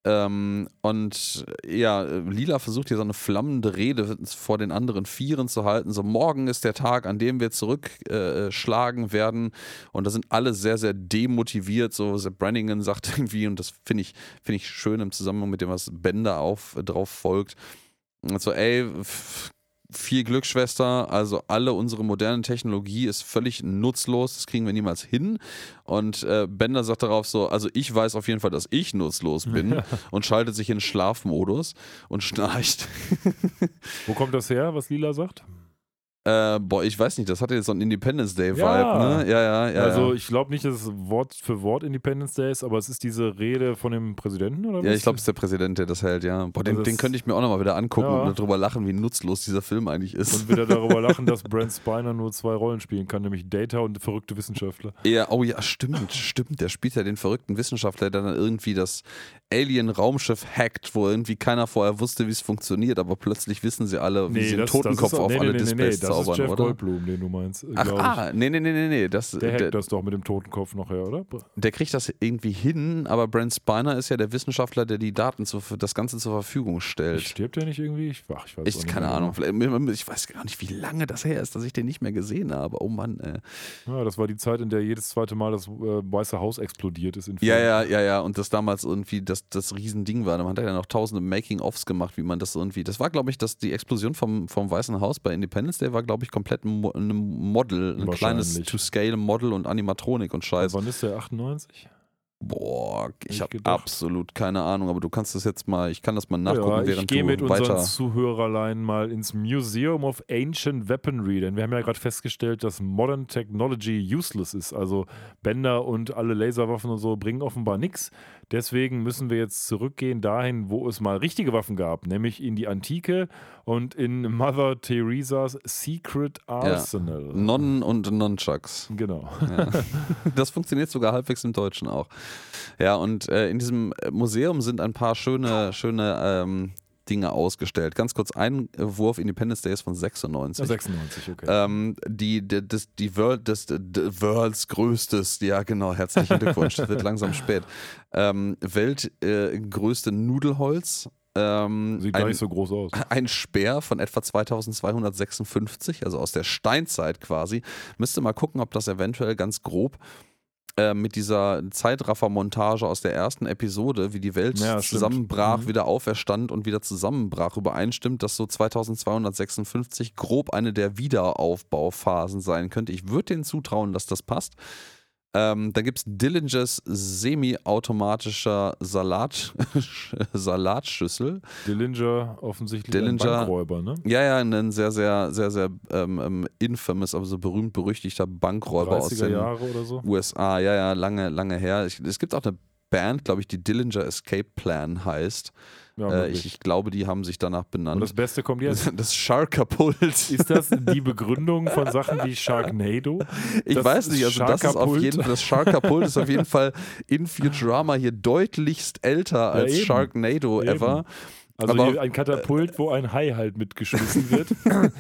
Ähm, und ja, Lila versucht hier so eine flammende Rede vor den anderen Vieren zu halten. So, morgen ist der Tag, an dem wir zurückschlagen werden. Und da sind alle sehr, sehr demotiviert. So, Sepp Brannigan sagt irgendwie, und das finde ich, finde ich schön im Zusammenhang mit dem, was Bender auf, drauf folgt. Und so, ey, f- viel Glück, Schwester. Also alle unsere moderne Technologie ist völlig nutzlos. Das kriegen wir niemals hin. Und äh, Bender sagt darauf so, also ich weiß auf jeden Fall, dass ich nutzlos bin und schaltet sich in Schlafmodus und schnarcht. Wo kommt das her, was Lila sagt? Äh, boah, ich weiß nicht, das hatte jetzt so einen Independence Day-Vibe, Ja. ne? Ja, ja, ja. also ja. ich glaube nicht, dass es Wort für Wort Independence Day ist, aber es ist diese Rede von dem Präsidenten oder Ja, was? ich glaube, es ist der Präsident, der das hält, ja. Boah, den, Also den könnte ich mir auch nochmal wieder angucken Ja. und darüber lachen, wie nutzlos dieser Film eigentlich ist. Und wieder darüber lachen, dass Brent Spiner nur zwei Rollen spielen kann, nämlich Data und verrückte Wissenschaftler. Ja, oh ja, stimmt, stimmt. Der spielt ja den verrückten Wissenschaftler, der dann irgendwie das Alien-Raumschiff hackt, wo irgendwie keiner vorher wusste, wie es funktioniert, aber plötzlich wissen sie alle, wie sie einen Totenkopf ist, auf nee, alle nee, nee, nee, Das ist zaubern, Jeff oder? Goldblum, den du meinst, Ach, ah, nee, nee, nee, nee, nee. Das, Der der, hackt der, das doch mit dem Totenkopf nachher, oder? kriegt das irgendwie hin, aber Brent Spiner ist ja der Wissenschaftler, der die Daten, zu, das Ganze zur Verfügung stellt. Stirbt der nicht irgendwie? Ich, ach, ich weiß Ich, nicht keine Ahnung, genau. ich weiß gar nicht, wie lange das her ist, dass ich den nicht mehr gesehen habe. Oh Mann, ey. Ja, das war die Zeit, in der jedes zweite Mal das äh, Weiße Haus explodiert ist. Ja, ja, ja, ja. Und das damals irgendwie das, das Riesending war. Man hat ja noch tausende Making-ofs gemacht, wie man das irgendwie. Das war, glaube ich, dass die Explosion vom, vom Weißen Haus bei Independence Day war, glaube ich, komplett ein ein Model, ein kleines. To-Scale-Model und Animatronik und Scheiß. Wann ist der? 98? Boah, ich ich habe absolut keine Ahnung, aber du kannst das jetzt mal, ich kann das mal nachgucken, ja, ich während gehe du mit unseren weiter. Zuhörerlein mal ins Museum of Ancient Weaponry, denn wir haben ja gerade festgestellt, dass Modern Technology useless ist. Also Bänder und alle Laserwaffen und so bringen offenbar nichts. Deswegen müssen wir jetzt zurückgehen dahin, wo es mal richtige Waffen gab, nämlich in die Antike und in Mother Teresas Secret Arsenal. Nonnen und Nunchucks. Genau. Ja. Das funktioniert sogar halbwegs im Deutschen auch. Ja, und äh, in diesem Museum sind ein paar schöne, schöne ähm, Dinge ausgestellt. Ganz kurz ein Wurf Independence Day ist von 96. 96, okay. Ähm, die, die, das, die World, das, the Worlds größtes, ja genau, herzlichen Glückwunsch, das wird langsam spät. Ähm, Weltgrößte äh, Nudelholz. Ähm, Sieht gar ein, nicht so groß aus. ein Speer von etwa 2256, also aus der Steinzeit quasi. Müsste mal gucken, ob das eventuell ganz grob äh, mit dieser Zeitraffer-Montage aus der ersten Episode, wie die Welt Ja, zusammenbrach, Mhm. wieder auferstand und wieder zusammenbrach, übereinstimmt, dass so 2256 grob eine der Wiederaufbauphasen sein könnte. Ich würde denen zutrauen, dass das passt. Ähm, da gibt es Dillingers semi-automatischer Salat, Salatschüssel. Dillinger offensichtlich Dillinger- ein Bankräuber, ne? Ja, ja, ein sehr, sehr, sehr, sehr ähm, ähm, infamous, aber so berühmt-berüchtigter Bankräuber aus 30er den Jahre oder so. USA. Ja, ja, lange, lange her. Ich, es gibt auch eine Band, glaube ich, die Dillinger Escape Plan heißt. Ja, äh, ich, ich glaube, die haben sich danach Und benannt. das Beste kommt jetzt. Das Sharkapult. Ist das die Begründung von Sachen wie Sharknado? Ich das weiß nicht, also das ist auf jeden Fall, das Sharkapult ist auf jeden Fall in Futurama hier deutlichst älter als eben. Sharknado Eben. ever. Also Aber- ein Katapult, wo ein Hai halt mitgeschmissen wird.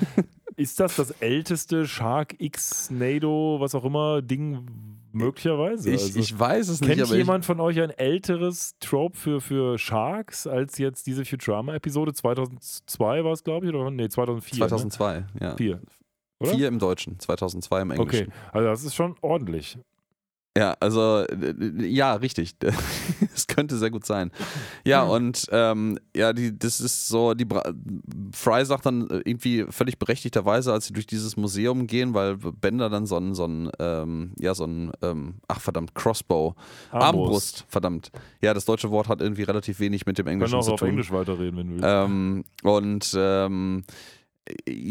Ist das das älteste Shark X Nado, was auch immer, Ding, möglicherweise. Ich, also, ich weiß es nicht, kennt jemand von euch ein älteres Trope für, für Sharks als jetzt diese Futurama-Episode? 2002 war es, glaube ich, oder? Nee, 2004. 2002, ja. Ne? Vier. Oder? Vier im Deutschen, 2002 im Englischen. Okay, also das ist schon ordentlich. Ja, also ja, richtig. Es könnte sehr gut sein. Ja, Hm. und ähm, ja, die, das ist so, die Bra Fry sagt dann irgendwie völlig berechtigterweise, als sie durch dieses Museum gehen, weil Bender dann so ein, so ein ähm, ja, so ein, ähm, ach verdammt, Crossbow, Armbrust. verdammt. Ja, das deutsche Wort hat irgendwie relativ wenig mit dem Wir können Englischen auch zu auf tun. Englisch weiterreden, wenn du willst. Ähm, und ähm,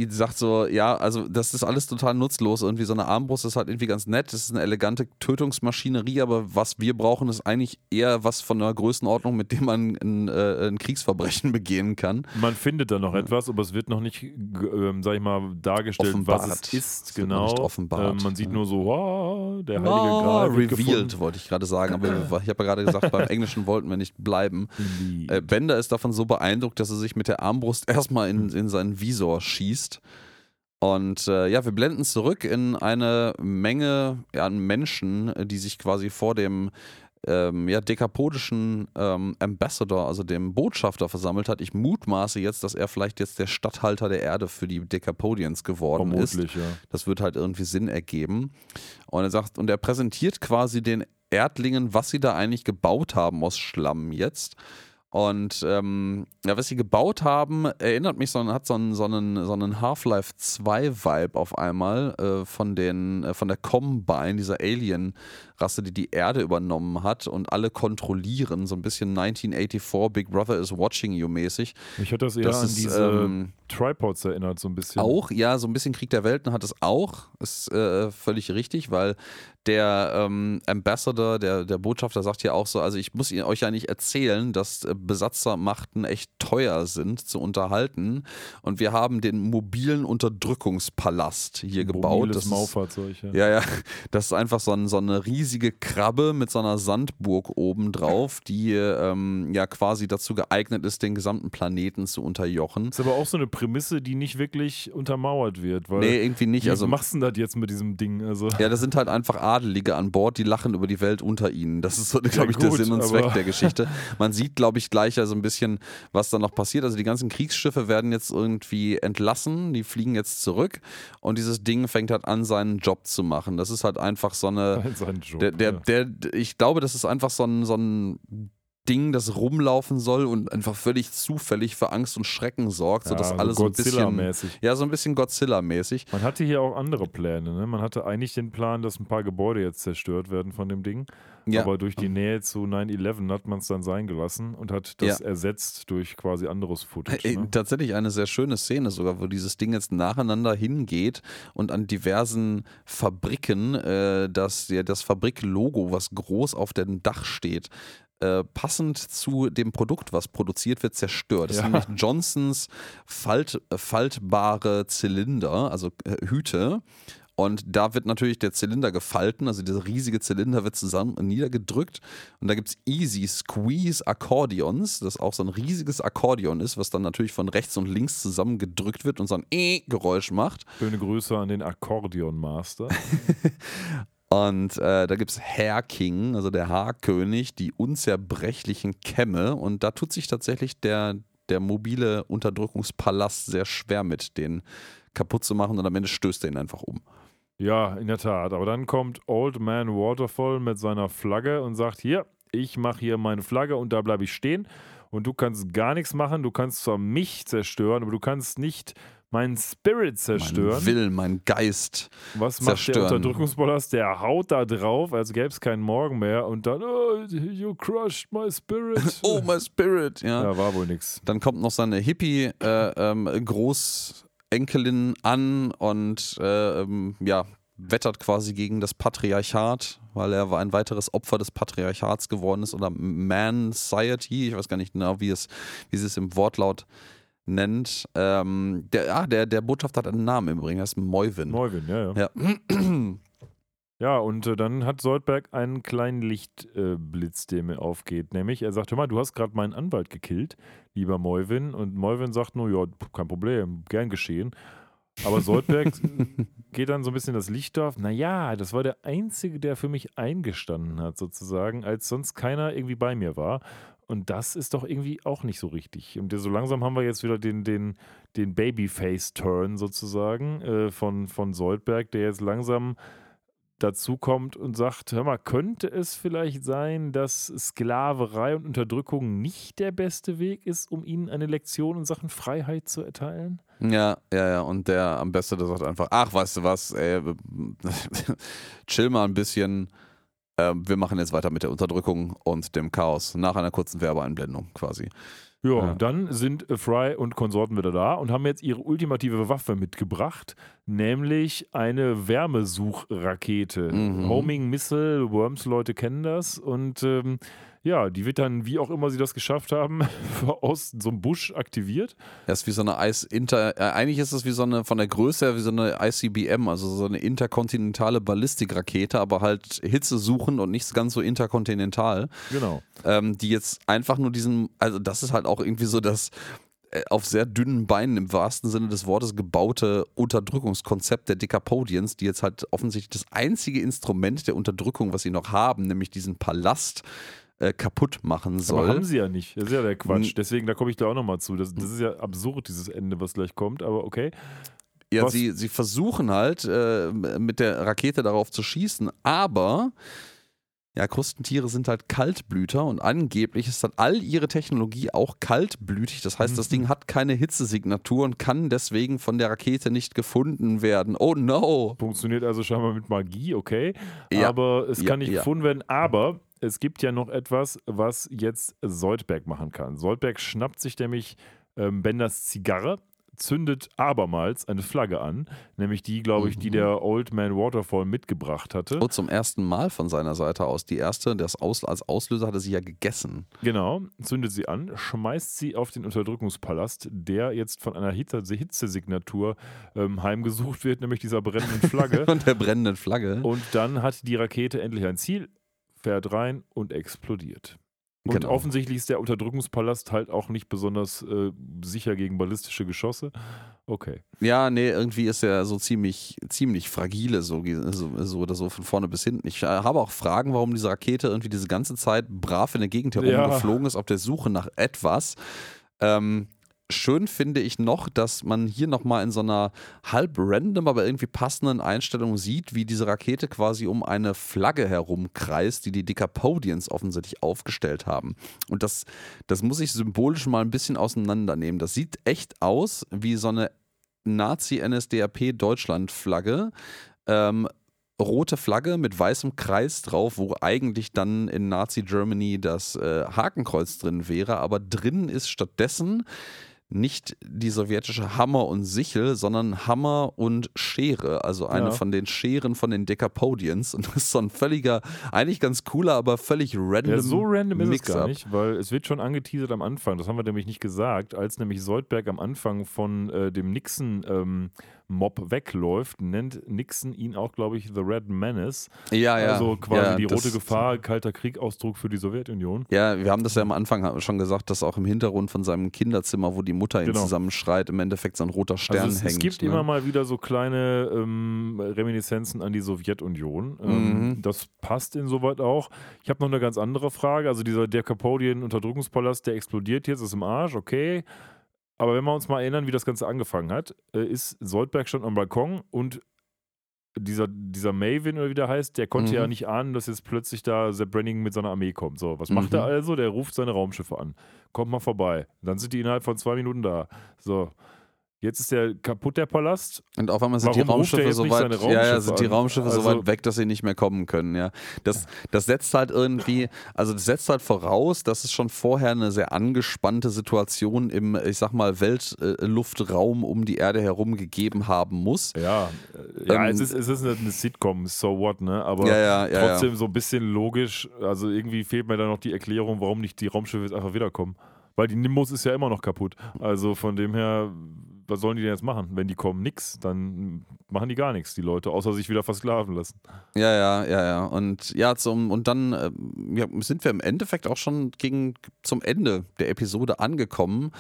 sagt so, ja, also das ist alles total nutzlos. Irgendwie so eine Armbrust ist halt irgendwie ganz nett. Das ist eine elegante Tötungsmaschinerie, aber was wir brauchen, ist eigentlich eher was von einer Größenordnung, mit dem man ein, äh, ein Kriegsverbrechen begehen kann. Man findet da noch etwas, aber es wird noch nicht, g- ähm, sag ich mal, dargestellt, Offenbart. was es ist. Es genau. Ähm, man sieht nur so, wow, der heilige Ah, Gral revealed, wollte ich gerade sagen, aber ich habe ja gerade gesagt, beim Englischen wollten wir nicht bleiben. Äh, Bender ist davon so beeindruckt, dass er sich mit der Armbrust erstmal in, in seinen Visor schießt. Und äh, ja, wir blenden zurück in eine Menge an Menschen, die sich quasi vor dem ähm, ja, dekapodischen ähm, Ambassador, also dem Botschafter, versammelt hat. Ich mutmaße jetzt, dass er vielleicht jetzt der Statthalter der Erde für die Dekapodians geworden ist. Vermutlich, ja. Das wird halt irgendwie Sinn ergeben. Und er sagt, und er präsentiert quasi den Erdlingen, was sie da eigentlich gebaut haben aus Schlamm jetzt. Und ähm, ja, was sie gebaut haben, erinnert mich, so, hat so einen, so einen, so einen Half-Life 2-Vibe auf einmal äh, von, den, äh, von der Combine, dieser Alien-Rasse, die die Erde übernommen hat und alle kontrollieren. So ein bisschen 1984 Big Brother is watching you mäßig. Mich hat das eher Das an ist, diese ähm, Tripods erinnert, so ein bisschen. auch, ja, so ein bisschen Krieg der Welten hat es auch. Ist äh, völlig richtig, weil der ähm, Ambassador, der, der Botschafter sagt ja auch so, also ich muss euch ja nicht erzählen, dass äh, Besatzermachten echt teuer sind zu unterhalten. Und wir haben den mobilen Unterdrückungspalast hier gebaut. Mobiles Das ist, Maufahrzeug. Ja. ja, ja, das ist einfach so, ein, so eine riesige Krabbe mit so einer Sandburg oben drauf, die ähm, ja quasi dazu geeignet ist, den gesamten Planeten zu unterjochen. Ist aber auch so eine Prämisse, die nicht wirklich untermauert wird. Weil Nee, irgendwie nicht. wie Also, machst du denn das jetzt mit diesem Ding? Also, Ja, das sind halt einfach Adelige an Bord, die lachen über die Welt unter ihnen. Das ist so, glaube ich, der gut, Sinn und Zweck der Geschichte. Man sieht, glaube ich, gleich also ein bisschen, was da noch passiert. Also die ganzen Kriegsschiffe werden jetzt irgendwie entlassen, die fliegen jetzt zurück und dieses Ding fängt halt an, seinen Job zu machen. Das ist halt einfach so eine. Job. Der, der, ja. der, ich glaube, das ist einfach so ein, so ein Ding, das rumlaufen soll und einfach völlig zufällig für Angst und Schrecken sorgt, sodass Ja, alles so ein bisschen. Godzilla-mäßig. Ja, so ein bisschen Godzilla-mäßig. Man hatte hier auch andere Pläne. Ne? Man hatte eigentlich den Plan, dass ein paar Gebäude jetzt zerstört werden von dem Ding. Ja. Aber durch die Nähe zu 9-11 hat man es dann sein gelassen und hat das Ja. ersetzt durch quasi anderes Footage. Ey, Ne? Tatsächlich eine sehr schöne Szene sogar, wo dieses Ding jetzt nacheinander hingeht und an diversen Fabriken äh, das, ja, das Fabriklogo, was groß auf dem Dach steht, äh, passend zu dem Produkt, was produziert wird, zerstört. Das Ja. sind nämlich Johnsons Falt, äh, faltbare Zylinder, also äh, Hüte. Und da wird natürlich der Zylinder gefalten, also dieser riesige Zylinder wird zusammen niedergedrückt. Und da gibt es Easy Squeeze Akkordeons, das auch so ein riesiges Akkordeon ist, was dann natürlich von rechts und links zusammengedrückt wird und so ein E-Geräusch macht. Schöne Grüße an den Akkordeon Master. Und äh, da gibt es Hair King, also der Haarkönig, die unzerbrechlichen Kämme. Und da tut sich tatsächlich der, der mobile Unterdrückungspalast sehr schwer mit, den kaputt zu machen. Und am Ende stößt er ihn einfach um. Ja, in der Tat. Aber dann kommt Old Man Waterfall mit seiner Flagge und sagt: Hier, ich mache hier meine Flagge und da bleibe ich stehen. Und du kannst gar nichts machen. Du kannst zwar mich zerstören, aber du kannst nicht meinen Spirit zerstören. Mein Will, mein Geist. Was macht der zerstören. Unterdrückungspalast? Der haut da drauf, als gäbe es keinen Morgen mehr. Und dann, oh, you crushed my spirit. Oh, my Spirit. Ja. Ja, war wohl nix. Dann kommt noch seine Hippie-Großenkelin an und äh, ähm, ja, wettert quasi gegen das Patriarchat, weil er ein weiteres Opfer des Patriarchats geworden ist oder Man Society, ich weiß gar nicht genau, wie, es, wie sie es im Wortlaut nennt. Ähm, der, ah, der, der Botschafter hat einen Namen im Übrigen, ist Moivin. Moivin, ja, ja. ja. Ja, und äh, dann hat Soldberg einen kleinen Lichtblitz, äh, der mir aufgeht. Nämlich, er sagt: Hör mal, du hast gerade meinen Anwalt gekillt, lieber Moivin. Und Moivin sagt nur: Ja, kein Problem, gern geschehen. Aber Soldberg geht dann so ein bisschen das Licht auf. Naja, das war der Einzige, der für mich eingestanden hat, sozusagen, als sonst keiner irgendwie bei mir war. Und das ist doch irgendwie auch nicht so richtig. Und so langsam haben wir jetzt wieder den, den, den Babyface-Turn sozusagen äh, von, von Soldberg, der jetzt langsam dazu kommt und sagt, hör mal, könnte es vielleicht sein, dass Sklaverei und Unterdrückung nicht der beste Weg ist, um ihnen eine Lektion in Sachen Freiheit zu erteilen? Ja, ja, ja. Und der am besten, der sagt einfach, ach, weißt du was, ey, chill mal ein bisschen. Ähm, wir machen jetzt weiter mit der Unterdrückung und dem Chaos nach einer kurzen Werbeeinblendung quasi. Ja, Ja. dann sind Fry und Konsorten wieder da und haben jetzt ihre ultimative Waffe mitgebracht, nämlich eine Wärmesuchrakete. Mhm. Homing Missile, Worms-Leute kennen das und ähm, ja, die wird dann, wie auch immer sie das geschafft haben, aus so einem Busch aktiviert. Das ist wie so eine Eis Inter, äh, eigentlich ist es wie so eine von der Größe her wie so eine ICBM, also so eine interkontinentale Ballistikrakete, aber halt Hitze suchen und nicht ganz so interkontinental. Genau. ähm, die jetzt einfach nur diesen, also das ist halt auch irgendwie so das äh, auf sehr dünnen Beinen im wahrsten Sinne des Wortes gebaute Unterdrückungskonzept der Decapodians, die jetzt halt offensichtlich das einzige Instrument der Unterdrückung, was sie noch haben, nämlich diesen Palast, äh, kaputt machen Aber soll. haben sie ja nicht. Das ist ja der Quatsch. Deswegen, da komme ich da auch nochmal zu. Das, das ist ja absurd, dieses Ende, was gleich kommt, aber okay. Ja, Was- sie, sie versuchen halt äh, mit der Rakete darauf zu schießen, aber ja, Krustentiere sind halt Kaltblüter und angeblich ist dann all ihre Technologie auch kaltblütig. Das heißt, das Mhm. Ding hat keine Hitzesignatur und kann deswegen von der Rakete nicht gefunden werden. Oh no! Funktioniert also scheinbar mit Magie, okay. Ja. Aber es Ja, kann nicht ja. gefunden werden. Aber es gibt ja noch etwas, was jetzt Soldberg machen kann. Soldberg schnappt sich nämlich ähm, Benders Zigarre, zündet abermals eine Flagge an, nämlich die, glaube ich, die Mhm. der Old Man Waterfall mitgebracht hatte. Oh, zum ersten Mal von seiner Seite aus. Die erste, das aus, als Auslöser hatte sie ja gegessen. Genau, zündet sie an, schmeißt sie auf den Unterdrückungspalast, der jetzt von einer Hitze- Hitzesignatur ähm, heimgesucht wird, nämlich dieser brennenden Flagge. Und der brennenden Flagge. Und dann hat die Rakete endlich ein Ziel, fährt rein und explodiert. Und Genau. offensichtlich ist der Unterdrückungspalast halt auch nicht besonders äh, sicher gegen ballistische Geschosse. Okay. Ja, nee, irgendwie ist er so ziemlich, ziemlich fragile, so, so, so oder so von vorne bis hinten. Ich äh, habe auch Fragen, warum diese Rakete irgendwie diese ganze Zeit brav in der Gegend Ja. herumgeflogen ist, auf der Suche nach etwas. Ähm, schön finde ich noch, dass man hier nochmal in so einer halb random, aber irgendwie passenden Einstellung sieht, wie diese Rakete quasi um eine Flagge herumkreist, die die Decapodians offensichtlich aufgestellt haben. Und das, das muss ich symbolisch mal ein bisschen auseinandernehmen. Das sieht echt aus wie so eine Nazi-NSDAP-Deutschland-Flagge. Ähm, rote Flagge mit weißem Kreis drauf, wo eigentlich dann in Nazi-Germany das äh, Hakenkreuz drin wäre, aber drin ist stattdessen nicht die sowjetische Hammer und Sichel, sondern Hammer und Schere, also eine Ja. von den Scheren von den Decapodians. Und das ist so ein völliger, eigentlich ganz cooler, aber völlig random. Ja, so random ist es gar nicht, weil es wird schon angeteasert am Anfang, das haben wir nämlich nicht gesagt, als nämlich Soldberg am Anfang von äh, dem Nixon-Mob wegläuft, nennt Nixon ihn auch, glaube ich, The Red Menace. Ja, ja. Also quasi ja, die rote Gefahr, kalter Krieg-Ausdruck für die Sowjetunion. Ja, wir haben das ja am Anfang schon gesagt, dass auch im Hintergrund von seinem Kinderzimmer, wo die Mutter ihn Genau. zusammenschreit, im Endeffekt so ein roter Stern Also es, hängt. es gibt ne? immer mal wieder so kleine ähm, Reminiszenzen an die Sowjetunion. Ähm, Mhm. Das passt insoweit auch. Ich habe noch eine ganz andere Frage. Also dieser der Unterdrückungspalast, der explodiert jetzt, ist im Arsch, okay. Aber wenn wir uns mal erinnern, wie das Ganze angefangen hat, äh, ist Soldberg stand am Balkon und dieser, dieser Maven oder wie der heißt, der konnte Mhm. ja nicht ahnen, dass jetzt plötzlich da Sepp Branning mit seiner Armee kommt. So, was macht Mhm. er also? Der ruft seine Raumschiffe an. Kommt mal vorbei. Dann sind die innerhalb von zwei Minuten da. So. Jetzt ist der kaputt, der Palast. Und auf einmal sind Warum die Raumschiffe so weit, seine ja, ja, Raumschiffe sind die? Raumschiffe so Also- weit weg, dass sie nicht mehr kommen können, ja. Das, das setzt halt irgendwie, also das setzt halt voraus, dass es schon vorher eine sehr angespannte Situation im, ich sag mal, Weltluftraum um die Erde herum gegeben haben muss. Ja, äh, ja Ähm, es, ist, es ist eine Sitcom, so what, ne? Aber Ja, ja, trotzdem so ein bisschen logisch. Also irgendwie fehlt mir da noch die Erklärung, warum nicht die Raumschiffe jetzt einfach wiederkommen. Weil die Nimbus ist ja immer noch kaputt. Also von dem her, was sollen die denn jetzt machen? Wenn die kommen, nix, dann machen die gar nichts, die Leute, außer sich wieder versklaven lassen. Ja, ja, ja, ja. Und ja, zum, und dann äh, ja, sind wir im Endeffekt auch schon gegen zum Ende der Episode angekommen.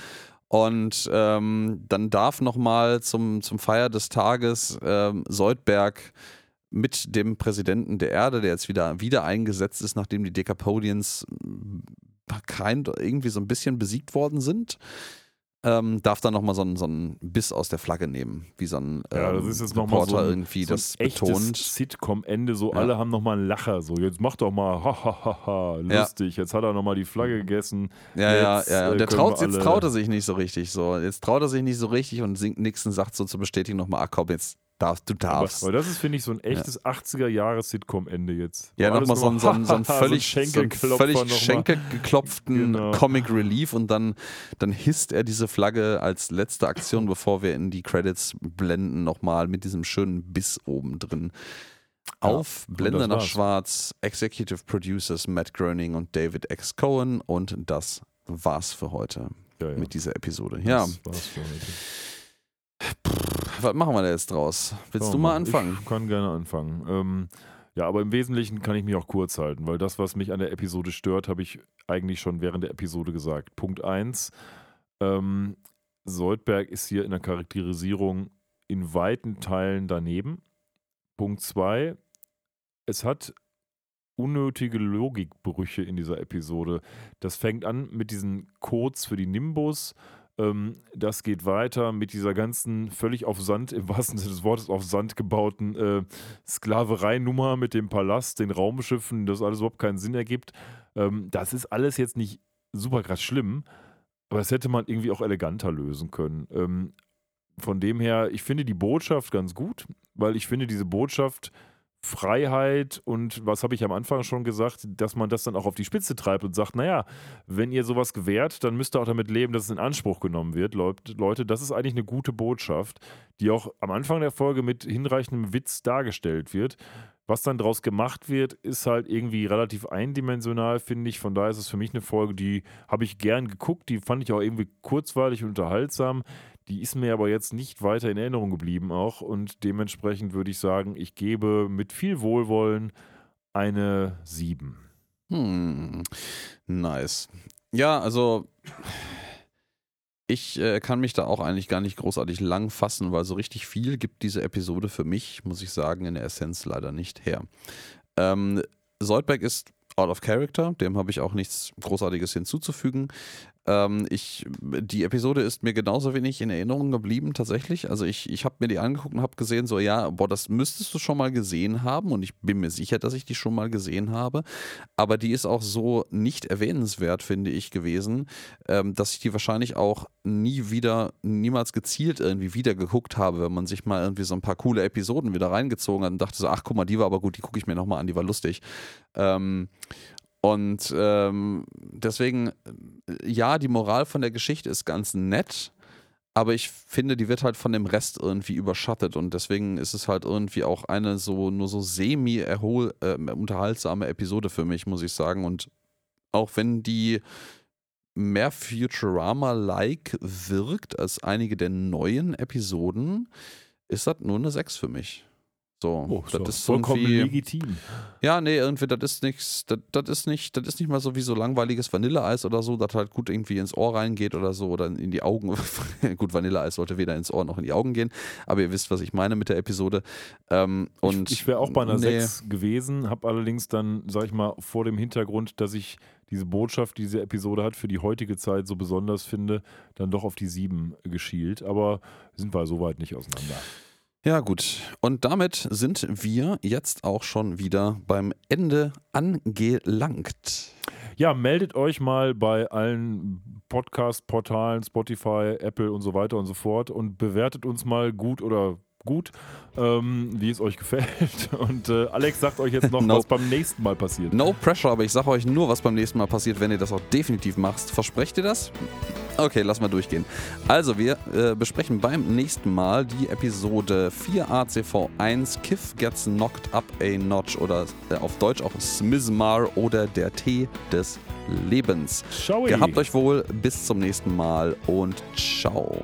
Und ähm, dann darf nochmal zum, zum Feier des Tages ähm, Soldberg mit dem Präsidenten der Erde, der jetzt wieder, wieder eingesetzt ist, nachdem die Decapodians kein, irgendwie so ein bisschen besiegt worden sind, ähm, darf dann nochmal so einen, so einen Biss aus der Flagge nehmen, wie so ein ähm, Ja, das ist jetzt Reporter so ein- irgendwie so ein das betont. Sitcom-Ende, so Ja. alle haben nochmal einen Lacher, so jetzt mach doch mal, ha, ha, ha, ha, Ja. lustig, jetzt hat er nochmal die Flagge gegessen. Ja, ja, Jetzt, ja. äh, Und der traut, jetzt traut er sich nicht so richtig. So. Jetzt traut er sich nicht so richtig und singt Nixon sagt so zur Bestätigung nochmal, ah komm, jetzt darfst du Aber, darfst. aber das ist, finde ich, so ein echtes 80er-Jahre-Sitcom-Ende jetzt. Ja, nochmal so, einen- so, so ein völlig, so Schenkelklopfer völlig schenkelgeklopften Genau. Comic Relief und dann, dann hisst er diese Flagge als letzte Aktion, bevor wir in die Credits blenden, nochmal mit diesem schönen Biss oben drin. Auf und Blende nach. Schwarz, Executive Producers Matt Groening und David X. Cohen und das war's für heute Ja, ja. mit dieser Episode. Ja, Das war's für heute. Was machen wir da jetzt draus? Willst du mal anfangen? Ich kann gerne anfangen. Ähm, ja, aber im Wesentlichen kann ich mich auch kurz halten, weil das, was mich an der Episode stört, habe ich eigentlich schon während der Episode gesagt. Punkt 1. Ähm, Soldberg ist hier in der Charakterisierung in weiten Teilen daneben. Punkt 2. Es hat unnötige Logikbrüche in dieser Episode. Das fängt an mit diesen Codes für die Nimbus. Ähm, das geht weiter mit dieser ganzen völlig auf Sand, im wahrsten Sinne des Wortes, auf Sand gebauten äh, Sklavereinummer mit dem Palast, den Raumschiffen, das alles überhaupt keinen Sinn ergibt. Ähm, das ist alles jetzt nicht super krass schlimm, aber das hätte man irgendwie auch eleganter lösen können. Ähm, von dem her, ich finde die Botschaft ganz gut, weil ich finde diese Botschaft Freiheit und was habe ich am Anfang schon gesagt, dass man das dann auch auf die Spitze treibt und sagt, naja, wenn ihr sowas gewährt, dann müsst ihr auch damit leben, dass es in Anspruch genommen wird. Leut- Leute, das ist eigentlich eine gute Botschaft, die auch am Anfang der Folge mit hinreichendem Witz dargestellt wird. Was dann daraus gemacht wird, ist halt irgendwie relativ eindimensional, finde ich. Von daher ist es für mich eine Folge, die habe ich gern geguckt. Die fand ich auch irgendwie kurzweilig und unterhaltsam. Die ist mir aber jetzt nicht weiter in Erinnerung geblieben auch. Und dementsprechend würde ich sagen, ich gebe mit viel Wohlwollen eine 7. Hm, nice. Ja, also ich äh, kann mich da auch eigentlich gar nicht großartig lang fassen, weil so richtig viel gibt diese Episode für mich, muss ich sagen, in der Essenz leider nicht her. Ähm, Soldberg ist out of character, dem habe ich auch nichts Großartiges hinzuzufügen. Ähm, ich, die Episode ist mir genauso wenig in Erinnerung geblieben, tatsächlich. Also ich, ich habe mir die angeguckt und habe gesehen, so ja, boah, das müsstest du schon mal gesehen haben und ich bin mir sicher, dass ich die schon mal gesehen habe. Aber die ist auch so nicht erwähnenswert, finde ich, gewesen, ähm, dass ich die wahrscheinlich auch nie wieder, niemals gezielt irgendwie wieder geguckt habe, wenn man sich mal irgendwie so ein paar coole Episoden wieder reingezogen hat und dachte so, ach guck mal, die war aber gut, die gucke ich mir nochmal an, die war lustig. Ähm, und ähm, deswegen, äh, ja, die Moral von der Geschichte ist ganz nett, aber ich finde, die wird halt von dem Rest irgendwie überschattet und deswegen ist es halt irgendwie auch eine so nur so semi-unterhaltsame Episode für mich, muss ich sagen. Und auch wenn die mehr Futurama-like wirkt als einige der neuen Episoden, ist das nur eine 6 für mich. So, Oh, das so, ist vollkommen legitim. ja, nee, irgendwie, das ist nichts, das, das ist nicht, das ist nicht mal so wie so langweiliges Vanilleeis oder so, das halt gut irgendwie ins Ohr reingeht oder so oder in die Augen. gut, Vanilleeis sollte weder ins Ohr noch in die Augen gehen, aber ihr wisst, was ich meine mit der Episode. Ähm, und ich ich wäre auch bei einer nee. 6 gewesen, habe allerdings dann, sag ich mal, vor dem Hintergrund, dass ich diese Botschaft, die diese Episode hat, für die heutige Zeit so besonders finde, dann doch auf die 7 geschielt. Aber sind wir soweit nicht auseinander. Ja, gut. Und damit sind wir jetzt auch schon wieder beim Ende angelangt. Ja, meldet euch mal bei allen Podcast-Portalen, Spotify, Apple und so weiter und so fort und bewertet uns mal gut oder gut, ähm, wie es euch gefällt. Und äh, Alex sagt euch jetzt noch, Nope. was beim nächsten Mal passiert. No pressure, aber ich sage euch nur, was beim nächsten Mal passiert, wenn ihr das auch definitiv macht. Versprecht ihr das? Okay, lass mal durchgehen. Also, wir äh, besprechen beim nächsten Mal die Episode 4 ACV1 Kiff Gets Knocked Up a Notch oder äh, auf Deutsch auch Smizmar oder der Tee des Lebens. Ciao. Gehabt euch wohl, bis zum nächsten Mal und ciao.